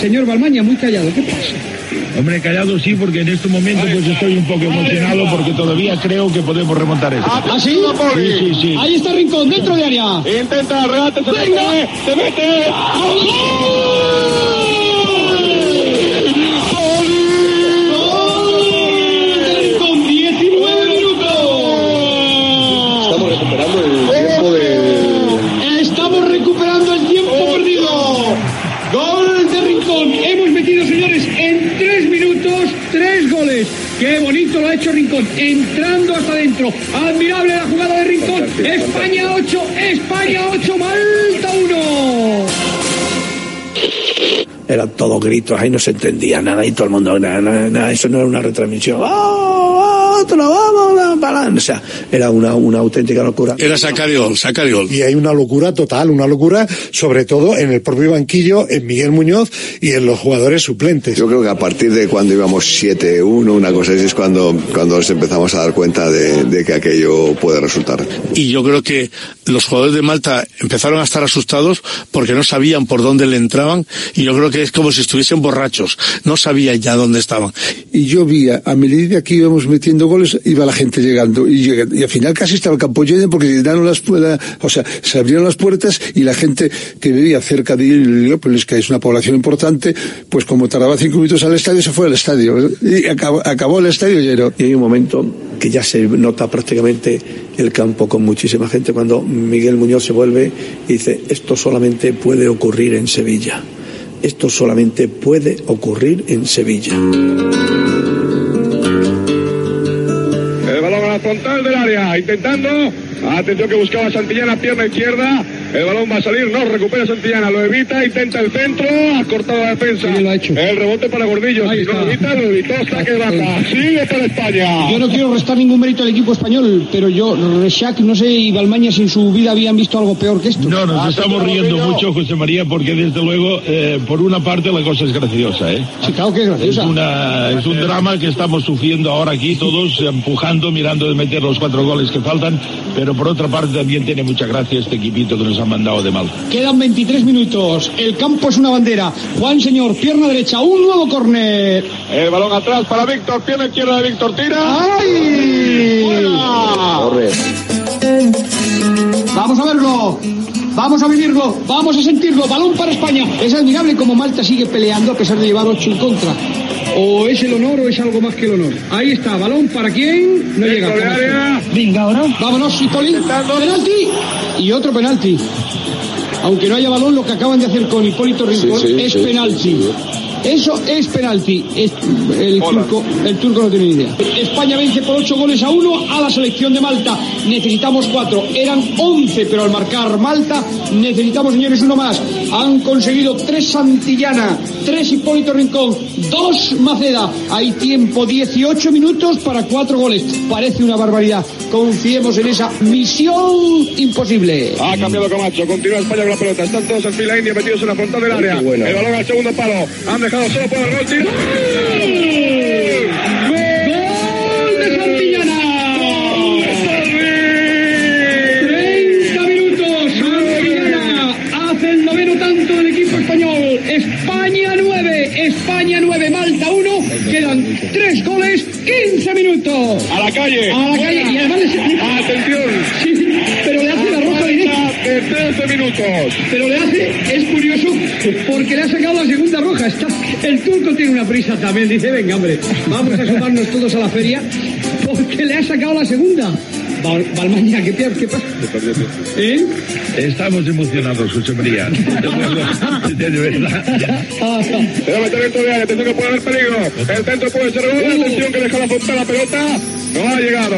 Señor Balmaña, muy callado, ¿qué pasa? Hombre, callado sí, porque en este momento pues estoy un poco emocionado porque todavía creo que podemos remontar esto. ¿Ah, sí? Sí, sí, sí. Ahí está Rincón, dentro de área. Intenta el regate, se mete, se mete. Qué bonito lo ha hecho Rincón. Entrando hasta adentro. Admirable la jugada de Rincón. España 8, España 8, Malta 1. Eran todos gritos, ahí no se entendía nada y todo el mundo, nada, nada, nada, eso no era una retransmisión. ¡Oh, otro, vamos, para! O sea, era una, una auténtica locura. Era sacar gol, sacar gol. Y hay una locura total, una locura, sobre todo en el propio banquillo, en Miguel Muñoz y en los jugadores suplentes. Yo creo que a partir de cuando íbamos 7-1, una cosa así, es cuando, cuando nos empezamos a dar cuenta de, de que aquello puede resultar. Y yo creo que los jugadores de Malta empezaron a estar asustados porque no sabían por dónde le entraban y yo creo que es como si estuviesen borrachos, no sabían ya dónde estaban. Y yo vi, a medida que íbamos metiendo goles, iba la gente llegando. Y, y al final casi estaba el campo lleno porque llenaron las puertas, o sea, se abrieron las puertas y la gente que vivía cerca de Heliópolis, que es una población importante, pues como tardaba cinco minutos al estadio, se fue al estadio. Y acabó, acabó el estadio lleno. Y hay un momento que ya se nota prácticamente el campo con muchísima gente cuando Miguel Muñoz se vuelve y dice, esto solamente puede ocurrir en Sevilla. Esto solamente puede ocurrir en Sevilla. Frontal del área, intentando. Atención que buscaba Santillana, pierna izquierda. El balón va a salir, no recupera Santillana, lo evita, intenta el centro, ha cortado la defensa. El rebote para Gordillo, si lo evita, lo evitó, saque de banda. Sigue para España. Yo no quiero restar ningún mérito al equipo español, pero yo, Reshak, no sé, y Balmaña si en su vida habían visto algo peor que esto. No, nos estamos riendo mucho, José María, porque desde luego, eh, por una parte la cosa es graciosa, ¿eh? Sí, claro que es graciosa. Es, una, es un drama que estamos sufriendo ahora aquí, todos empujando, mirando de meter los cuatro goles que faltan, pero por otra parte también tiene mucha gracia este equipito que nos han mandado de Malta. Quedan 23 minutos. El campo es una bandera. Juan Señor, pierna derecha, un nuevo córner. El balón atrás para Víctor, pierna izquierda de Víctor, tira. ¡Ay! Vamos a verlo. Vamos a vivirlo, vamos a sentirlo. Balón para España. Es admirable como Malta sigue peleando a pesar de llevar 8 en contra. O es el honor o es algo más que el honor. Ahí está, balón para quién? No llega. Venga, ahora. Vámonos, Hipólito. Penalti. Y otro penalti. Aunque no haya balón, lo que acaban de hacer con Hipólito Rincón Sí, sí, es sí, penalti. Eso es penalti. Es- el, turco, el turco no tiene ni idea. España vence por 8 goles a 1 a la selección de Malta. Necesitamos 4. Eran 11, pero al marcar Malta necesitamos, señores, uno más. Han conseguido 3 Santillana, 3 Hipólito Rincón, 2 Maceda. Hay tiempo, 18 minutos para 4 goles. Parece una barbaridad. Confiemos en esa misión imposible. Ha cambiado Camacho, continúa España con la pelota. Están todos en fila india metidos en la frontal del área. buena. El balón al segundo palo. Han dejado solo por el gol. ¡Gol de Santillana! 30 minutos. Santillana hace el noveno tanto del equipo español. España 9, España 9, Malta 1. Quedan 3 goles, 15 minutos. A la calle. A la calle. Y además le- Atención. Sí, pero le hace la roja directa. De 13 minutos. Pero le hace, es curioso, porque le ha sacado la segunda roja. Está, el turco tiene una prisa también. Dice, venga, hombre, vamos a sumarnos todos a la feria, porque le ha sacado la segunda. Val- Balmaña, ¿qué, te- qué pasa? ¿Eh? Estamos emocionados, José María. De verdad. A meter área. Atención que puede haber peligro. El centro puede ser gol. Atención que deja la frontal la pelota. No ha llegado.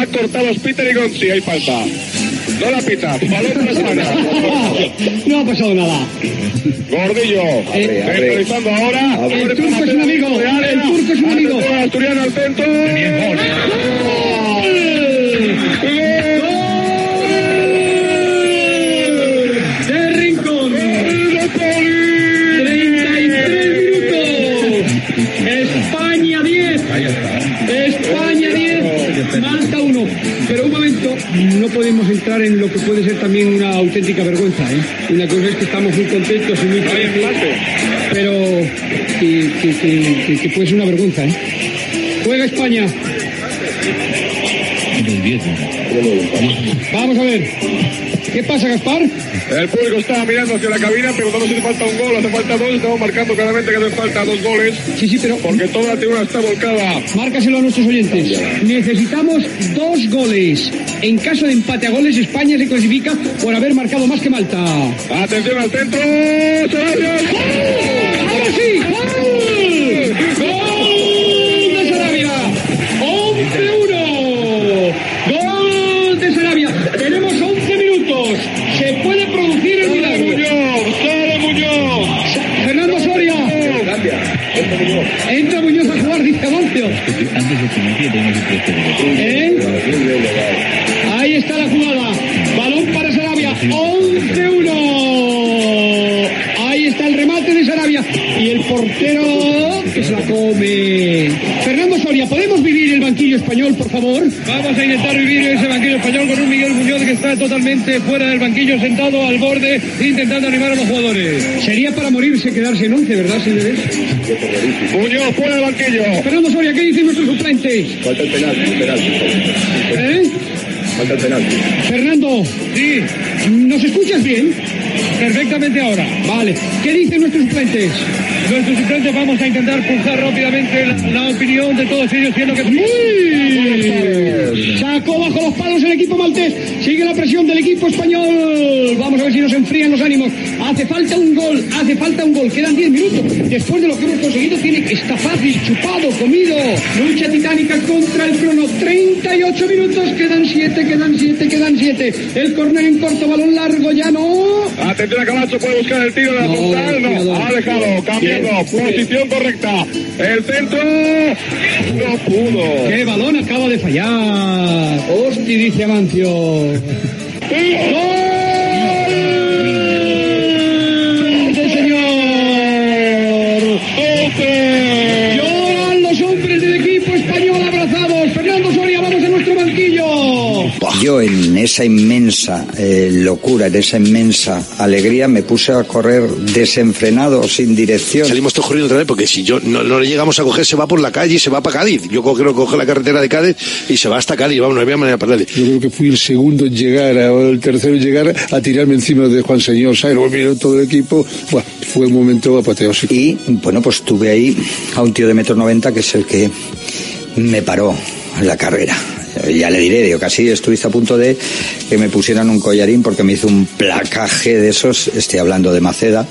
Ha cortado Peter y Gonzi. Hay falta. No la pita. Balón para España. No ha pasado nada. Gordillo. Centralizando ahora. El turco es un amigo. El turco es un amigo. Asturiano al centro. No podemos entrar en lo que puede ser también una auténtica vergüenza. ¿eh? Una cosa es que estamos muy contentos y muy felices, pero que, que, que, que- puede ser una vergüenza. ¿eh? Juega España. Vamos a ver. ¿Qué pasa, Gaspar? El público está mirando hacia la cabina, preguntando si le falta un gol, hace falta dos, estamos marcando claramente que hace falta dos goles. Sí, sí, pero... Porque toda la tribuna está volcada. Márcaselo a nuestros oyentes. Necesitamos dos goles. En caso de empate a goles, España se clasifica por haber marcado más que Malta. Atención al centro. Sarabia. ¡Ahora sí! ¡Gol! ¡Gol de Sarabia! ¡11-1! ¡Gol de Sarabia! Tenemos 11 minutos. Se puede producir el milagro. Muñoz, sale Muñoz. Fernando Soria. Entra Muñoz a jugar, dice Amancio. ¿Eh? Ahí está la jugada. Balón para Sarabia. 11-1. Ahí está el remate de Sarabia. Y el portero que se la come. Fernando Soria, ¿podemos vivir el banquillo español, por favor? Vamos a intentar vivir ese banquillo español con un Miguel Muñoz que está totalmente fuera del banquillo, sentado al borde, intentando animar a los jugadores. Sería para morirse quedarse en 11, ¿verdad, señores? Muñoz fuera del banquillo. Fernando Soria, ¿qué dicen nuestros suplentes? Falta el penal, el penal. ¿Eh? Falta el. Fernando, Sí, ¿nos escuchas bien? perfectamente ahora. Vale. ¿Qué dicen nuestros suplentes? Nuestros suplentes vamos a intentar pulsar rápidamente la, la opinión de todos ellos, siendo que... ¡Uy! Sacó bajo los palos el equipo maltés. Sigue la presión del equipo español. Vamos a ver si nos enfrían los ánimos. Hace falta un gol, hace falta un gol. Quedan 10 minutos. Después de lo que hemos conseguido, tiene está fácil, chupado, comido. Lucha titánica contra el crono. 38 minutos, quedan 7, quedan 7, quedan 7. El córner en corto, balón largo, ya no. Atención a Camacho, puede buscar el tiro de la No, frontal, no, ha dejado, cambiando, posición correcta. El centro no pudo. ¡Qué balón acaba de fallar! ¡Hosti! dice Amancio. ¡Gol Yo en esa inmensa eh, locura, en esa inmensa alegría, me puse a correr desenfrenado, sin dirección. Salimos todos corriendo otra vez porque si yo no, no le llegamos a coger, se va por la calle y se va para Cádiz. Yo coge, coge la carretera de Cádiz y se va hasta Cádiz. Vamos, no había manera para perderle. Yo creo que fui el segundo en llegar, o el tercero en llegar a tirarme encima de Juan Señor Sáenz. Luego vino todo el equipo. Buah, fue un momento apoteósico. Y bueno, pues tuve ahí a un tío de metro noventa que es el que me paró la carrera. Ya le diré, digo, casi estuviste a punto de que me pusieran un collarín porque me hizo un placaje de esos, estoy hablando de Maceda,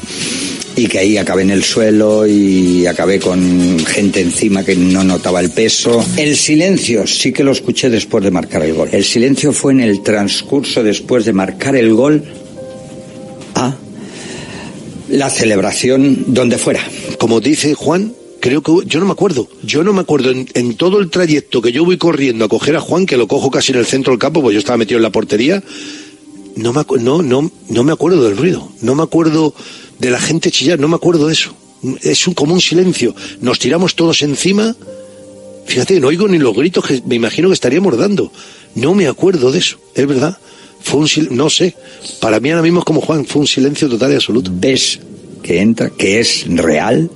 y que ahí acabé en el suelo y acabé con gente encima que no notaba el peso. El silencio sí que lo escuché después de marcar el gol. El silencio fue en el transcurso después de marcar el gol a la celebración donde fuera. Como dice Juan, creo que yo no me acuerdo. Yo no me acuerdo en, en todo el trayecto que yo voy corriendo a coger a Juan, que lo cojo casi en el centro del campo, porque yo estaba metido en la portería. No me, no, no, no me acuerdo del ruido. No me acuerdo de la gente chillar. No me acuerdo de eso. Es un, como un silencio. Nos tiramos todos encima. Fíjate, no oigo ni los gritos que me imagino que estaríamos dando. No me acuerdo de eso. Es verdad. Fue un no sé. Para mí ahora mismo es como Juan. Fue un silencio total y absoluto. Ves que entra, que es real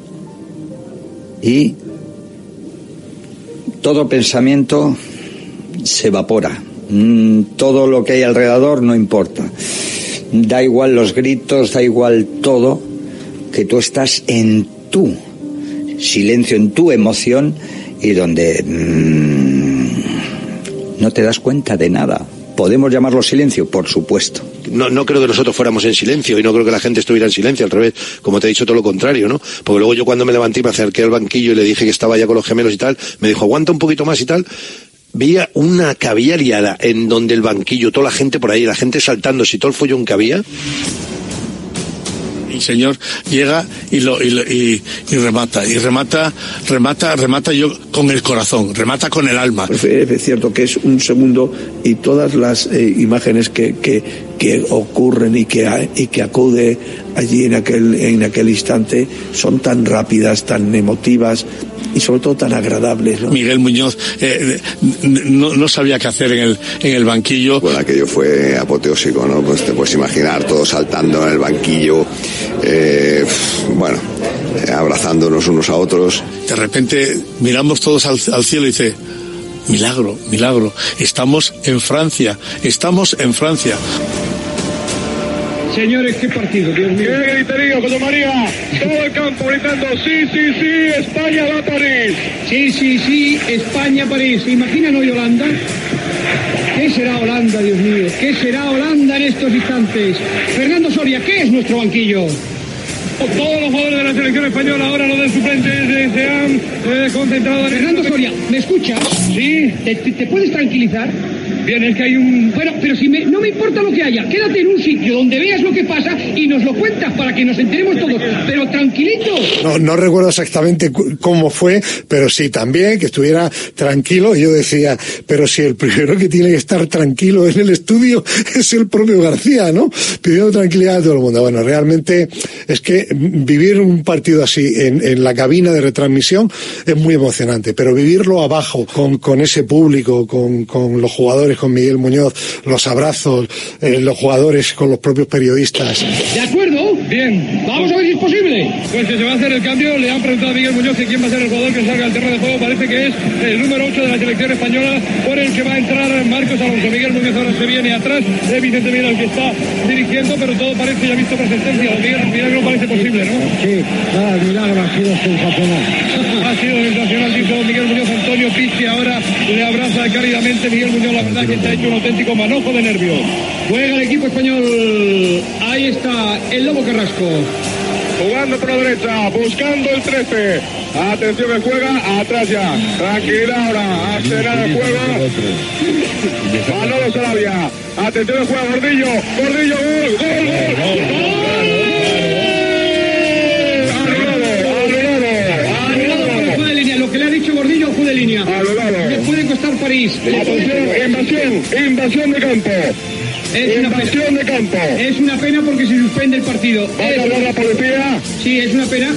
y todo pensamiento se evapora. Mm, Todo lo que hay alrededor no importa. Da igual los gritos, da igual todo, que tú estás en tu silencio, en tu emoción y donde mm, no te das cuenta de nada. ¿Podemos llamarlo silencio? Por supuesto. No, no creo que nosotros fuéramos en silencio y no creo que la gente estuviera en silencio, al revés, como te he dicho todo lo contrario, ¿no? Porque luego yo cuando me levanté y me acerqué al banquillo y le dije que estaba ya con los gemelos y tal, me dijo, aguanta un poquito más y tal. Veía una que había liada en donde el banquillo, toda la gente por ahí, la gente saltando, si todo el follón que había. señor llega y lo, y, lo- y- y remata, y remata, remata, remata yo con el corazón, remata con el alma. Es cierto que es un segundo y todas las eh, imágenes que, que, que ocurren y que, y que acude allí en aquel, en aquel instante son tan rápidas, tan emotivas y sobre todo tan agradables. ¿no? Miguel Muñoz eh, no, no sabía qué hacer en el, en el banquillo. Bueno, aquello fue apoteósico, ¿no? Pues te puedes imaginar todos saltando en el banquillo, eh, bueno, eh, abrazándonos unos a otros. De repente miramos todos al, al cielo y dice, milagro, milagro, estamos en Francia, estamos en Francia. Señores, qué partido, Dios mío. ¡Qué griterío, José María! Todo el campo gritando, sí, sí, sí, España va a París. Sí, sí, sí, España, París. ¿Se imaginan hoy Holanda? ¿Qué será Holanda, Dios mío? ¿Qué será Holanda en estos instantes? Fernando Soria, ¿qué es nuestro banquillo? Todos los jugadores de la selección española, ahora los del suplente, se, se han eh, concentrado en... Fernando Soria, ¿me escuchas? Sí. ¿Te, te- te puedes tranquilizar? Bien, es que hay un... Bueno, pero si me- no me importa lo que haya, quédate en un sitio donde veas lo que pasa y nos lo cuentas para que nos enteremos todos. Pero tranquilito. No, no recuerdo exactamente cómo fue, pero sí también que estuviera tranquilo. Yo decía, pero si el primero que tiene que estar tranquilo en el estudio es el propio García, ¿no? Pidiendo tranquilidad a todo el mundo. Bueno, realmente es que vivir un partido así en, en la cabina de retransmisión es muy emocionante, pero vivirlo abajo, con, con ese público, con, con los jugadores, con Miguel Muñoz, los abrazos, eh, los jugadores con los propios periodistas. ¿De acuerdo? Bien. Vamos a ver si es posible. Pues que se va a hacer el cambio, le han preguntado a Miguel Muñoz que quién va a ser el jugador que salga al terreno de juego, parece que es el número 8 de la selección española, por el que va a entrar Marcos Alonso. Miguel Muñoz ahora se viene atrás, es Vicente Mira el que está dirigiendo, pero todo parece ya visto presencia, Miguel, el milagro parece posible, ¿no? Sí, nada, el milagro ha sido sensacional. Ha sido sensacional, dijo Miguel Muñoz, Antonio Pizzi ahora le abraza cálidamente Miguel Muñoz, la verdad que se ha hecho un auténtico manojo de nervios. Juega el equipo español. Ahí está el Lobo Carrasco. Jugando por la derecha, buscando el 13. Atención que juega, atrás ya. Tranquilidad ahora, acelerar el juego. Manolo Sarabia. Atención que juega Gordillo. Gordillo, gol, gol, gol. Línea. Le puede costar París. Atención, invasión, invasión de campo. Es una Invasión de campo. Es una pena porque se suspende el partido. ¿Va a cargar la policía? Sí, es una pena.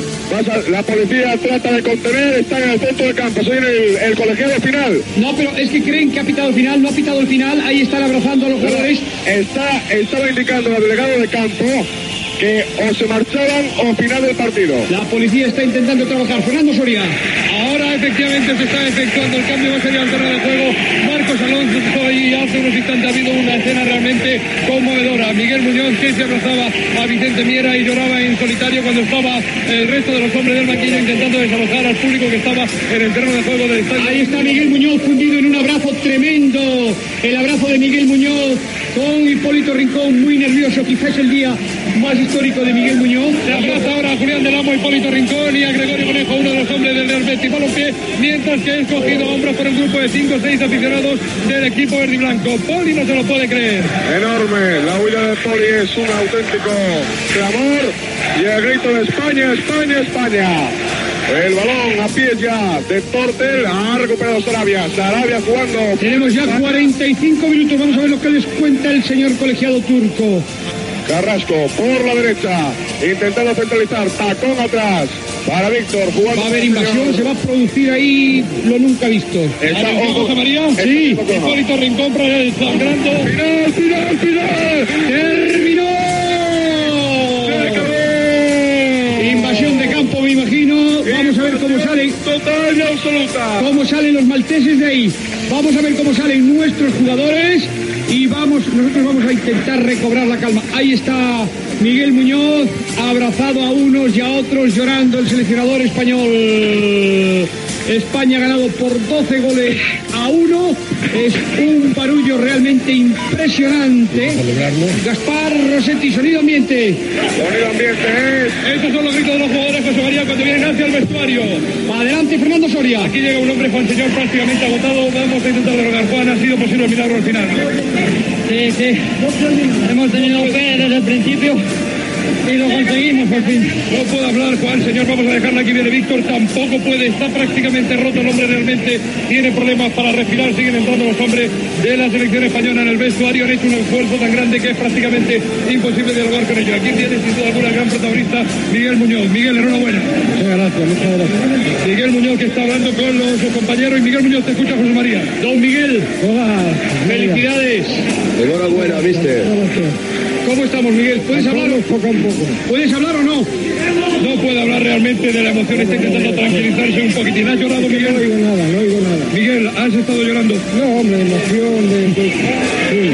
La policía trata de contener, está en el centro del campo, soy el, el colegiado final. No, pero es que creen que ha pitado el final, no ha pitado el final, ahí están abrazando a los jugadores. Está, estaba indicando al delegado de campo que o se marchaban o final del partido. La policía está intentando trabajar. Fernando Soria. Efectivamente se está efectuando el cambio, va a salir al terreno de juego. Marcos Alonso ahí hace unos instantes ha habido una escena realmente conmovedora. Miguel Muñoz que se abrazaba a Vicente Miera y lloraba en solitario cuando estaba el resto de los hombres del banquillo intentando desalojar al público que estaba en el terreno de juego del estadio. Ahí está Miguel Muñoz fundido en un abrazo tremendo. El abrazo de Miguel Muñoz con Hipólito Rincón, muy nervioso. Quizás el día más histórico de Miguel Muñoz. Se abraza ahora a Julián del Amo, Hipólito Rincón y a Gregorio Conejo, uno de los hombres del Betis Balompié, mientras que es cogido hombros por un grupo de 5 o 6 aficionados del equipo verde y blanco. Poli no se lo puede creer. Enorme, la huida de Poli es un auténtico clamor y el grito de España, España, España. El balón a pies ya de Tortel, ha recuperado Sarabia, Sarabia jugando. Tenemos ya 45 minutos. Vamos a ver lo que les cuenta el señor colegiado turco. Carrasco por la derecha, intentando centralizar, tacón atrás para Víctor, jugando. Va a haber invasión, se va a producir ahí lo nunca visto. Está Atención, ojo. José María. Sí. Hipólito Rincón para el sangrando. Total absoluta. Cómo salen los malteses de ahí. Vamos a ver cómo salen nuestros jugadores. Y vamos, nosotros vamos a intentar recobrar la calma. Ahí está Miguel Muñoz, abrazado a unos y a otros, llorando el seleccionador español. España ha ganado por 12 goles a 1. Es un barullo realmente impresionante. Gaspar Rossetti, sonido ambiente. Sonido ambiente es. Estos son los gritos de los jugadores José María cuando vienen hacia el vestuario. Adelante, Fernando Soria. Aquí llega un hombre, Juan Señor, prácticamente agotado. Vamos a intentar derrogar. Juan, ha sido posible el milagro al final. Sí, sí. Hemos tenido fe desde el principio Y lo conseguimos, por fin. No puedo hablar, Juan, señor. Vamos a dejarla aquí. Viene Víctor. Tampoco puede. Está prácticamente roto el hombre. Realmente tiene problemas para respirar. Siguen entrando los hombres de la selección española en el vestuario. Han hecho un esfuerzo tan grande que es prácticamente imposible dialogar con ellos. Aquí tiene sin duda alguna gran protagonista Miguel Muñoz. Miguel, enhorabuena. Muchas gracias, muchas gracias. Miguel Muñoz que está hablando con los, sus compañeros. Y Miguel Muñoz, te escucha José María. Don Miguel. Felicidades. Enhorabuena, mister. ¿Cómo estamos, Miguel? ¿Puedes hablar? Poco a poco. ¿Puedes hablar o no? No puede hablar realmente de la emoción. Está intentando tranquilizarse un poquitín. ¿Has llorado, Miguel? No oigo nada, no oigo nada. Miguel, ¿has estado llorando? No, hombre, emoción, de... de... Sí.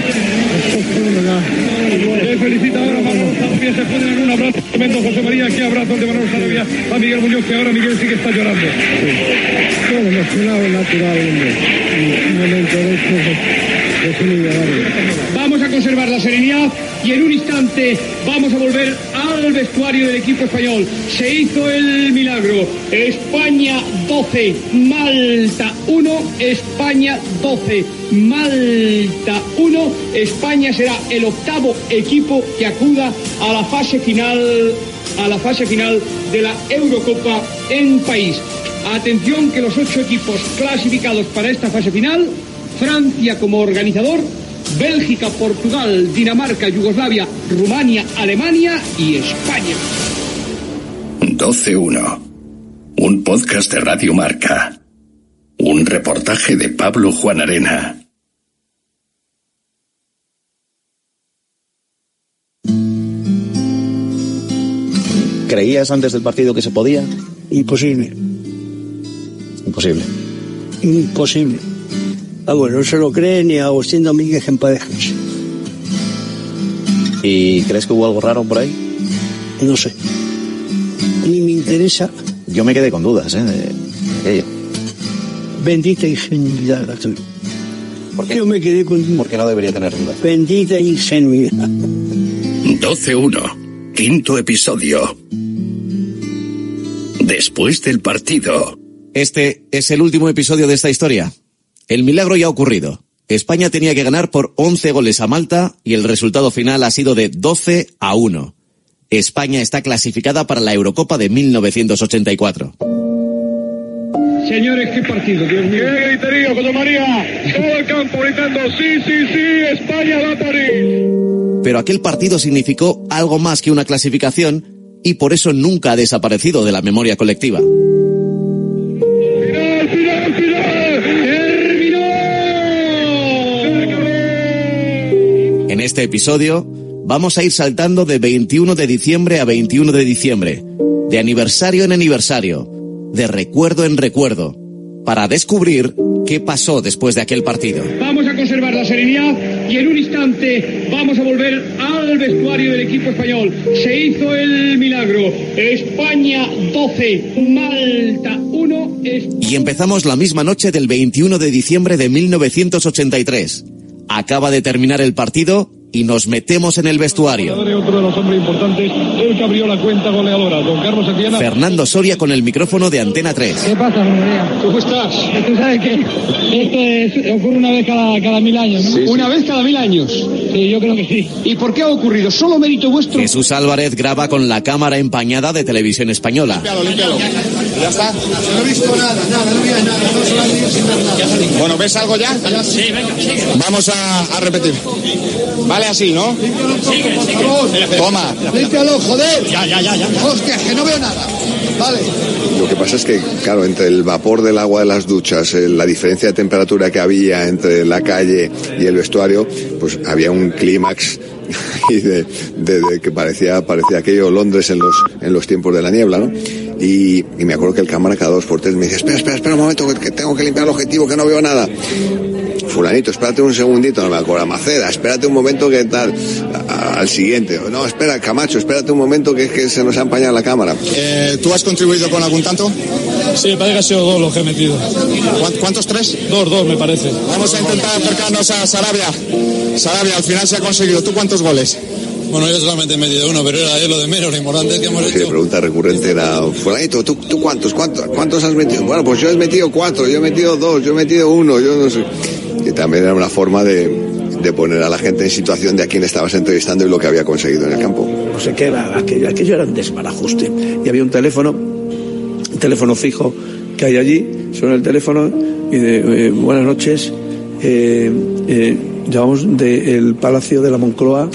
Le felicita ahora Manolo Sarabia. Se ponen en un abrazo tremendo, José María. Qué abrazo de Manolo Sarabia a Miguel Muñoz, que ahora Miguel sí que está llorando. Bueno, emocionado natural, hombre. Un momento de estos de conservar la serenidad y en un instante vamos a volver al vestuario del equipo español. Se hizo el milagro. España 12, Malta 1, España 12, Malta 1. España será el octavo equipo que acuda a la fase final a la fase final de la Eurocopa en país. Atención que los ocho equipos clasificados para esta fase final, Francia como organizador, Bélgica, Portugal, Dinamarca, Yugoslavia, Rumania, Alemania y España. 12-1. Un podcast de Radio Marca. Un reportaje de Pablo Juan Arena. ¿Creías antes del partido que se podía? Imposible, Imposible. imposible. Ah, bueno, no se lo cree ni a Agustín Domínguez en Parejas. ¿Y crees que hubo algo raro por ahí? No sé. Ni me interesa. Yo me quedé con dudas, ¿eh? de aquello. Bendita ingenuidad la tuya. ¿Por qué? Yo me quedé con Porque no debería tener dudas. bendita ingenuidad. 12-1. Quinto episodio. Después del partido. Este es el último episodio de esta historia. El milagro ya ha ocurrido. España tenía que ganar por 11 goles a Malta y el resultado final ha sido de 12 a 1. España está clasificada para la Eurocopa de 1984. Señores, qué partido, Dios mío. ¡Qué griterío, José María! Todo el campo gritando, sí, sí, sí, España va a París. Pero aquel partido significó algo más que una clasificación y por eso nunca ha desaparecido de la memoria colectiva. En este episodio vamos a ir saltando de 21 de diciembre a 21 de diciembre, de aniversario en aniversario, de recuerdo en recuerdo, para descubrir qué pasó después de aquel partido. Vamos a conservar la serenidad y en un instante vamos a volver al vestuario del equipo español. Se hizo el milagro. España 12, Malta 1. Y empezamos la misma noche del 21 de diciembre de 1983. Acaba de terminar el partido y nos metemos en el vestuario. El que abrió la cuenta goleadora, don Carlos Santillana. Fernando Soria con el micrófono de Antena 3. ¿Qué pasa, María? ¿Cómo estás? ¿Tú sabes que esto es- ocurre una vez cada, cada mil años, ¿no? Sí, sí. ¿Una vez cada mil años? Sí, yo creo que sí. ¿Y por qué ha ocurrido? ¿Solo mérito vuestro? Jesús Álvarez graba con la cámara empañada de televisión española. Límpialo, límpialo. ¿Ya está? No he visto nada, nada, no había nada. Sin ver nada. Bueno, ¿ves algo ya? Sí, venga, sigue. Vamos a, a repetir. Vale así, ¿no? Sigue, favor. Toma. Límpialo, joder. Ya, ya, ya, ya. Hostia, que no veo nada. Vale. Lo que pasa es que, claro, entre el vapor del agua de las duchas, eh, la diferencia de temperatura que había entre la calle y el vestuario, pues había un clímax y de, de- de que parecía, parecía aquello Londres en los, en los tiempos de la niebla, ¿no? Y, y me acuerdo que el cámara cada dos por tres me dice, espera, espera, espera un momento, que, que tengo que limpiar el objetivo, que no veo nada. Fulanito, espérate un segundito, no me acuerdo, Maceda, espérate un momento que tal, A- a- al siguiente, no, espera, Camacho, espérate un momento que es que se nos ha empañado la cámara. Eh, ¿Tú has contribuido con algún tanto? Sí, parece que ha sido dos los que he metido. ¿Cuán- ¿Cuántos tres? Dos, dos me parece. Vamos a intentar acercarnos a Sarabia. Sarabia, al final se ha conseguido. ¿Tú cuántos goles? Bueno, yo solamente he metido uno, pero era lo de menos, lo importante que hemos Sí, la hecho. pregunta recurrente era, fulanito, ¿tú, tú cuántos, cuántos, cuántos has metido? Bueno, pues yo he metido cuatro, yo he metido dos, yo he metido uno, yo no sé. Y también era una forma de, poner a la gente en situación de a quién estabas entrevistando y lo que había conseguido en el campo. No sé qué era, aquello, aquello era un desbarajuste. Y había un teléfono, un teléfono fijo que hay allí, suena el teléfono y de eh, buenas noches, eh, eh, llamamos del Palacio de la Moncloa,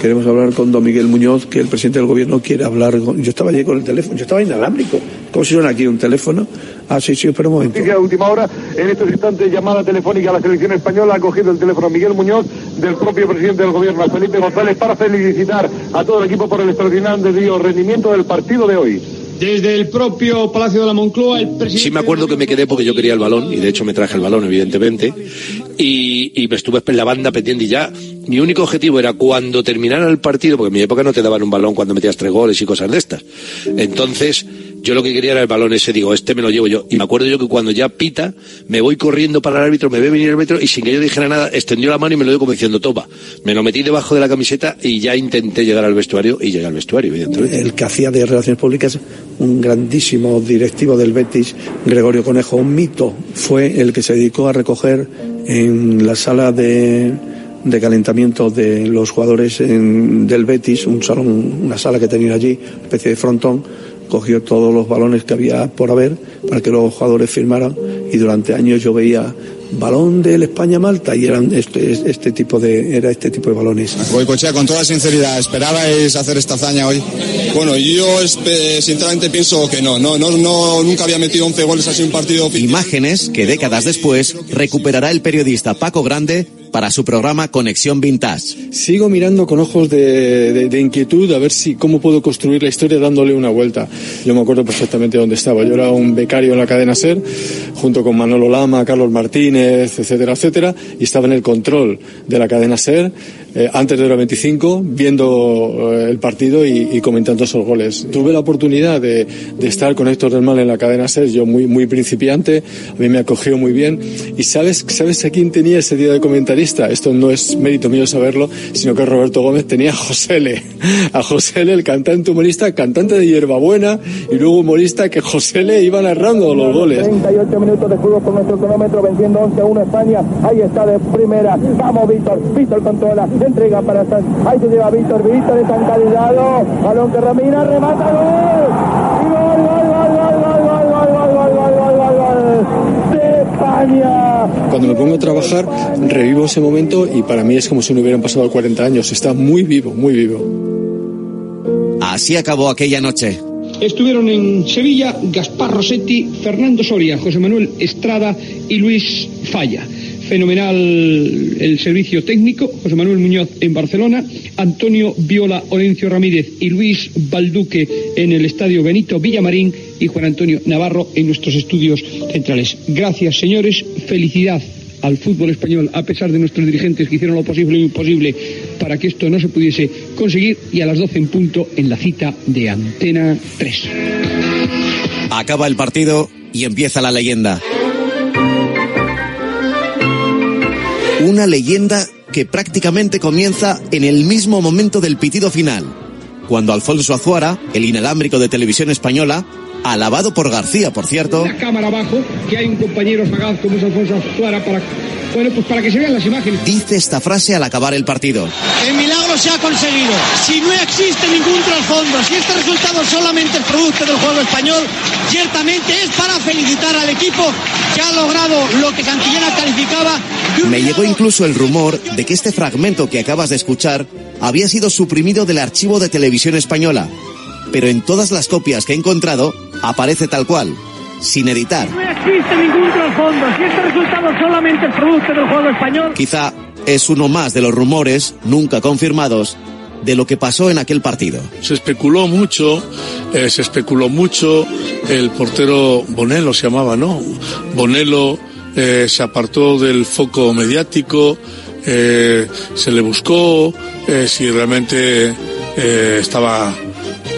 queremos hablar con don Miguel Muñoz, que el presidente del gobierno quiere hablar. con- Yo estaba allí con el teléfono, yo estaba inalámbrico. ¿Cómo suena aquí un teléfono? Ah, sí, sí, espera un momento. Noticia de última hora, en estos instantes llamada telefónica a la selección española, ha cogido el teléfono Miguel Muñoz del propio presidente del gobierno, Felipe González, para felicitar a todo el equipo por el extraordinario rendimiento del partido de hoy. Desde el propio Palacio de la Moncloa, el presidente... Sí me acuerdo que me quedé porque yo quería el balón y de hecho me traje el balón evidentemente y, y me estuve en la banda pendiente y ya mi único objetivo era cuando terminara el partido, porque en mi época no te daban un balón cuando metías tres goles y cosas de estas. Entonces yo lo que quería era el balón ese, digo, este me lo llevo yo. Y me acuerdo yo que cuando ya pita, me voy corriendo para el árbitro, me ve venir el árbitro y sin que yo dijera nada, extendió la mano y me lo dio como diciendo. Me lo metí debajo de la camiseta y ya intenté llegar al vestuario y llegué al vestuario, evidentemente. el que hacía de relaciones públicas, un grandísimo directivo del Betis, Gregorio Conejo, un mito, fue el que se dedicó a recoger en la sala de, de calentamiento de los jugadores en- del Betis, un salón, una sala que tenían allí, especie de frontón, cogió todos los balones que había por haber para que los jugadores firmaran y durante años yo veía balón del España-Malta y eran este, este tipo de, era este tipo de balones. Goicochea, con toda sinceridad, ¿esperabais hacer esta hazaña hoy? Bueno, yo sinceramente pienso que no, no, no, no, nunca había metido 11 goles así en un partido. Imágenes que décadas después recuperará el periodista Paco Grande para su programa Conexión Vintage. Sigo mirando con ojos de, inquietud a ver si cómo puedo construir la historia dándole una vuelta. Yo me acuerdo perfectamente dónde estaba. Yo era un becario en la cadena SER, junto con Manolo Lama, Carlos Martínez, etcétera, etcétera, y estaba en el control de la cadena SER eh, antes de la 25, viendo eh, el partido y, y comentando esos goles. Tuve la oportunidad de, de estar con Héctor del Mal en la cadena SER, yo muy, muy principiante, a mí me acogió muy bien. ¿Y sabes, sabes a quién tenía ese día de comentarista? Esto no es mérito mío saberlo, sino que Roberto Gómez tenía a José L. A José L, el cantante humorista, cantante de Hierbabuena, y luego humorista que José L iba narrando los goles. 38 minutos de fútbol con nuestro cronómetro venciendo 11 a 1 España. Ahí está de primera. Vamos, Víctor. Víctor controla. Entrega para Sanz. Ahí se lleva Víctor. Víctor está encalillado. Balón que Ramírez remata. ¡Gol! Y gol, gol, gol, gol, gol, gol, gol, gol, gol, gol, gol, gol, gol. De España. Cuando me pongo a trabajar, revivo ese momento y para mí es como si no hubieran pasado 40 años. Está muy vivo, muy vivo. Así acabó aquella noche. Estuvieron en Sevilla Gaspar Rossetti, Fernando Soria, José Manuel Estrada y Luis Falla. Fenomenal el servicio técnico, José Manuel Muñoz en Barcelona, Antonio Viola, Orencio Ramírez y Luis Balduque en el Estadio Benito Villamarín y Juan Antonio Navarro en nuestros estudios centrales. Gracias, señores. Felicidad al fútbol español, a pesar de nuestros dirigentes que hicieron lo posible e imposible para que esto no se pudiese conseguir, y a las 12 en punto en la cita de Antena 3. Acaba el partido y empieza la leyenda. Una leyenda que prácticamente comienza en el mismo momento del pitido final, cuando Alfonso Azuara, el inalámbrico de televisión española, alabado por García, por cierto, cámara abajo, que hay un compañero sagaz como es Alfonso Azuara para, bueno, pues para que se vean las imágenes. dice esta frase al acabar el partido. El milagro se ha conseguido. Si no existe ningún trasfondo, si este resultado solamente es producto del juego español, ciertamente es para felicitar al equipo que ha logrado lo que Cantillana calificaba Me llegó incluso el rumor de que este fragmento que acabas de escuchar había sido suprimido del archivo de televisión española, pero en todas las copias que he encontrado aparece tal cual, sin editar. No existe ningún trasfondo. Si este resultado solamente es producto del juego español. Quizá es uno más de los rumores, nunca confirmados, de lo que pasó en aquel partido. Se especuló mucho, eh, se especuló mucho, el portero Bonello se llamaba, ¿no? Bonello eh, se apartó del foco mediático, eh, se le buscó eh, si realmente estaba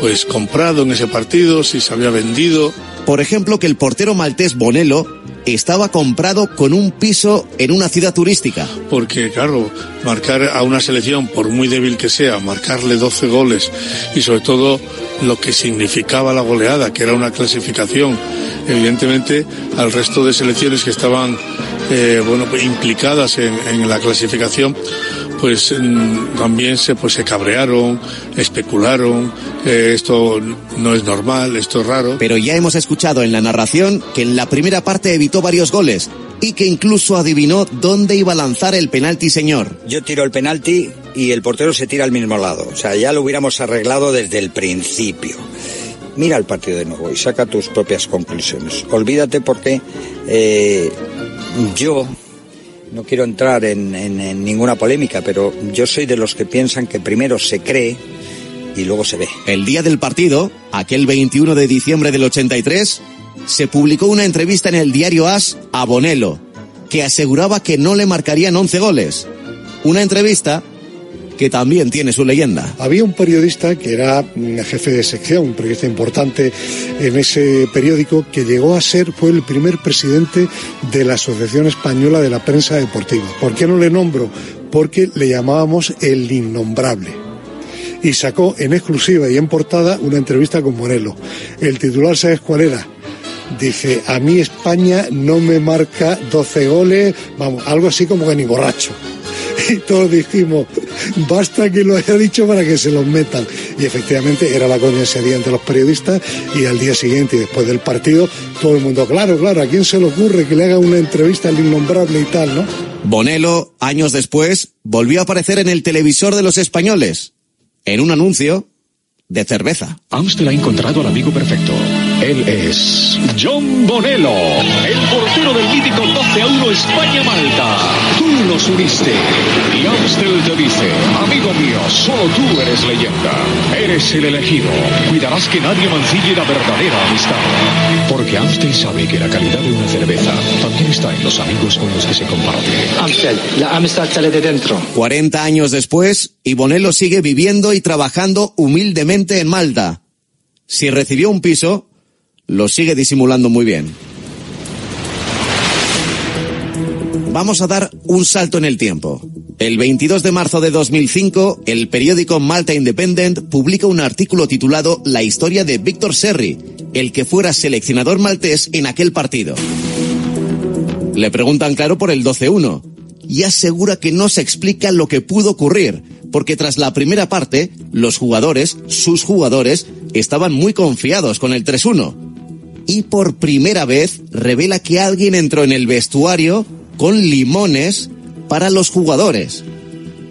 pues comprado en ese partido, si se había vendido. Por ejemplo, que el portero maltés Bonello estaba comprado con un piso en una ciudad turística. Porque, claro, marcar a una selección, por muy débil que sea, marcarle 12 goles y sobre todo lo que significaba la goleada, que era una clasificación, evidentemente, al resto de selecciones que estaban eh, bueno, pues implicadas en, en la clasificación, pues mm, también se, pues, se cabrearon, especularon, eh, esto no es normal, esto es raro. Pero ya hemos escuchado en la narración que en la primera parte evitó varios goles y que incluso adivinó dónde iba a lanzar el penalti señor. Yo tiro el penalti y el portero se tira al mismo lado. O sea, ya lo hubiéramos arreglado desde el principio. Mira el partido de nuevo y saca tus propias conclusiones. Olvídate porque eh, yo no quiero entrar en, ninguna polémica, pero yo soy de los que piensan que primero se cree y luego se ve. El día del partido, aquel 21 de diciembre del 83, se publicó una entrevista en el diario As a Bonello, que aseguraba que no le marcarían 11 goles. Una entrevista que también tiene su leyenda. Había un periodista que era mm, jefe de sección, un periodista importante en ese periódico, que llegó a ser, fue el primer presidente de la Asociación Española de la Prensa Deportiva. ¿Por qué no le nombro? Porque le llamábamos el innombrable y sacó en exclusiva y en portada una entrevista con Morelo. El titular, ¿sabes cuál era? Dice, a mí España no me marca 12 goles, vamos, algo así como que ni borracho. Y todos dijimos, basta que lo haya dicho para que se los metan. Y efectivamente era la coña ese día entre los periodistas y al día siguiente y después del partido, todo el mundo, claro, claro, ¿a quién se le ocurre que le haga una entrevista al innombrable y tal, no? Bonelo, años después, volvió a aparecer en el televisor de los españoles, en un anuncio de cerveza. Amstel ha encontrado al amigo perfecto. Él es John Bonello, el portero del mítico 12 a 1 España-Malta. Tú los uniste. Y Amstel te dice, amigo mío, solo tú eres leyenda. Eres el elegido. Cuidarás que nadie mancille la verdadera amistad. Porque Amstel sabe que la calidad de una cerveza también está en los amigos con los que se comparte. Amstel, la amistad sale de dentro. 40 años después, y Bonello sigue viviendo y trabajando humildemente en Malta. Si recibió un piso, lo sigue disimulando muy bien. Vamos a dar un salto en el tiempo. El 22 de marzo de 2005, el periódico Malta Independent publica un artículo titulado La historia de Víctor Serri, el que fuera seleccionador maltés en aquel partido. Le preguntan claro por el 12-1 y asegura que no se explica lo que pudo ocurrir, porque tras la primera parte, los jugadores, sus jugadores, estaban muy confiados con el 3-1. Y por primera vez revela que alguien entró en el vestuario con limones para los jugadores.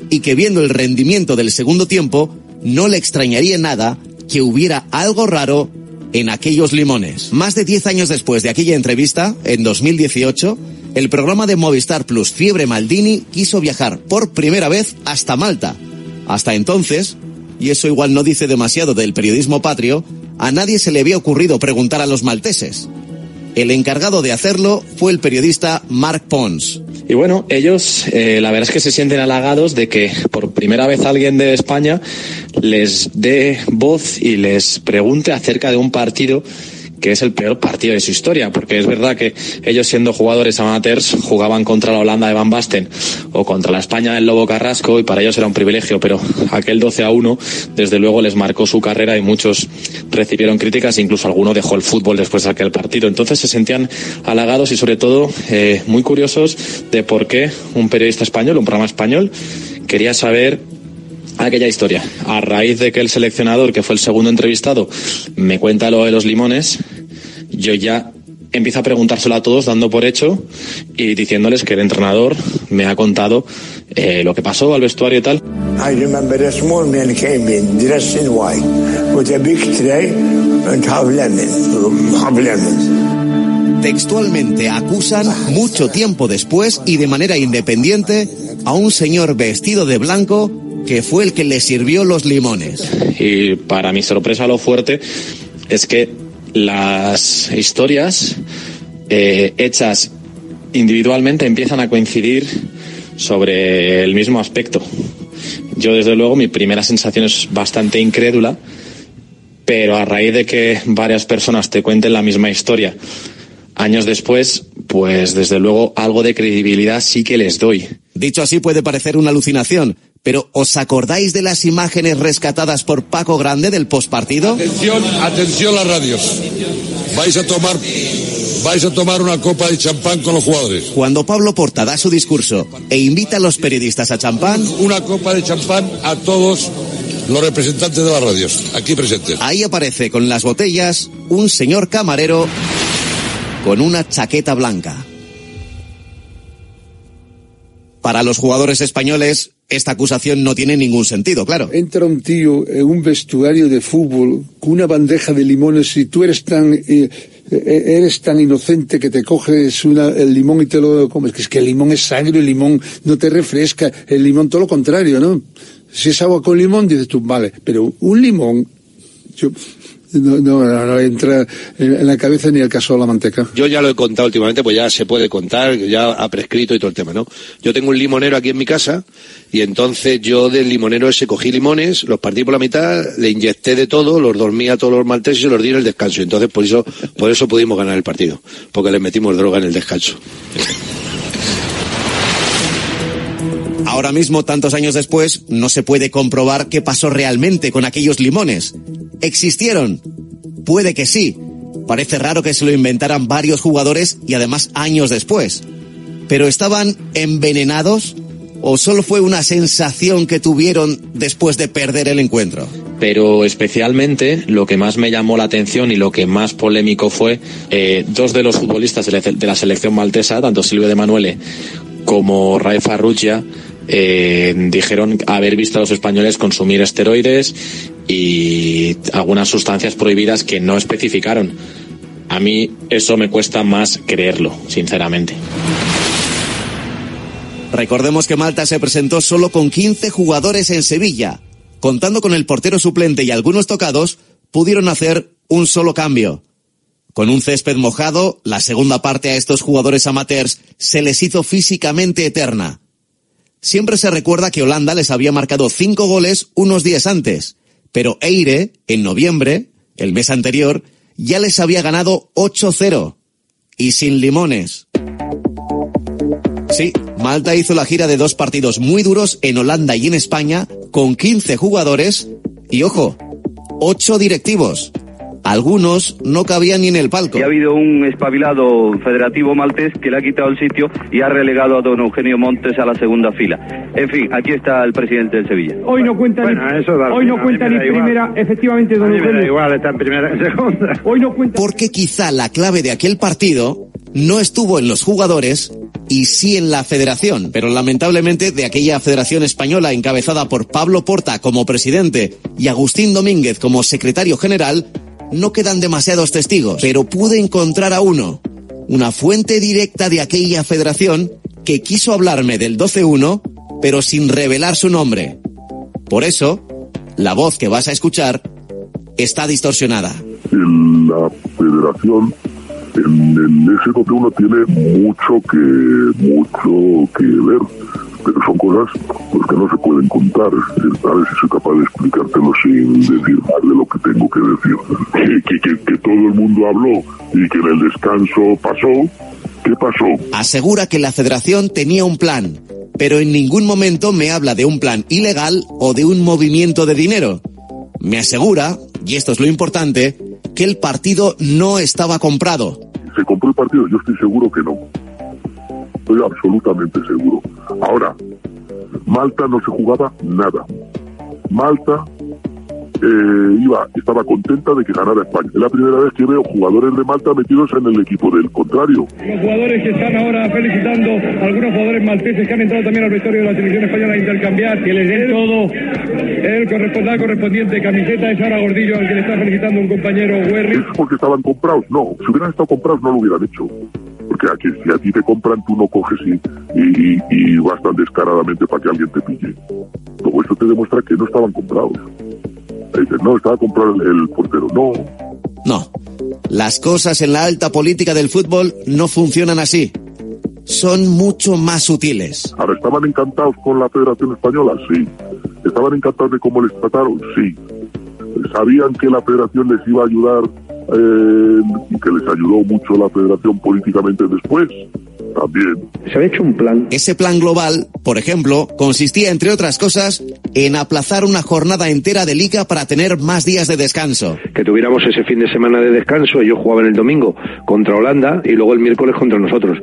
Y que viendo el rendimiento del segundo tiempo, no le extrañaría nada que hubiera algo raro en aquellos limones. Más de 10 años después de aquella entrevista, en 2018, el programa de Movistar Plus Fiebre Maldini quiso viajar por primera vez hasta Malta. Hasta entonces, y eso igual no dice demasiado del periodismo patrio, a nadie se le había ocurrido preguntar a los malteses. El encargado de hacerlo fue el periodista Mark Pons. Y bueno, ellos eh, la verdad es que se sienten halagados de que por primera vez alguien de España les dé voz y les pregunte acerca de un partido que es el peor partido de su historia, porque es verdad que ellos siendo jugadores amateurs jugaban contra la Holanda de Van Basten o contra la España del Lobo Carrasco y para ellos era un privilegio, pero aquel 12 a 1 desde luego les marcó su carrera y muchos recibieron críticas, incluso alguno dejó el fútbol después de aquel partido. Entonces se sentían halagados y sobre todo eh, muy curiosos de por qué un periodista español, un programa español, quería saber aquella historia. A raíz de que el seleccionador, que fue el segundo entrevistado, me cuenta lo de los limones, yo ya empiezo a preguntárselo a todos dando por hecho y diciéndoles que el entrenador me ha contado eh, lo que pasó al vestuario y tal. I remember a small man came in dressed in white with a big tray and half lemon, half lemons. Textualmente acusan mucho tiempo después y de manera independiente a un señor vestido de blanco que fue el que le sirvió los limones. Y para mi sorpresa lo fuerte es que las historias eh, hechas individualmente empiezan a coincidir sobre el mismo aspecto. Yo desde luego mi primera sensación es bastante incrédula, pero a raíz de que varias personas te cuenten la misma historia años después, pues desde luego algo de credibilidad sí que les doy. Dicho así puede parecer una alucinación, pero ¿os acordáis de las imágenes rescatadas por Paco Grande del postpartido? Atención, atención las radios. Vais a tomar vais a tomar una copa de champán con los jugadores. Cuando Pablo Porta da su discurso e invita a los periodistas a champán, Una copa de champán a todos los representantes de las radios, aquí presentes. ahí aparece con las botellas un señor camarero con una chaqueta blanca. Para los jugadores españoles, esta acusación no tiene ningún sentido, claro. Entra un tío en un vestuario de fútbol con una bandeja de limones y tú eres tan eh, eh, eres tan inocente que te coges una- el limón y te lo comes. Que es que el limón es sangre, el limón no te refresca, el limón todo lo contrario, ¿no? Si es agua con limón, dices tú, vale, pero un limón, no, no, entra en la cabeza ni el caso de la manteca. Yo ya lo he contado últimamente, pues ya se puede contar, ya ha prescrito y todo el tema, ¿no? Yo tengo un limonero aquí en mi casa y entonces yo del limonero ese cogí limones, los partí por la mitad, le inyecté de todo, los dormí a todos los malteses y los di en el descanso. Entonces por eso, por eso pudimos ganar el partido, porque les metimos droga en el descanso. Ahora mismo, tantos años después, no se puede comprobar qué pasó realmente con aquellos limones. ¿Existieron? Puede que sí. Parece raro que se lo inventaran varios jugadores y además años después. ¿Pero estaban envenenados? ¿O solo fue una sensación que tuvieron después de perder el encuentro? pero especialmente lo que más me llamó la atención y lo que más polémico fue eh, dos de los futbolistas de la, selección maltesa, tanto Silvio de Manuele como Rae Farrugia, eh, dijeron haber visto a los españoles consumir esteroides y algunas sustancias prohibidas que no especificaron. A mí eso me cuesta más creerlo, sinceramente. Recordemos que Malta se presentó solo con 15 jugadores en Sevilla. Contando con el portero suplente y algunos tocados, pudieron hacer un solo cambio. Con un césped mojado, la segunda parte a estos jugadores amateurs se les hizo físicamente eterna. Siempre se recuerda que Holanda les había marcado cinco goles unos días antes, pero Eire, en noviembre, el mes anterior, ya les había ganado 8-0. Y sin limones. Sí, Malta hizo la gira de dos partidos muy duros en Holanda y en España, con 15 jugadores y, ojo, 8 directivos. Algunos no cabían ni en el palco. Y ha habido un espabilado federativo maltés que le ha quitado el sitio y ha relegado a don Eugenio Montes a la segunda fila. En fin, aquí está el presidente del Sevilla. Hoy no cuenta Bueno, ni, eso hoy no cuenta ni igual. primera, efectivamente, don Eugenio. igual, está en primera, en segunda. Hoy no cuenta. Porque quizá la clave de aquel partido no estuvo en los jugadores y sí en la federación. Pero lamentablemente de aquella federación española encabezada por Pablo Porta como presidente y Agustín Domínguez como secretario general, no quedan demasiados testigos. Pero pude encontrar a uno, una fuente directa de aquella federación que quiso hablarme del 12-1, pero sin revelar su nombre. Por eso, la voz que vas a escuchar está distorsionada. en la federación en eje donde uno tiene mucho que mucho que ver pero son cosas pues, que no se pueden contar a ver si soy capaz de explicártelo sin decir más de lo que tengo que decir que, que, que- que todo el mundo habló y que en el descanso pasó ¿qué pasó? asegura que la federación tenía un plan, pero en ningún momento me habla de un plan ilegal o de un movimiento de dinero. Me asegura, y esto es lo importante, que el partido no estaba comprado. ¿Se compró el partido? Yo estoy seguro que no. Estoy absolutamente seguro. Ahora, Malta no se jugaba nada. Malta eh, iba, estaba contenta de que ganara España. Es la primera vez que veo jugadores de Malta metidos en el equipo del contrario. Los jugadores que están ahora felicitando, algunos jugadores malteses que han entrado también al vestuario de la selección española a intercambiar, que les den todo el corresponda- correspondiente camiseta, es ahora Gordillo al que le está felicitando un compañero Werry. ¿Es porque estaban comprados? No. Si hubieran estado comprados no lo hubieran hecho. Porque aquí, si a ti te compran, tú no coges y, y, y- vas tan descaradamente para que alguien te pille. Todo esto te demuestra que no estaban comprados. Dicen, no, estaba comprado el, el portero. No, No, las cosas en la alta política del fútbol no funcionan así. Son mucho más sutiles. Ahora, ¿estaban encantados con la Federación Española? Sí. ¿Estaban encantados de cómo les trataron? Sí. ¿Sabían que la Federación les iba a ayudar eh, que les ayudó mucho la Federación políticamente después? También. Se había hecho un plan. Ese plan global, por ejemplo, consistía, entre otras cosas, en aplazar una jornada entera de liga para tener más días de descanso. Que tuviéramos ese fin de semana de descanso, ellos jugaban el domingo contra Holanda y luego el miércoles contra nosotros.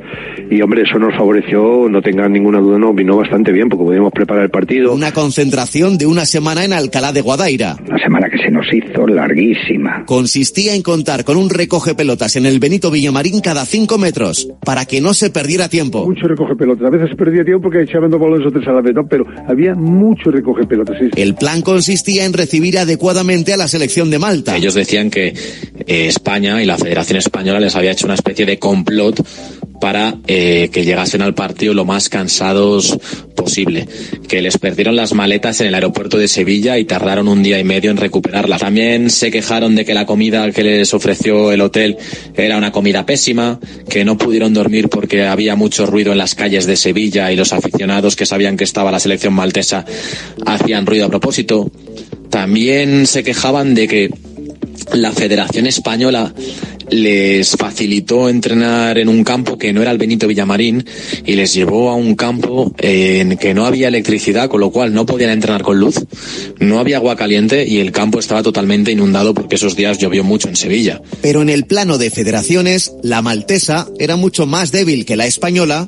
Y hombre, eso nos favoreció, no tengan ninguna duda, no, vino bastante bien porque podíamos preparar el partido. Una concentración de una semana en Alcalá de Guadaira. La semana que se nos hizo larguísima. Consistía en contar con un recoge pelotas en el Benito Villamarín cada cinco metros, para que no se perdiera tiempo. Mucho recoge pelotas. A veces se perdía tiempo porque echaban dos balones o tres a la vez, ¿no? Pero había mucho recoge pelotas. sí. El plan consistía en recibir adecuadamente a la selección de Malta. Ellos decían que eh, España y la Federación Española les había hecho una especie de complot para eh, que llegasen al partido lo más cansados posible, que les perdieron las maletas en el aeropuerto de Sevilla y tardaron un día y medio en recuperarlas. También se quejaron de que la comida que les ofreció el hotel era una comida pésima, que no pudieron dormir porque había mucho ruido en las calles de Sevilla y los aficionados que sabían que estaba la selección maltesa hacían ruido a propósito. También se quejaban de que la Federación Española les facilitó entrenar en un campo que no era el Benito Villamarín y les llevó a un campo en que no había electricidad, con lo cual no podían entrenar con luz, no había agua caliente y el campo estaba totalmente inundado porque esos días llovió mucho en Sevilla. Pero en el plano de federaciones, la maltesa era mucho más débil que la española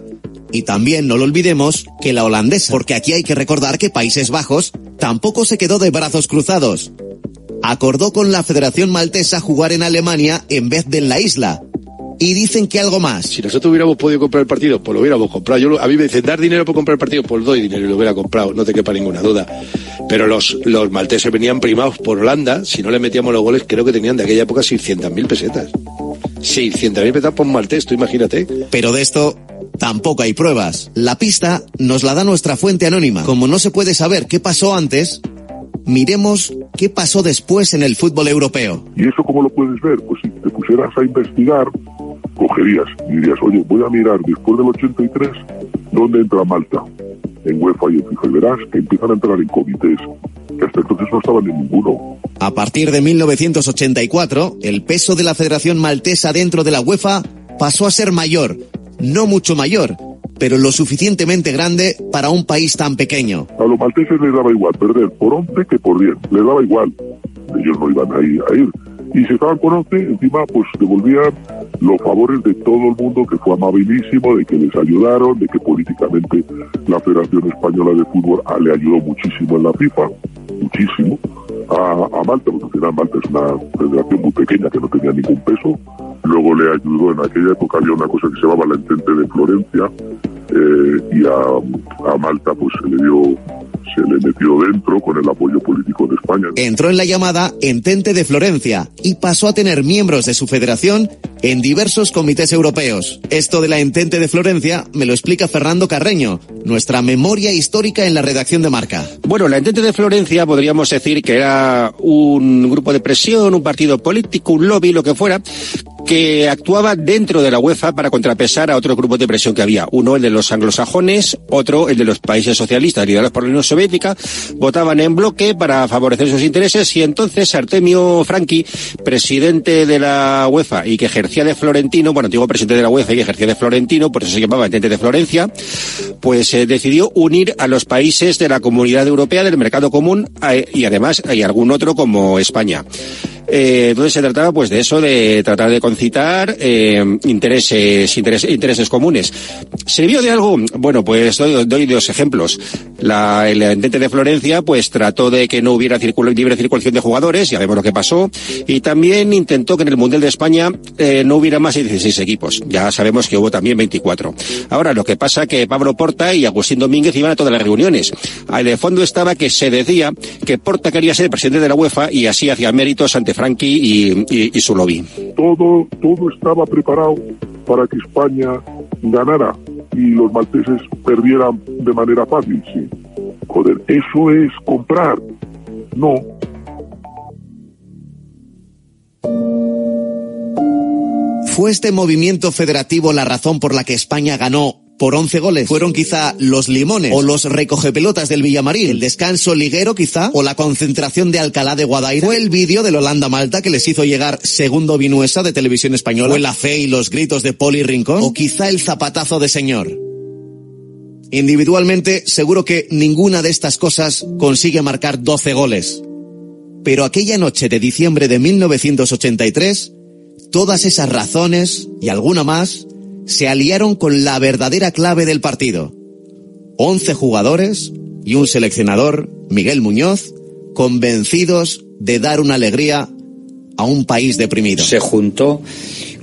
y también, no lo olvidemos, que la holandesa, porque aquí hay que recordar que Países Bajos tampoco se quedó de brazos cruzados. Acordó con la Federación Maltesa jugar en Alemania en vez de en la isla. Y dicen que algo más. Si nosotros hubiéramos podido comprar el partido, pues lo hubiéramos comprado. Yo, a mí me dicen, dar dinero por comprar el partido, pues doy dinero y lo hubiera comprado, no te quepa ninguna duda. Pero los, los malteses venían primados por Holanda, si no le metíamos los goles, creo que tenían de aquella época 600.000 pesetas. 600.000 pesetas por maltés, tú imagínate. Pero de esto tampoco hay pruebas. La pista nos la da nuestra fuente anónima. Como no se puede saber qué pasó antes, miremos qué pasó después en el fútbol europeo. ¿Y eso cómo lo puedes ver? Pues si te pusieras a investigar, cogerías y dirías, oye, voy a mirar después del 83 dónde entra Malta, en UEFA y en FIFA, y verás que empiezan a entrar en comités, que hasta entonces no estaban en ninguno. A partir de 1984, el peso de la Federación Maltesa dentro de la UEFA pasó a ser mayor, no mucho mayor, pero lo suficientemente grande para un país tan pequeño. A los malteses les daba igual perder por 11 que por 10, les daba igual. Ellos no iban a ir. A ir. Y si estaban con 11, encima pues devolvían los favores de todo el mundo, que fue amabilísimo, de que les ayudaron, de que políticamente la Federación Española de Fútbol le ayudó muchísimo en la FIFA, muchísimo. A, a Malta, porque al final Malta es una federación muy pequeña que no tenía ningún peso. Luego le ayudó, en aquella época había una cosa que se llamaba la Entente de Florencia, eh, y a, a Malta pues se le dio, se le metió dentro con el apoyo político de España. Entró en la llamada Entente de Florencia y pasó a tener miembros de su federación en diversos comités europeos. Esto de la Entente de Florencia me lo explica Fernando Carreño, nuestra memoria histórica en la redacción de Marca. Bueno, la Entente de Florencia podríamos decir que era un grupo de presión, un partido político, un lobby, lo que fuera, que actuaba dentro de la UEFA para contrapesar a otros grupos de presión que había. Uno, el de los anglosajones, otro, el de los países socialistas liderados por la Unión Soviética, votaban en bloque para favorecer sus intereses y entonces Artemio Franchi, presidente de la UEFA y que ejercía de Florentino, bueno, antiguo presidente de la UEFA y que ejercía de Florentino, por eso se llamaba Entente de Florencia, pues eh, decidió unir a los países de la Comunidad Europea del Mercado Común y además hay algún otro como España. Eh, entonces se trataba pues de eso, de tratar de concitar eh, intereses, intereses, comunes. ¿Sirvió de algo? Bueno, pues doy, doy dos ejemplos. La, el Entente de Florencia pues trató de que no hubiera circul- libre circulación de jugadores, ya vemos lo que pasó, y también intentó que en el Mundial de España eh, no hubiera más de 16 equipos. Ya sabemos que hubo también 24. Ahora, lo que pasa que Pablo Porta y Agustín Domínguez iban a todas las reuniones. Ahí de fondo estaba que se decía que Porta quería ser presidente de la UEFA y así hacía méritos ante Franchi y, y- su lobby. Todo estaba preparado para que España ganara y los malteses perdieran de manera fácil, sí. Joder, eso es comprar. No. ¿Fue este movimiento federativo la razón por la que España ganó por 11 goles. Fueron quizá los limones o los recogepelotas del Villamarín, el descanso liguero quizá o la concentración de Alcalá de Guadaira. Fue el vídeo del Holanda-Malta que les hizo llegar segundo Vinuesa de Televisión Española. Fue la fe y los gritos de Poli Rincón o quizá el zapatazo de señor. Individualmente, seguro que ninguna de estas cosas consigue marcar 12 goles. Pero aquella noche de diciembre de 1983, todas esas razones y alguna más se aliaron con la verdadera clave del partido. 11 jugadores y un seleccionador, Miguel Muñoz, convencidos de dar una alegría a un país deprimido. Se juntó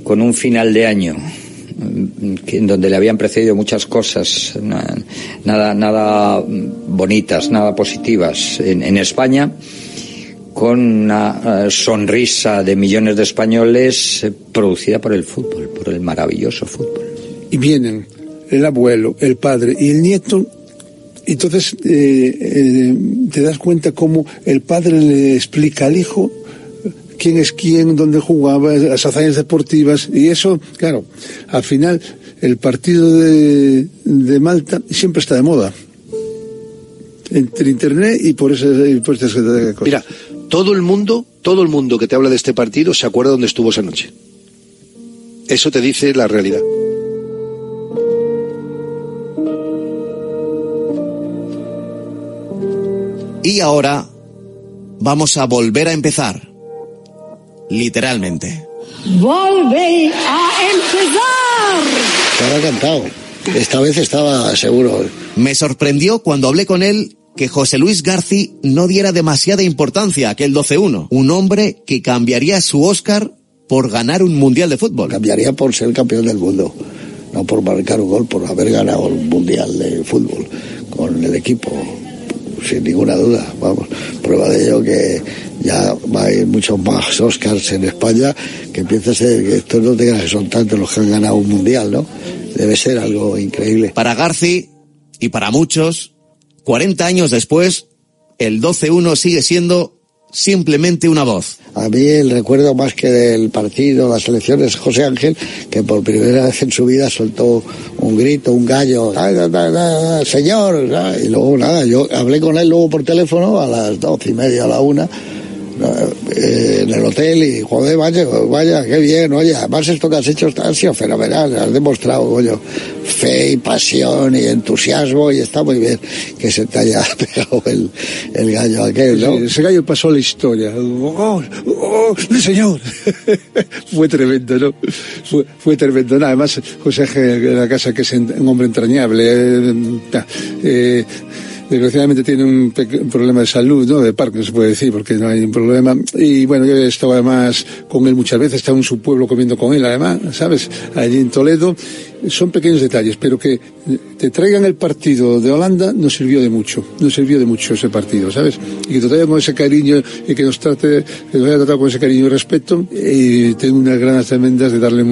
con un final de año en donde le habían precedido muchas cosas, nada, nada bonitas, nada positivas en, en España, con una uh, sonrisa de millones de españoles eh, producida por el fútbol, por el maravilloso fútbol. Y vienen el abuelo, el padre y el nieto entonces eh, eh, te das cuenta cómo el padre le explica al hijo quién es quién, dónde jugaba, las hazañas deportivas, y eso, claro, al final el partido de, de Malta siempre está de moda. Entre internet y por, ese, y por estas cosas. Mira, todo el mundo, todo el mundo que te habla de este partido se acuerda dónde estuvo esa noche. Eso te dice la realidad. Y ahora vamos a volver a empezar. Literalmente. Volve a empezar. Estaba cantado. Esta vez estaba seguro. Me sorprendió cuando hablé con él que José Luis Garci no diera demasiada importancia a aquel 12-1. Un hombre que cambiaría su Oscar por ganar un mundial de fútbol. Cambiaría por ser campeón del mundo. No por marcar un gol, por haber ganado un mundial de fútbol con el equipo. Sin ninguna duda, vamos. Prueba de ello que ya va a ir muchos más Oscars en España, que empieza a ser que estos no tengan que son tantos los que han ganado un mundial, ¿no? Debe ser algo increíble. Para Garci y para muchos, 40 años después, el 12-1 sigue siendo simplemente una voz. A mí el recuerdo más que del partido, las elecciones, José Ángel, que por primera vez en su vida soltó un grito, un gallo, "Ah, da, da, da, señor, ah", y luego nada, yo hablé con él luego por teléfono a las doce y media, a la una, en el hotel y joder, vaya, vaya, qué bien, oye, además esto que has hecho ha sido fenomenal, has demostrado, coño, fe y pasión y entusiasmo y está muy bien que se te haya pegado el, el gallo aquel, ¿no? Sí, ese gallo pasó la historia. ¡Oh, oh, mi señor! fue tremendo, ¿no? Fue, fue tremendo. Nada, además, José de la Casa, que es un hombre entrañable. eh, eh, desgraciadamente tiene un, un problema de salud, ¿no? De Parkinson, se puede decir, porque no hay un problema. Y bueno, yo he estado además con él muchas veces, he estado en su pueblo comiendo con él, además, ¿sabes? Allí en Toledo. Son pequeños detalles, pero que te traigan el partido de Holanda nos sirvió de mucho, nos sirvió de mucho ese partido, ¿sabes? Y que te traigan con ese cariño y que nos trate, que nos haya tratado con ese cariño y respeto, y tengo unas ganas tremendas de darle un,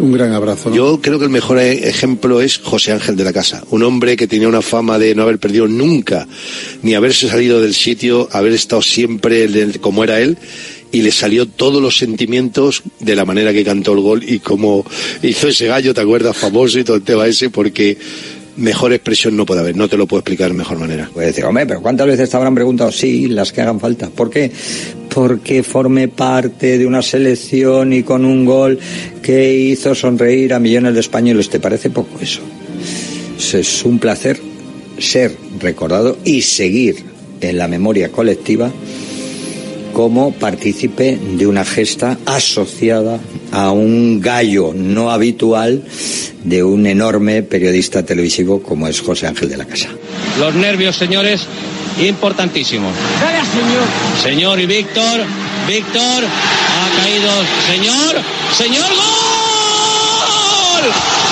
un- gran abrazo. Yo creo que el mejor e- ejemplo es José Ángel de la Casa, un hombre que tenía una fama de no haber perdido nunca, ni haberse salido del sitio, haber estado siempre como era él, y le salió todos los sentimientos de la manera que cantó el gol y cómo hizo ese gallo, ¿te acuerdas? Famoso y todo el tema ese, porque mejor expresión no puede haber, no te lo puedo explicar de mejor manera. Puede decir, hombre, pero ¿cuántas veces te habrán preguntado? Sí, las que hagan falta. ¿Por qué? Porque forme parte de una selección y con un gol que hizo sonreír a millones de españoles. ¿Te parece poco eso? Es- Es un placer ser recordado y seguir en la memoria colectiva como partícipe de una gesta asociada a un gallo no habitual de un enorme periodista televisivo como es José Ángel de la Casa. Los nervios, señores, importantísimos. señor. Señor y Víctor, Víctor, ha caído, señor, señor, gol,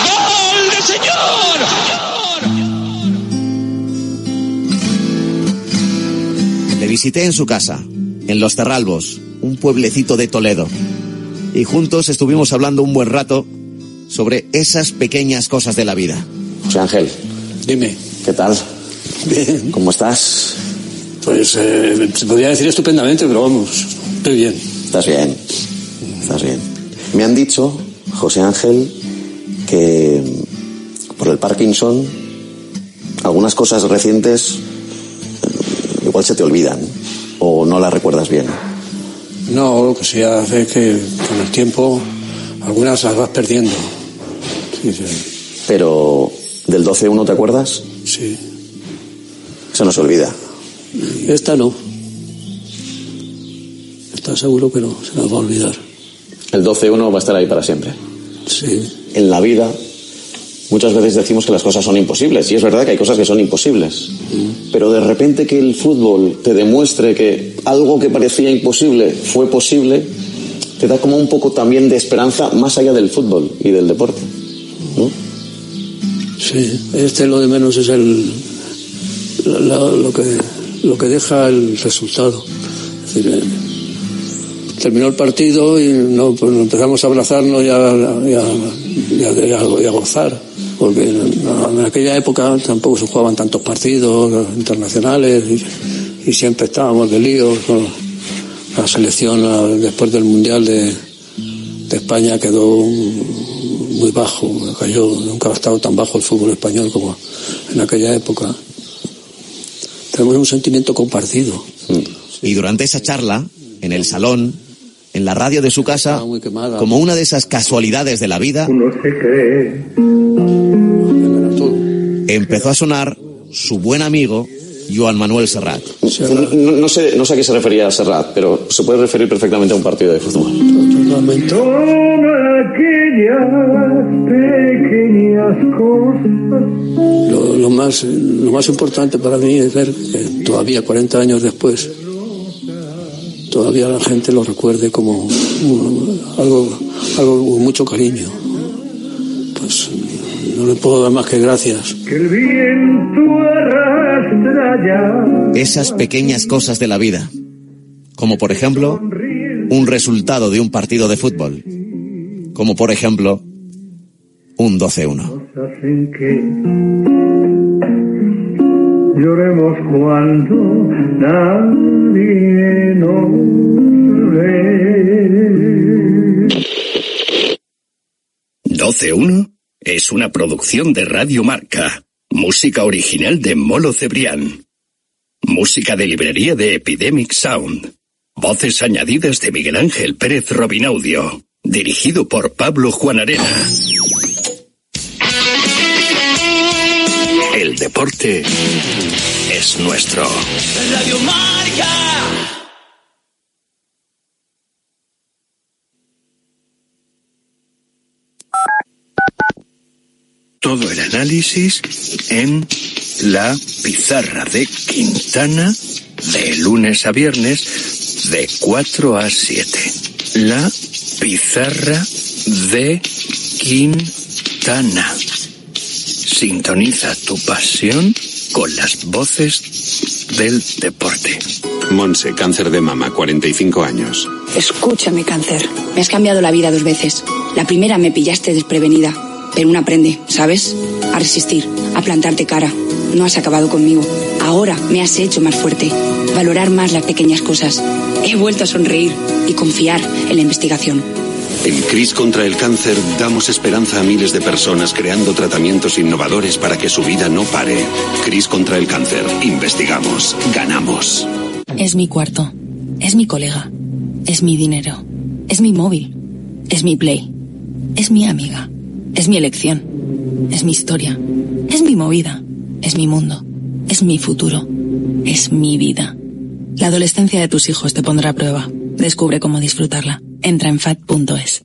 gol de señor. Le visité en su casa, en Los Terralbos, un pueblecito de Toledo. Y juntos estuvimos hablando un buen rato sobre esas pequeñas cosas de la vida. José Ángel. Dime. ¿Qué tal? Bien. ¿Cómo estás? Pues eh, se podría decir estupendamente, pero vamos, estoy bien. ¿Estás bien? ¿Estás bien? Me han dicho, José Ángel, que por el Parkinson, algunas cosas recientes eh, igual se te olvidan o no las recuerdas bien. No, lo que se hace es que con el tiempo algunas las vas perdiendo. Sí, sí. Pero del 12-1 te acuerdas? Sí. Eso no se olvida. Esta no. Está seguro que no, se nos va a olvidar. El 12-1 va a estar ahí para siempre. Sí. En la vida muchas veces decimos que las cosas son imposibles y es verdad que hay cosas que son imposibles. Pero de repente que el fútbol te demuestre que algo que parecía imposible fue posible, te da como un poco también de esperanza más allá del fútbol y del deporte. ¿no? Sí, este lo de menos es el lo que lo que deja el resultado. Eh, terminó el partido y no, pues empezamos a abrazarnos y a gozar. Porque en, en aquella época tampoco se jugaban tantos partidos internacionales y, y siempre estábamos de líos. con La selección la- después del Mundial de, de España quedó muy bajo, cayó, nunca ha estado tan bajo el fútbol español como en aquella época. Tenemos un sentimiento compartido. Y durante esa charla, en el salón, en la radio de su casa, como una de esas casualidades de la vida, empezó a sonar su buen amigo Joan Manuel Serrat. No, no sé, no sé a qué se refería Serrat, pero se puede referir perfectamente a un partido de fútbol. Totalmente. Lo, lo más, lo más importante para mí es ver que todavía 40 años después, todavía la gente lo recuerde como un- algo, algo con mucho cariño. Pues no le puedo dar más que gracias. Que el viento arrastra ya. Esas pequeñas cosas de la vida, como por ejemplo un resultado de un partido de fútbol, como por ejemplo un 12-1. hacen que lloremos cuando nadie nos ve. 12.1 es una producción de Radio Marca. Música original de Molo Cebrián. Música de librería de Epidemic Sound. Voces añadidas de Miguel Ángel Pérez Robinaudio. Dirigido por Pablo Juan Arena. El deporte es nuestro. Radio Marca. Todo el análisis en la pizarra de Quintana de lunes a viernes de 4 a 7. La pizarra de Quintana. Sintoniza tu pasión con las voces del deporte. Monse, cáncer de mama, 45 años. Escúchame, cáncer. Me has cambiado la vida dos veces. La primera me pillaste desprevenida. Pero uno aprende, ¿sabes? A resistir, a plantarte cara. No has acabado conmigo. Ahora me has hecho más fuerte. Valorar más las pequeñas cosas. He vuelto a sonreír y confiar en la investigación. En CRIS contra el cáncer damos esperanza a miles de personas creando tratamientos innovadores para que su vida no pare. CRIS contra el cáncer. Investigamos. Ganamos. Es mi cuarto. Es mi colega. Es mi dinero. Es mi móvil. Es mi play. Es mi amiga. Es mi elección. Es mi historia. Es mi movida. Es mi mundo. Es mi futuro. Es mi vida. La adolescencia de tus hijos te pondrá a prueba. Descubre cómo disfrutarla. Entra en fat.es.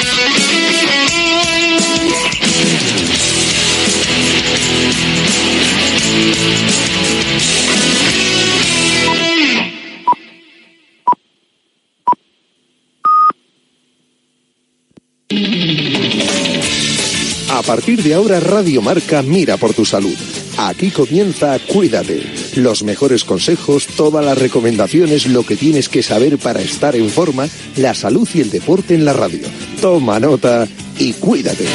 A partir de ahora Radio Marca mira por tu salud. Aquí comienza Cuídate. Los mejores consejos, todas las recomendaciones, lo que tienes que saber para estar en forma, la salud y el deporte en la radio. Toma nota y cuídate.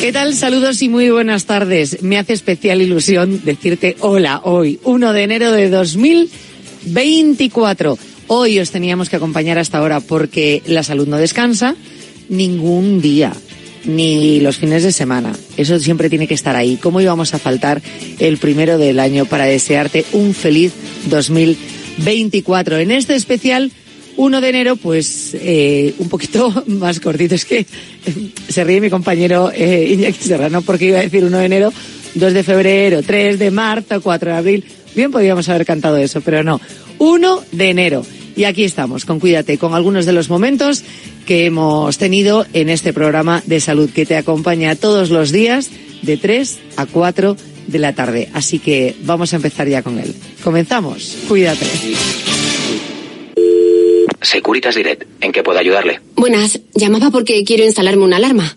¿Qué tal? Saludos y muy buenas tardes. Me hace especial ilusión decirte hola hoy, 1 de enero de 2024. Hoy os teníamos que acompañar hasta ahora porque la salud no descansa ningún día, ni los fines de semana. Eso siempre tiene que estar ahí. ¿Cómo íbamos a faltar el primero del año para desearte un feliz 2024? En este especial 1 de enero, pues eh, un poquito más cortito. Es que se ríe mi compañero eh, Iñaki Serrano porque iba a decir 1 de enero, 2 de febrero, 3 de marzo, 4 de abril. Bien podríamos haber cantado eso, pero no. 1 de enero. Y aquí estamos, con Cuídate, con algunos de los momentos que hemos tenido en este programa de salud que te acompaña todos los días de 3 a 4 de la tarde. Así que vamos a empezar ya con él. Comenzamos. Cuídate. Securitas Direct, ¿en qué puedo ayudarle? Buenas, llamaba porque quiero instalarme una alarma.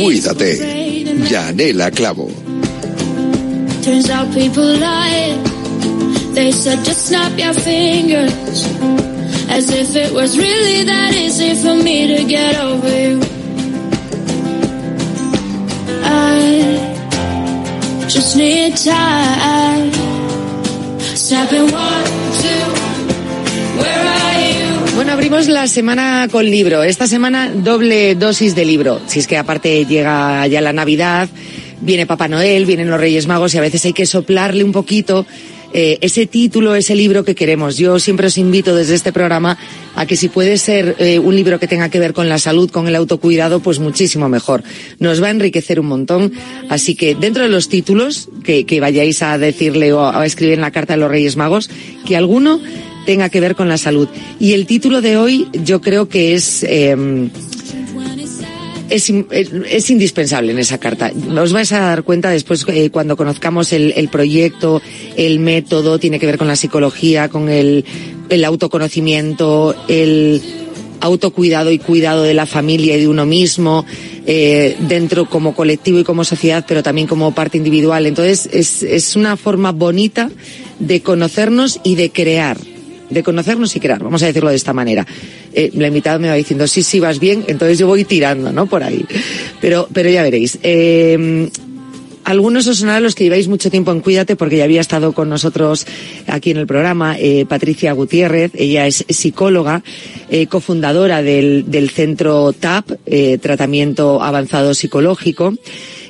Cuídate. Yanela Clavo. Turns out people lie. They said just snap your fingers. As if it was really that easy for me to get over you. I just need time. Snapping one, Bueno, abrimos la semana con libro. Esta semana doble dosis de libro. Si es que aparte llega ya la Navidad, viene Papá Noel, vienen los Reyes Magos y a veces hay que soplarle un poquito eh, ese título, ese libro que queremos. Yo siempre os invito desde este programa a que si puede ser eh, un libro que tenga que ver con la salud, con el autocuidado, pues muchísimo mejor. Nos va a enriquecer un montón. Así que dentro de los títulos que, que vayáis a decirle o a escribir en la carta de los Reyes Magos, que alguno tenga que ver con la salud. Y el título de hoy yo creo que es... Eh, es, indispensable en esa carta. Os vais a dar cuenta después eh, cuando conozcamos el, proyecto, el método, tiene que ver con la psicología, con el, el autoconocimiento, el autocuidado y cuidado de la familia y de uno mismo, eh, dentro como colectivo y como sociedad, pero también como parte individual. Entonces, es, es una forma bonita de conocernos y de crear de conocernos y crear, vamos a decirlo de esta manera. Eh, la invitada me va diciendo, sí, sí, vas bien, entonces yo voy tirando, ¿no? Por ahí. Pero, pero ya veréis. Eh, algunos os sonarán los que lleváis mucho tiempo en Cuídate, porque ya había estado con nosotros aquí en el programa, eh, Patricia Gutiérrez. Ella es psicóloga, cofundadora del, del centro TAP, Tratamiento Avanzado Psicológico.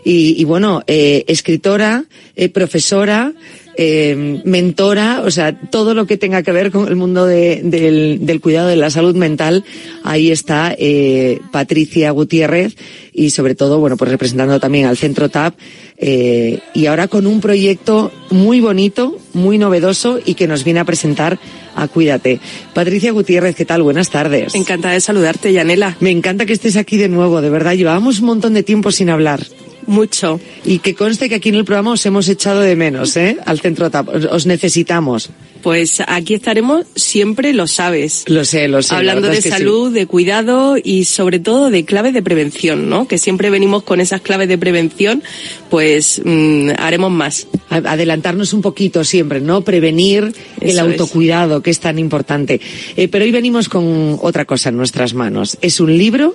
Y bueno, escritora, profesora, eh, mentora, o sea, todo lo que tenga que ver con el mundo de, del, del, cuidado de la salud mental, ahí está eh, Patricia Gutiérrez y sobre todo, bueno, pues representando también al Centro TAP eh, y ahora con un proyecto muy bonito, muy novedoso y que nos viene a presentar a Cuídate. Patricia Gutiérrez, ¿qué tal? Buenas tardes. Encantada de saludarte, Yanela. Me encanta que estés aquí de nuevo, de verdad. Llevábamos un montón de tiempo sin hablar. Mucho. Y que conste que aquí en el programa os hemos echado de menos, ¿eh? Al centro TAP. Os necesitamos. Pues aquí estaremos siempre, lo sabes. Lo sé, lo sé. Hablando de salud, sí. de cuidado y sobre todo de claves de prevención, ¿no? Que siempre venimos con esas claves de prevención, pues mmm, haremos más. Adelantarnos un poquito siempre, ¿no? Prevenir Eso el autocuidado, es. que es tan importante. Eh, pero hoy venimos con otra cosa en nuestras manos. Es un libro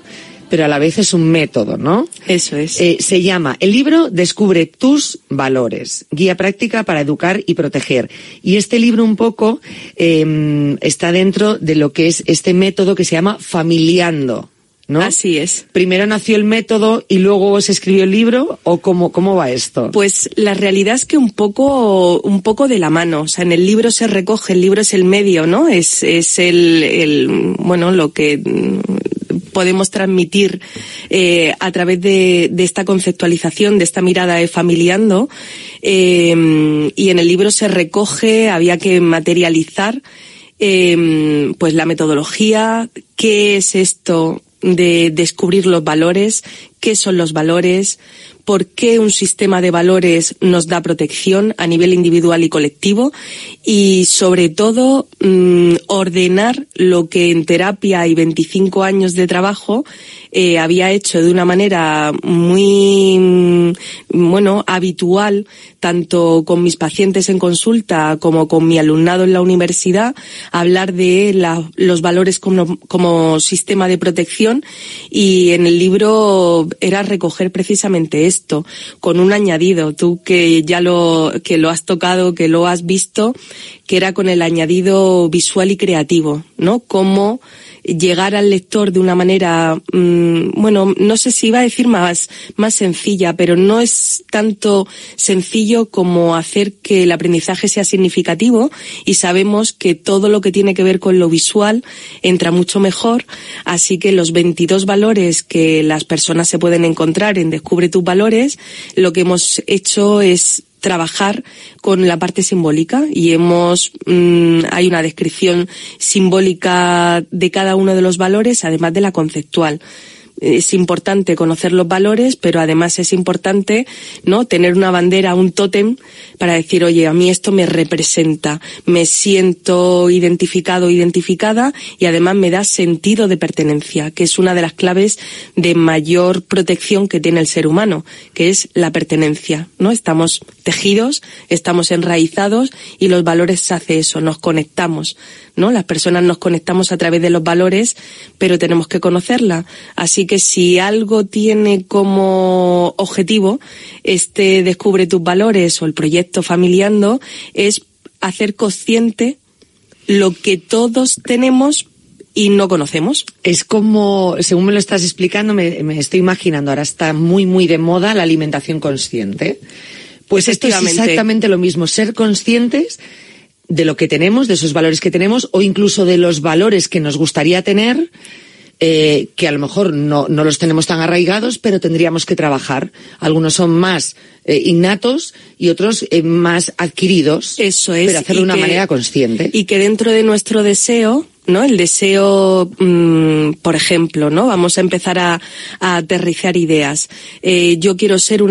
pero a la vez es un método, ¿no? Eso es. Eh, se llama El libro Descubre tus valores, guía práctica para educar y proteger. Y este libro un poco eh, está dentro de lo que es este método que se llama familiando. ¿No? Así es. Primero nació el método y luego se escribió el libro o cómo, cómo va esto? Pues la realidad es que un poco, un poco de la mano. O sea, en el libro se recoge, el libro es el medio, ¿no? Es, es el, el, bueno, lo que podemos transmitir eh, a través de, esta conceptualización, de esta mirada de familiando. Eh, y en el libro se recoge, había que materializar eh, pues la metodología, qué es esto de descubrir los valores, qué son los valores, por qué un sistema de valores nos da protección a nivel individual y colectivo y sobre todo mmm, ordenar lo que en terapia y 25 años de trabajo eh, había hecho de una manera muy, bueno, habitual, tanto con mis pacientes en consulta como con mi alumnado en la universidad, hablar de la, los valores como, como sistema de protección y en el libro era recoger precisamente esto, con un añadido, tú que ya lo, que lo has tocado, que lo has visto, que era con el añadido visual y creativo, ¿no? Cómo llegar al lector de una manera, mmm, bueno, no sé si iba a decir más, más sencilla, pero no es tanto sencillo como hacer que el aprendizaje sea significativo y sabemos que todo lo que tiene que ver con lo visual entra mucho mejor, así que los 22 valores que las personas se pueden encontrar en Descubre tus valores, lo que hemos hecho es trabajar con la parte simbólica y hemos mmm, hay una descripción simbólica de cada uno de los valores además de la conceptual es importante conocer los valores, pero además es importante, ¿no? Tener una bandera, un tótem para decir, oye, a mí esto me representa, me siento identificado, identificada y además me da sentido de pertenencia, que es una de las claves de mayor protección que tiene el ser humano, que es la pertenencia, ¿no? Estamos tejidos, estamos enraizados y los valores hace eso, nos conectamos, ¿no? Las personas nos conectamos a través de los valores, pero tenemos que conocerla. Así que si algo tiene como objetivo este Descubre tus valores o el proyecto Familiando es hacer consciente lo que todos tenemos y no conocemos. Es como, según me lo estás explicando, me, me estoy imaginando, ahora está muy, muy de moda la alimentación consciente. Pues esto es exactamente lo mismo, ser conscientes de lo que tenemos, de esos valores que tenemos, o incluso de los valores que nos gustaría tener, eh, que a lo mejor no, no, los tenemos tan arraigados, pero tendríamos que trabajar. Algunos son más eh, innatos y otros eh, más adquiridos. Eso es. Pero hacerlo de una que, manera consciente. Y que dentro de nuestro deseo, ¿no? El deseo, mmm, por ejemplo, ¿no? Vamos a empezar a, a aterrizar ideas. Yo quiero ser una